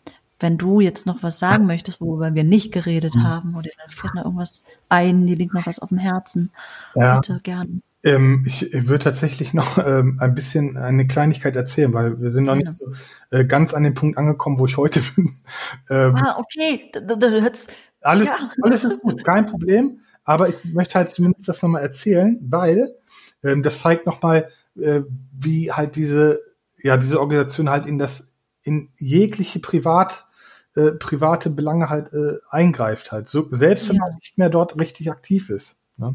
wenn du jetzt noch was sagen möchtest, worüber wir nicht geredet mhm. haben oder dann fällt noch irgendwas ein, dir liegt noch was auf dem Herzen, ja. bitte gerne. Ähm, ich würde tatsächlich noch ähm, ein bisschen eine Kleinigkeit erzählen, weil wir sind noch nicht so äh, ganz an dem Punkt angekommen, wo ich heute bin. Ähm, ah, okay. Da alles, ja. alles ist gut, kein Problem. Aber ich möchte halt zumindest das nochmal erzählen, weil ähm, das zeigt nochmal, äh, wie halt diese, ja, diese Organisation halt in das, in jegliche Privat, äh, private Belange halt äh, eingreift halt. So, selbst wenn ja. man nicht mehr dort richtig aktiv ist. Ne?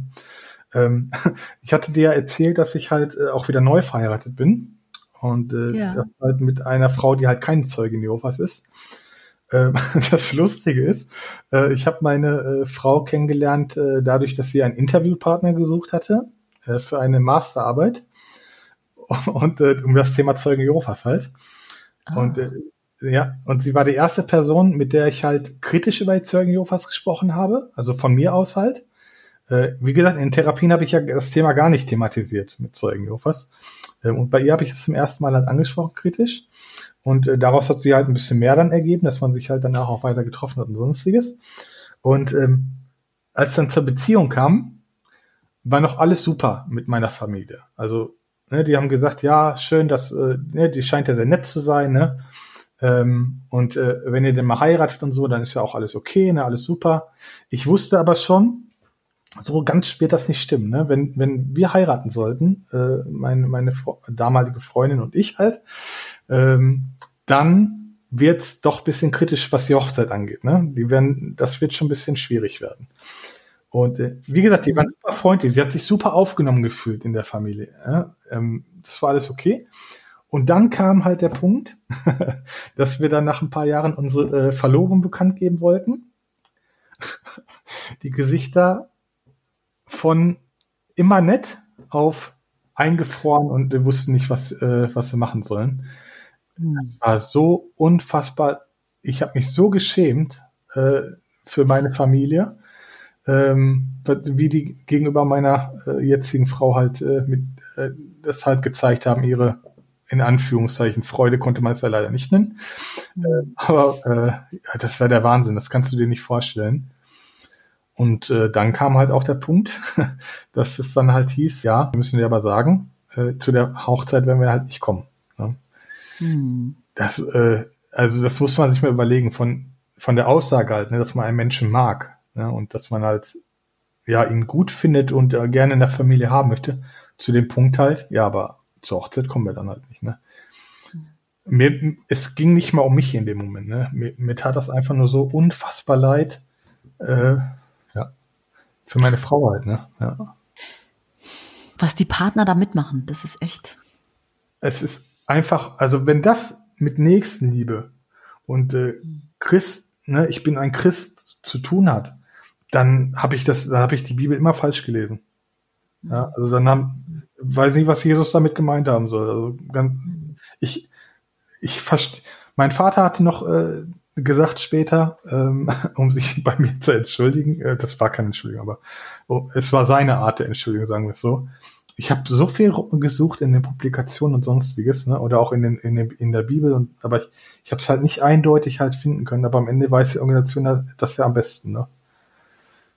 Ähm, ich hatte dir ja erzählt, dass ich halt äh, auch wieder neu verheiratet bin. Und äh, ja. das halt mit einer Frau, die halt keine Zeugin Jehovas ist. Ähm, das Lustige ist, äh, ich habe meine äh, Frau kennengelernt, äh, dadurch, dass sie einen Interviewpartner gesucht hatte. äh, für eine Masterarbeit und äh, um das Thema Zeugen Jehovas halt. Ah. Und äh, ja, und sie war die erste Person, mit der ich halt kritisch über die Zeugen Jehovas gesprochen habe, also von mir aus halt. Äh, wie gesagt, in Therapien habe ich ja das Thema gar nicht thematisiert mit Zeugen Jehovas. Ähm, und bei ihr habe ich es zum ersten Mal halt angesprochen, kritisch. Und äh, daraus hat sie halt ein bisschen mehr dann ergeben, dass man sich halt danach auch weiter getroffen hat und sonstiges. Und ähm, als dann zur Beziehung kam, war noch alles super mit meiner Familie. Also, ne, die haben gesagt, ja, schön, dass, äh, ne, die scheint ja sehr nett zu sein, ne? Ähm, und äh, wenn ihr denn mal heiratet und so, dann ist ja auch alles okay, ne, alles super. Ich wusste aber schon, so ganz wird das nicht stimmen, ne? Wenn, wenn wir heiraten sollten, äh, meine, meine damalige Freundin und ich halt, ähm, dann wird's doch bisschen kritisch, was die Hochzeit angeht. Ne? Die werden, das wird schon ein bisschen schwierig werden. Und äh, wie gesagt, die waren super freundlich. Sie hat sich super aufgenommen gefühlt in der Familie. Ja? Ähm, das war alles okay. Und dann kam halt der Punkt, dass wir dann nach ein paar Jahren unsere äh, Verlobung bekannt geben wollten. Die Gesichter von immer nett auf eingefroren und wir wussten nicht, was, äh, was wir machen sollen. Das war so unfassbar. Ich habe mich so geschämt äh, für meine Familie ähm, wie die gegenüber meiner äh, jetzigen Frau halt äh, mit äh, das halt gezeigt haben, ihre in Anführungszeichen Freude konnte man es ja leider nicht nennen. Mhm. Äh, aber äh, das wäre der Wahnsinn, das kannst du dir nicht vorstellen. Und äh, dann kam halt auch der Punkt, dass es dann halt hieß, ja, müssen wir aber sagen, äh, zu der Hochzeit werden wir halt nicht kommen. Ne? Mhm. Das, also das muss man sich mal überlegen, von, von der Aussage halt, ne, dass man einen Menschen mag, ja, und dass man halt ja ihn gut findet und äh, gerne in der Familie haben möchte. Zu dem Punkt halt, ja, aber zur Hochzeit kommen wir dann halt nicht. Ne? Mir, es ging nicht mal um mich in dem Moment. Ne? Mir, mir tat das einfach nur so unfassbar leid. Äh, ja, für meine Frau halt. Ne? Ja. Was die Partner da mitmachen, das ist echt. Es ist einfach, also wenn das mit Nächstenliebe und äh, Christ, ne, ich bin ein Christ zu tun hat, dann habe ich das, dann habe ich die Bibel immer falsch gelesen. Ja, also dann haben, weiß nicht, was Jesus damit gemeint haben soll. Also ganz, ich, ich verstehe. Mein Vater hatte noch äh, gesagt später, ähm, um sich bei mir zu entschuldigen, äh, das war keine Entschuldigung, aber oh, es war seine Art der Entschuldigung, sagen wir es so. Ich habe so viel gesucht in den Publikationen und sonstiges, ne, oder auch in, den, in, den, in der Bibel, und aber ich, ich habe es halt nicht eindeutig halt finden können, aber am Ende weiß die Organisation das ja am besten, ne?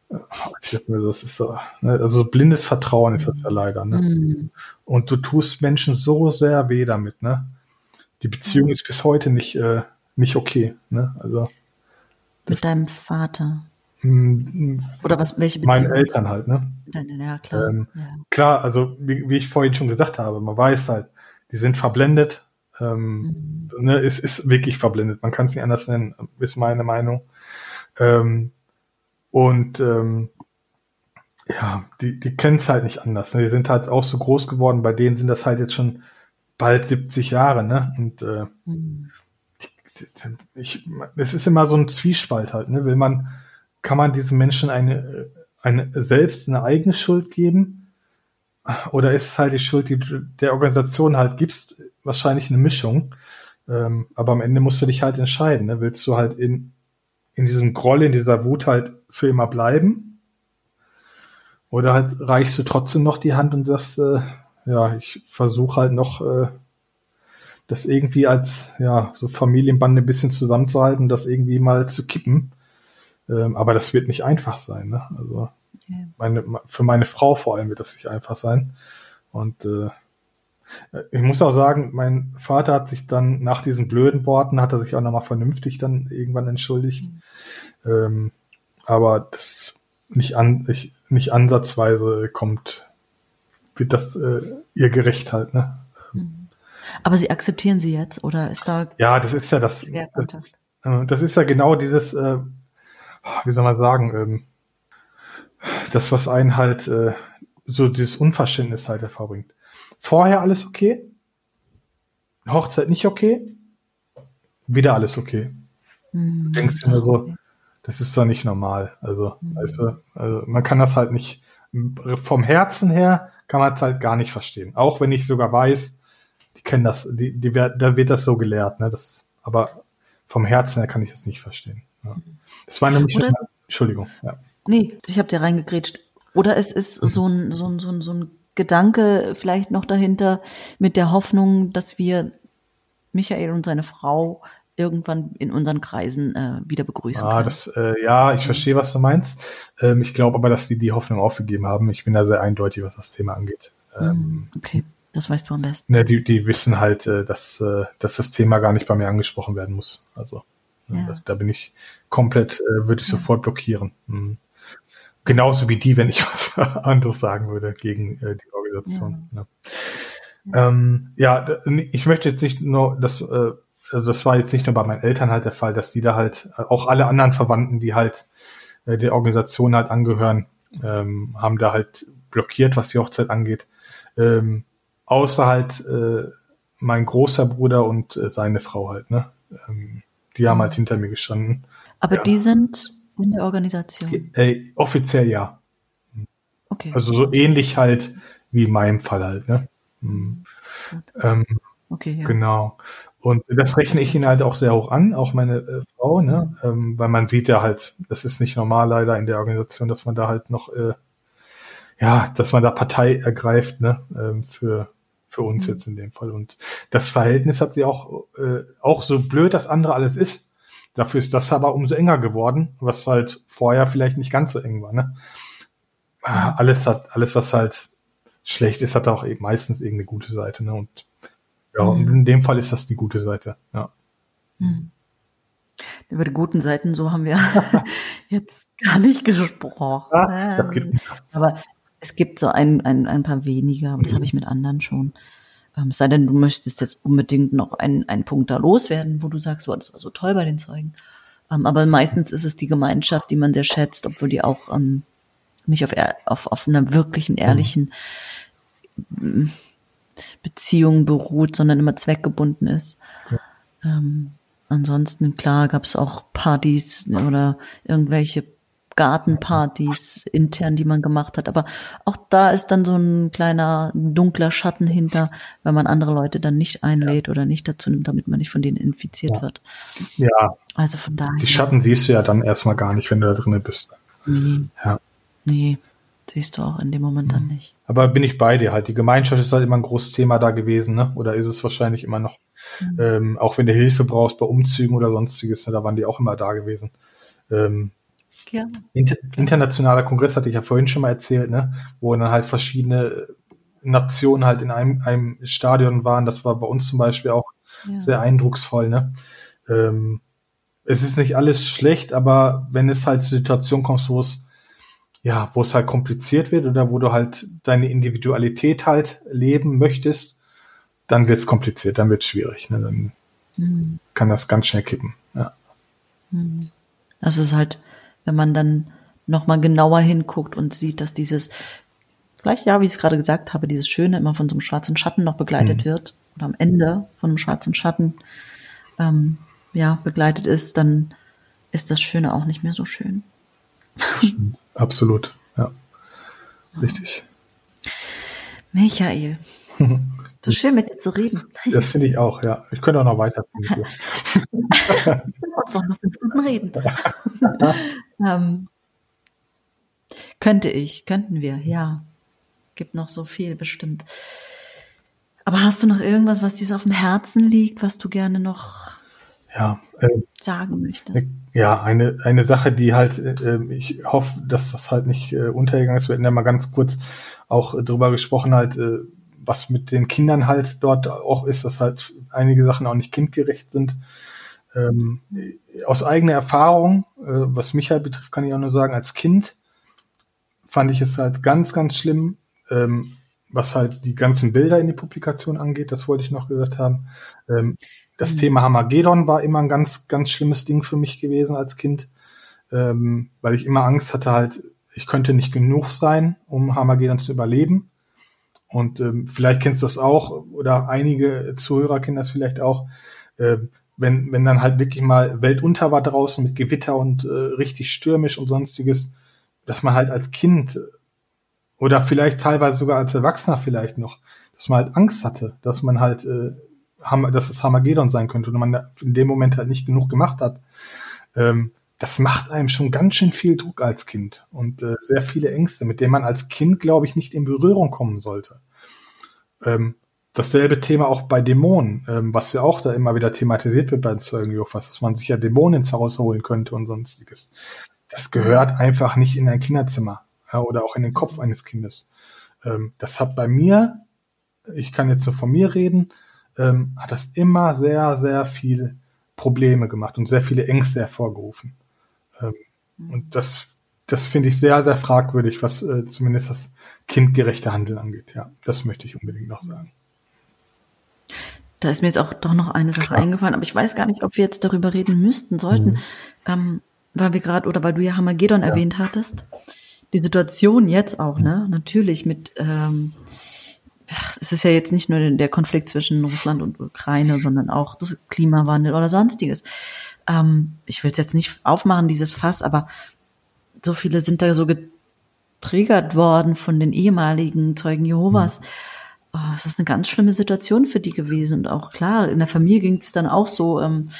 Das ist so, ne, also blindes Vertrauen ist das ja leider, ne? Mhm. Und du tust Menschen so sehr weh damit, ne? Die Beziehung mhm. ist bis heute nicht, äh, nicht okay, ne? Also. Mit deinem Vater. Mm, Oder was, welche Beziehung? Meine Eltern halt, ne? Deine, ja, klar. Ähm, ja. Klar, also wie, wie, ich vorhin schon gesagt habe, man weiß halt, die sind verblendet. Ähm, mhm. ne, es ist wirklich verblendet. Man kann es nicht anders nennen, ist meine Meinung. Ähm, und ähm, ja, die, die kennen es halt nicht anders. Ne? Die sind halt auch so groß geworden. Bei denen sind das halt jetzt schon bald 70 Jahre, ne? Und äh, mhm. ich, es ist immer so ein Zwiespalt halt, ne? Will man, kann man diesen Menschen eine, eine selbst eine eigene Schuld geben? Oder ist es halt die Schuld, die der Organisation halt gibst? Wahrscheinlich eine Mischung. Ähm, aber am Ende musst du dich halt entscheiden. Ne? Willst du halt in, in diesem Groll, in dieser Wut halt für immer bleiben? Oder halt reichst du trotzdem noch die Hand und sagst, äh, ja, ich versuche halt noch äh, das irgendwie als ja so Familienbande ein bisschen zusammenzuhalten, das irgendwie mal zu kippen. Ähm, aber das wird nicht einfach sein. Ne? Also okay. meine, für meine Frau vor allem wird das nicht einfach sein. Und äh, ich muss auch sagen, mein Vater hat sich dann nach diesen blöden Worten, hat er sich auch nochmal vernünftig dann irgendwann entschuldigt. Mhm. Ähm, aber das nicht an, ich, nicht ansatzweise kommt, wird das äh, ihr gerecht halt, ne? Mhm. Aber sie akzeptieren sie jetzt oder ist da? Ja, das ist ja das. Das, äh, das ist ja genau dieses, äh, wie soll man sagen, ähm, das was einen halt äh, so dieses Unverständnis halt hervorbringt. Vorher alles okay, Hochzeit nicht okay, wieder alles okay. Mhm. Du denkst dir nur so, das ist doch nicht normal. Also, mhm. weißt du, also man kann das halt nicht, vom Herzen her kann man es halt gar nicht verstehen. Auch wenn ich sogar weiß, die kennen das, die, die, da wird das so gelehrt, ne? Das, aber vom Herzen her kann ich es nicht verstehen. Ja. Das war nämlich, Oder Entschuldigung, ja. Nee, ich habe dir reingegrätscht. Oder es ist mhm. so ein, so ein, so ein, so ein Gedanke vielleicht noch dahinter mit der Hoffnung, dass wir Michael und seine Frau irgendwann in unseren Kreisen äh, wieder begrüßen ah, können. Das, äh, ja, ich verstehe, was du meinst. Ähm, ich glaube aber, dass die die Hoffnung aufgegeben haben. Ich bin da sehr eindeutig, was das Thema angeht. Ähm, hm, okay, das weißt du am besten. Ne, die, die wissen halt, äh, dass, äh, dass das Thema gar nicht bei mir angesprochen werden muss. Also ne, ja. da, da, bin ich komplett, äh, würde ich ja. sofort blockieren. Mhm. Genauso wie die, wenn ich was anderes sagen würde gegen äh, die Organisation. Ja. Ne? Ähm, ja, ich möchte jetzt nicht nur das, äh, also das war jetzt nicht nur bei meinen Eltern halt der Fall, dass die da halt, äh, auch alle anderen Verwandten, die halt äh, der Organisation halt angehören, ähm, haben da halt blockiert, was die Hochzeit angeht. Ähm, außer halt äh, mein großer Bruder und äh, seine Frau halt, ne? Ähm, die haben halt hinter mir gestanden. Aber ja. die sind in der Organisation? Äh, offiziell ja. Okay. Also so ähnlich halt wie in meinem Fall halt, ne? Mhm. Ähm, okay, ja. Genau. Und das rechne ich ihnen halt auch sehr hoch an, auch meine äh, Frau, ne? Ähm, weil man sieht ja halt, das ist nicht normal leider in der Organisation, dass man da halt noch, äh, ja, dass man da Partei ergreift, ne? Ähm, für für uns mhm. jetzt in dem Fall. Und das Verhältnis hat sie auch, äh, auch so blöd das andere alles ist. Dafür ist das aber umso enger geworden, was halt vorher vielleicht nicht ganz so eng war. Ne? Ah, alles hat, alles was halt schlecht ist, hat auch eben meistens irgendeine gute Seite. Ne? Und ja, mhm. und in dem Fall ist das die gute Seite. Ja. Mhm. Über die guten Seiten, so haben wir jetzt gar nicht gesprochen. Ja, aber es gibt so ein, ein, ein paar weniger, aber das habe ich mit anderen schon. Ähm, es sei denn, du möchtest jetzt unbedingt noch einen, einen Punkt da loswerden, wo du sagst, wow, das war so toll bei den Zeugen. Ähm, aber meistens ist es die Gemeinschaft, die man sehr schätzt, obwohl die auch ähm, nicht auf, auf, auf einer wirklichen, ehrlichen mhm. Beziehung beruht, sondern immer zweckgebunden ist. Ja. Ähm, ansonsten, klar, gab es auch Partys oder irgendwelche Gartenpartys intern, die man gemacht hat. Aber auch da ist dann so ein kleiner dunkler Schatten hinter, wenn man andere Leute dann nicht einlädt ja. oder nicht dazu nimmt, damit man nicht von denen infiziert ja. wird. Ja. Also von daher. Die Schatten siehst du ja dann erstmal gar nicht, wenn du da drinnen bist. Nee. Ja. Nee, siehst du auch in dem Moment dann mhm. nicht. Aber bin ich bei dir halt. Die Gemeinschaft ist halt immer ein großes Thema da gewesen, ne? Oder ist es wahrscheinlich immer noch. Mhm. Ähm, auch wenn du Hilfe brauchst bei Umzügen oder sonstiges, ne, da waren die auch immer da gewesen. Ähm, ja. Inter internationaler Kongress hatte ich ja vorhin schon mal erzählt, ne, wo dann halt verschiedene Nationen halt in einem, einem Stadion waren. Das war bei uns zum Beispiel auch ja. sehr eindrucksvoll, ne. Ähm, es ist nicht alles schlecht, aber wenn es halt zur Situation kommt, wo es ja, wo es halt kompliziert wird oder wo du halt deine Individualität halt leben möchtest, dann wird es kompliziert, dann wird es schwierig. Ne? Dann mhm. kann das ganz schnell kippen. Ja. Also es ist halt wenn man dann nochmal genauer hinguckt und sieht, dass dieses, vielleicht ja, wie ich es gerade gesagt habe, dieses Schöne immer von so einem schwarzen Schatten noch begleitet mhm. wird oder am Ende von einem schwarzen Schatten ähm, ja, begleitet ist, dann ist das Schöne auch nicht mehr so schön. Absolut, ja. Richtig. Michael, so schön mit dir zu reden. Das finde ich auch, ja. Ich könnte auch noch weiter. uns doch noch fünf Minuten reden. ähm, könnte ich, könnten wir, ja. Gibt noch so viel bestimmt. Aber hast du noch irgendwas, was dir so auf dem Herzen liegt, was du gerne noch ja, äh, sagen möchtest? Ja, eine, eine Sache, die halt, äh, ich hoffe, dass das halt nicht äh, untergegangen ist. Wir hatten ja mal ganz kurz auch drüber gesprochen, halt, äh, was mit den Kindern halt dort auch ist, dass halt einige Sachen auch nicht kindgerecht sind. Ähm, aus eigener Erfahrung, äh, was mich halt betrifft, kann ich auch nur sagen, als Kind fand ich es halt ganz, ganz schlimm, ähm, was halt die ganzen Bilder in die Publikation angeht, das wollte ich noch gesagt haben. Ähm, das mhm. Thema Hamagedon war immer ein ganz, ganz schlimmes Ding für mich gewesen als Kind, ähm, weil ich immer Angst hatte halt, ich könnte nicht genug sein, um Hamagedon zu überleben. Und ähm, vielleicht kennst du das auch, oder einige Zuhörer kennen das vielleicht auch. Ähm, wenn, wenn dann halt wirklich mal Weltunter war draußen mit Gewitter und äh, richtig stürmisch und sonstiges, dass man halt als Kind oder vielleicht teilweise sogar als Erwachsener vielleicht noch, dass man halt Angst hatte, dass man halt, äh, dass es Hamagedon sein könnte und man in dem Moment halt nicht genug gemacht hat. Ähm, das macht einem schon ganz schön viel Druck als Kind und äh, sehr viele Ängste, mit denen man als Kind, glaube ich, nicht in Berührung kommen sollte. Ähm, dasselbe Thema auch bei Dämonen, ähm, was ja auch da immer wieder thematisiert wird bei den Zeugen Jehovas, dass man sich ja Dämonen ins Haus holen könnte und sonstiges. Das gehört einfach nicht in ein Kinderzimmer ja, oder auch in den Kopf eines Kindes. Ähm, das hat bei mir, ich kann jetzt nur von mir reden, ähm, hat das immer sehr, sehr viel Probleme gemacht und sehr viele Ängste hervorgerufen. Ähm, und das, das finde ich sehr, sehr fragwürdig, was äh, zumindest das kindgerechte Handeln angeht. Ja, das möchte ich unbedingt noch sagen. Da ist mir jetzt auch doch noch eine Sache Klar. eingefallen, aber ich weiß gar nicht, ob wir jetzt darüber reden müssten, sollten, mhm. ähm, weil wir gerade, oder weil du ja Hamagedon ja. erwähnt hattest. Die Situation jetzt auch, ne? Natürlich mit, ähm, es ist ja jetzt nicht nur der Konflikt zwischen Russland und Ukraine, sondern auch das Klimawandel oder sonstiges. Ähm, ich will es jetzt nicht aufmachen, dieses Fass, aber so viele sind da so getriggert worden von den ehemaligen Zeugen Jehovas. Mhm oh, es ist eine ganz schlimme Situation für die gewesen. Und auch klar, in der Familie ging es dann auch so, ähm,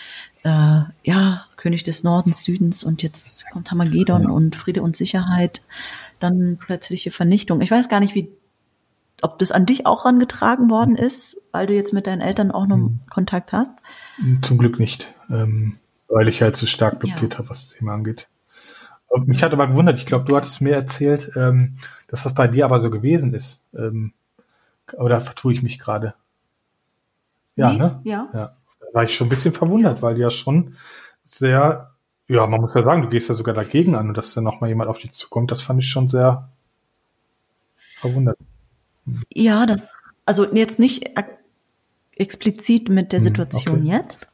äh, ja, König des Nordens, Südens und jetzt kommt Hamagedon und Friede und Sicherheit, dann plötzliche Vernichtung. Ich weiß gar nicht, wie, ob das an dich auch rangetragen worden ist, weil du jetzt mit deinen Eltern auch noch mhm. Kontakt hast. Zum Glück nicht, ähm, weil ich halt so stark blockiert ja. habe, was das Thema angeht. Mich hat aber gewundert, ich glaube, du hattest mir erzählt, ähm, dass das bei dir aber so gewesen ist. Ähm, oder vertue ich mich gerade? Ja, nee, ne? Ja. ja. Da war ich schon ein bisschen verwundert, ja. weil die ja schon sehr, ja, man muss ja sagen, du gehst ja sogar dagegen an und dass da nochmal jemand auf dich zukommt, das fand ich schon sehr verwundert. Ja, das, also jetzt nicht explizit mit der hm, Situation okay. jetzt.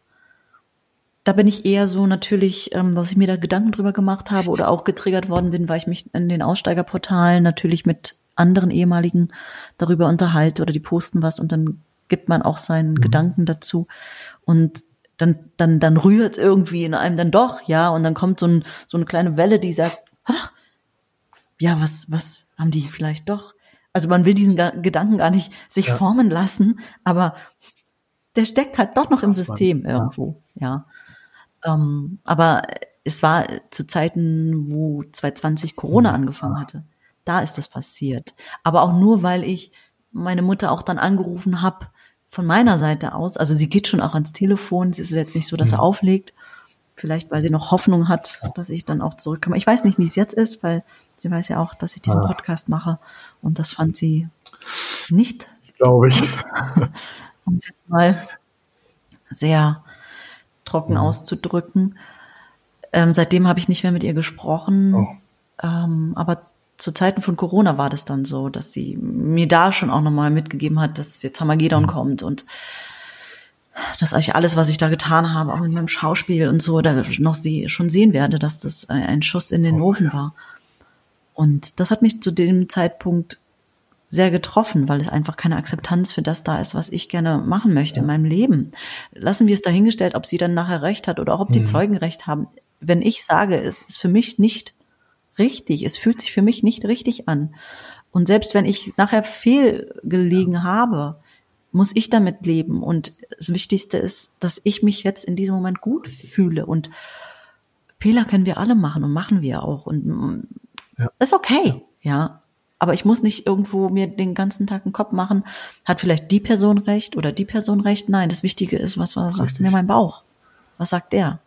Da bin ich eher so natürlich, ähm, dass ich mir da Gedanken drüber gemacht habe oder auch getriggert worden bin, weil ich mich in den Aussteigerportalen natürlich mit anderen ehemaligen darüber unterhalte oder die posten was und dann gibt man auch seinen mhm. Gedanken dazu und dann, dann, dann rührt irgendwie in einem dann doch, ja, und dann kommt so, ein, so eine kleine Welle, die sagt, ach, ja, was, was haben die vielleicht doch? Also man will diesen Gedanken gar nicht sich ja. formen lassen, aber der steckt halt doch noch im System irgendwo, ja. Ähm, aber es war zu Zeiten, wo 2020 Corona mhm. angefangen hatte. Da ist das passiert. Aber auch nur, weil ich meine Mutter auch dann angerufen habe von meiner Seite aus. Also sie geht schon auch ans Telefon. Es ist jetzt nicht so, dass er mhm. auflegt. Vielleicht, weil sie noch Hoffnung hat, dass ich dann auch zurückkomme. Ich weiß nicht, wie es jetzt ist, weil sie weiß ja auch, dass ich diesen ah. Podcast mache. Und das fand sie nicht. Glaube ich. um es jetzt mal sehr trocken mhm. auszudrücken. Ähm, seitdem habe ich nicht mehr mit ihr gesprochen. Oh. Ähm, aber zu Zeiten von Corona war das dann so, dass sie mir da schon auch nochmal mitgegeben hat, dass jetzt Hamagedon mhm. kommt und dass eigentlich alles, was ich da getan habe, auch mit meinem Schauspiel und so, da noch sie schon sehen werde, dass das ein Schuss in den oh, Ofen ja. war. Und das hat mich zu dem Zeitpunkt sehr getroffen, weil es einfach keine Akzeptanz für das da ist, was ich gerne machen möchte ja. in meinem Leben. Lassen wir es dahingestellt, ob sie dann nachher recht hat oder auch ob die mhm. Zeugen recht haben. Wenn ich sage, es ist für mich nicht richtig. Es fühlt sich für mich nicht richtig an. Und selbst wenn ich nachher fehlgelegen ja. habe, muss ich damit leben. Und das Wichtigste ist, dass ich mich jetzt in diesem Moment gut fühle. Und Fehler können wir alle machen und machen wir auch. Und ja. ist okay, ja. Aber ich muss nicht irgendwo mir den ganzen Tag einen Kopf machen, hat vielleicht die Person recht oder die Person recht. Nein, das Wichtige ist, was, was sagt mir mein Bauch? Was sagt der?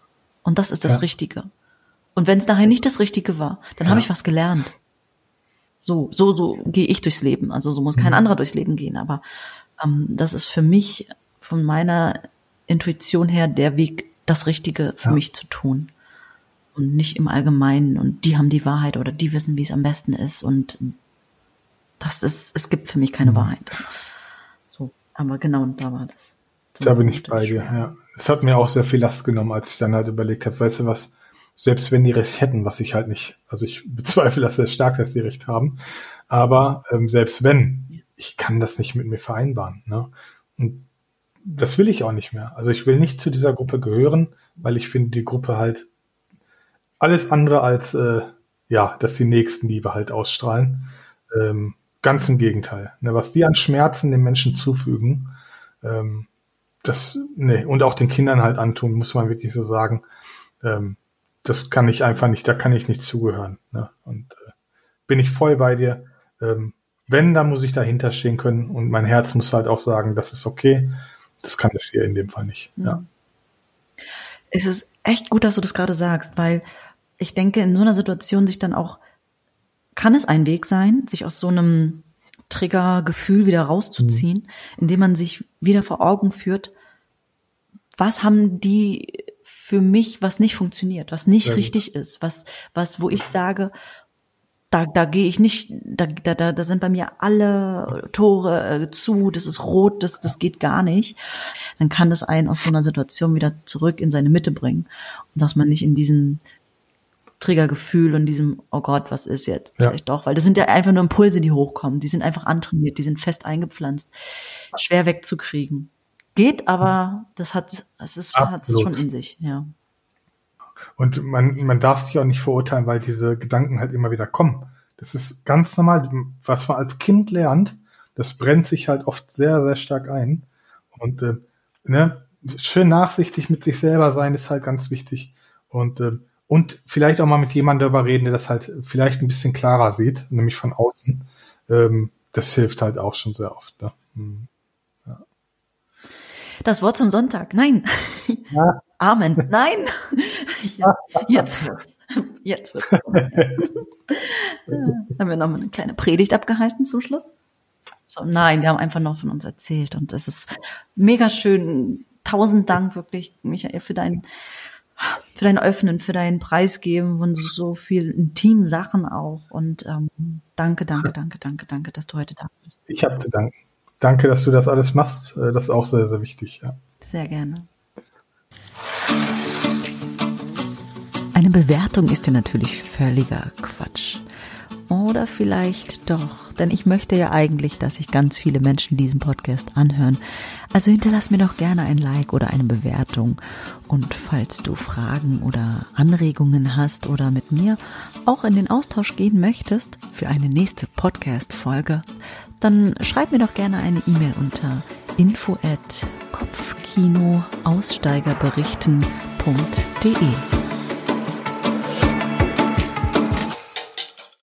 Und das ist das ja. Richtige. Und wenn es nachher nicht das Richtige war, dann ja. habe ich was gelernt. So, so, so gehe ich durchs Leben. Also so muss kein mhm. anderer durchs Leben gehen. Aber ähm, das ist für mich von meiner Intuition her der Weg, das Richtige für ja. mich zu tun. Und nicht im Allgemeinen. Und die haben die Wahrheit oder die wissen, wie es am besten ist. Und das ist, es gibt für mich keine mhm. Wahrheit. So, aber genau, da war das. So da bin ich bei dir, ja. Es hat mir auch sehr viel Last genommen, als ich dann halt überlegt habe, weißt du was, selbst wenn die Recht hätten, was ich halt nicht, also ich bezweifle das sehr stark, dass die Recht haben, aber ähm, selbst wenn, ich kann das nicht mit mir vereinbaren. Ne? Und das will ich auch nicht mehr. Also ich will nicht zu dieser Gruppe gehören, weil ich finde die Gruppe halt alles andere als, äh, ja, dass die Nächstenliebe halt ausstrahlen. Ähm, ganz im Gegenteil. Ne, was die an Schmerzen den Menschen zufügen, ähm, das, ne, und auch den Kindern halt antun, muss man wirklich so sagen. Ähm, das kann ich einfach nicht, da kann ich nicht zugehören. Ne? Und äh, bin ich voll bei dir. Ähm, wenn, dann muss ich dahinter stehen können und mein Herz muss halt auch sagen, das ist okay. Das kann es hier in dem Fall nicht. Ja. Es ist echt gut, dass du das gerade sagst, weil ich denke, in so einer Situation sich dann auch, kann es ein Weg sein, sich aus so einem Triggergefühl wieder rauszuziehen, mhm. indem man sich wieder vor Augen führt, was haben die für mich, was nicht funktioniert, was nicht ja. richtig ist, was, was, wo ich sage, da, da gehe ich nicht, da, da, da sind bei mir alle Tore äh, zu, das ist rot, das, das geht gar nicht. Dann kann das einen aus so einer Situation wieder zurück in seine Mitte bringen. Und dass man nicht in diesem Triggergefühl und diesem, oh Gott, was ist jetzt? Ja. Vielleicht doch, weil das sind ja einfach nur Impulse, die hochkommen. Die sind einfach antrainiert, die sind fest eingepflanzt. Schwer wegzukriegen. Geht, aber das hat, es ist, hat es schon in sich, ja. Und man, man darf sich auch nicht verurteilen, weil diese Gedanken halt immer wieder kommen. Das ist ganz normal. Was man als Kind lernt, das brennt sich halt oft sehr, sehr stark ein. Und äh, ne, schön nachsichtig mit sich selber sein ist halt ganz wichtig. Und, äh, und vielleicht auch mal mit jemandem darüber reden, der das halt vielleicht ein bisschen klarer sieht, nämlich von außen. Ähm, das hilft halt auch schon sehr oft. Ne? Hm. Das Wort zum Sonntag. Nein. Ja. Amen. Nein. Jetzt wird's. Jetzt wird's. ja. Haben wir nochmal eine kleine Predigt abgehalten zum Schluss? So, nein, wir haben einfach noch von uns erzählt und es ist mega schön. Tausend Dank wirklich, Michael, für dein, für dein Öffnen, für dein Preisgeben von so viel intimen Sachen auch. Und ähm, danke, danke, danke, danke, danke, dass du heute da bist. Ich habe zu danken danke, dass du das alles machst. Äh, das ist auch sehr, sehr wichtig. Ja. Sehr gerne. Eine Bewertung ist ja natürlich völliger Quatsch. Oder vielleicht doch, denn ich möchte ja eigentlich, dass sich ganz viele Menschen diesen Podcast anhören. Also hinterlass mir doch gerne ein Like oder eine Bewertung. Und falls du Fragen oder Anregungen hast oder mit mir auch in den Austausch gehen möchtest für eine nächste Podcast-Folge, dann schreib mir doch gerne eine E-Mail unter info at kopfkinoaussteigerberichten.de.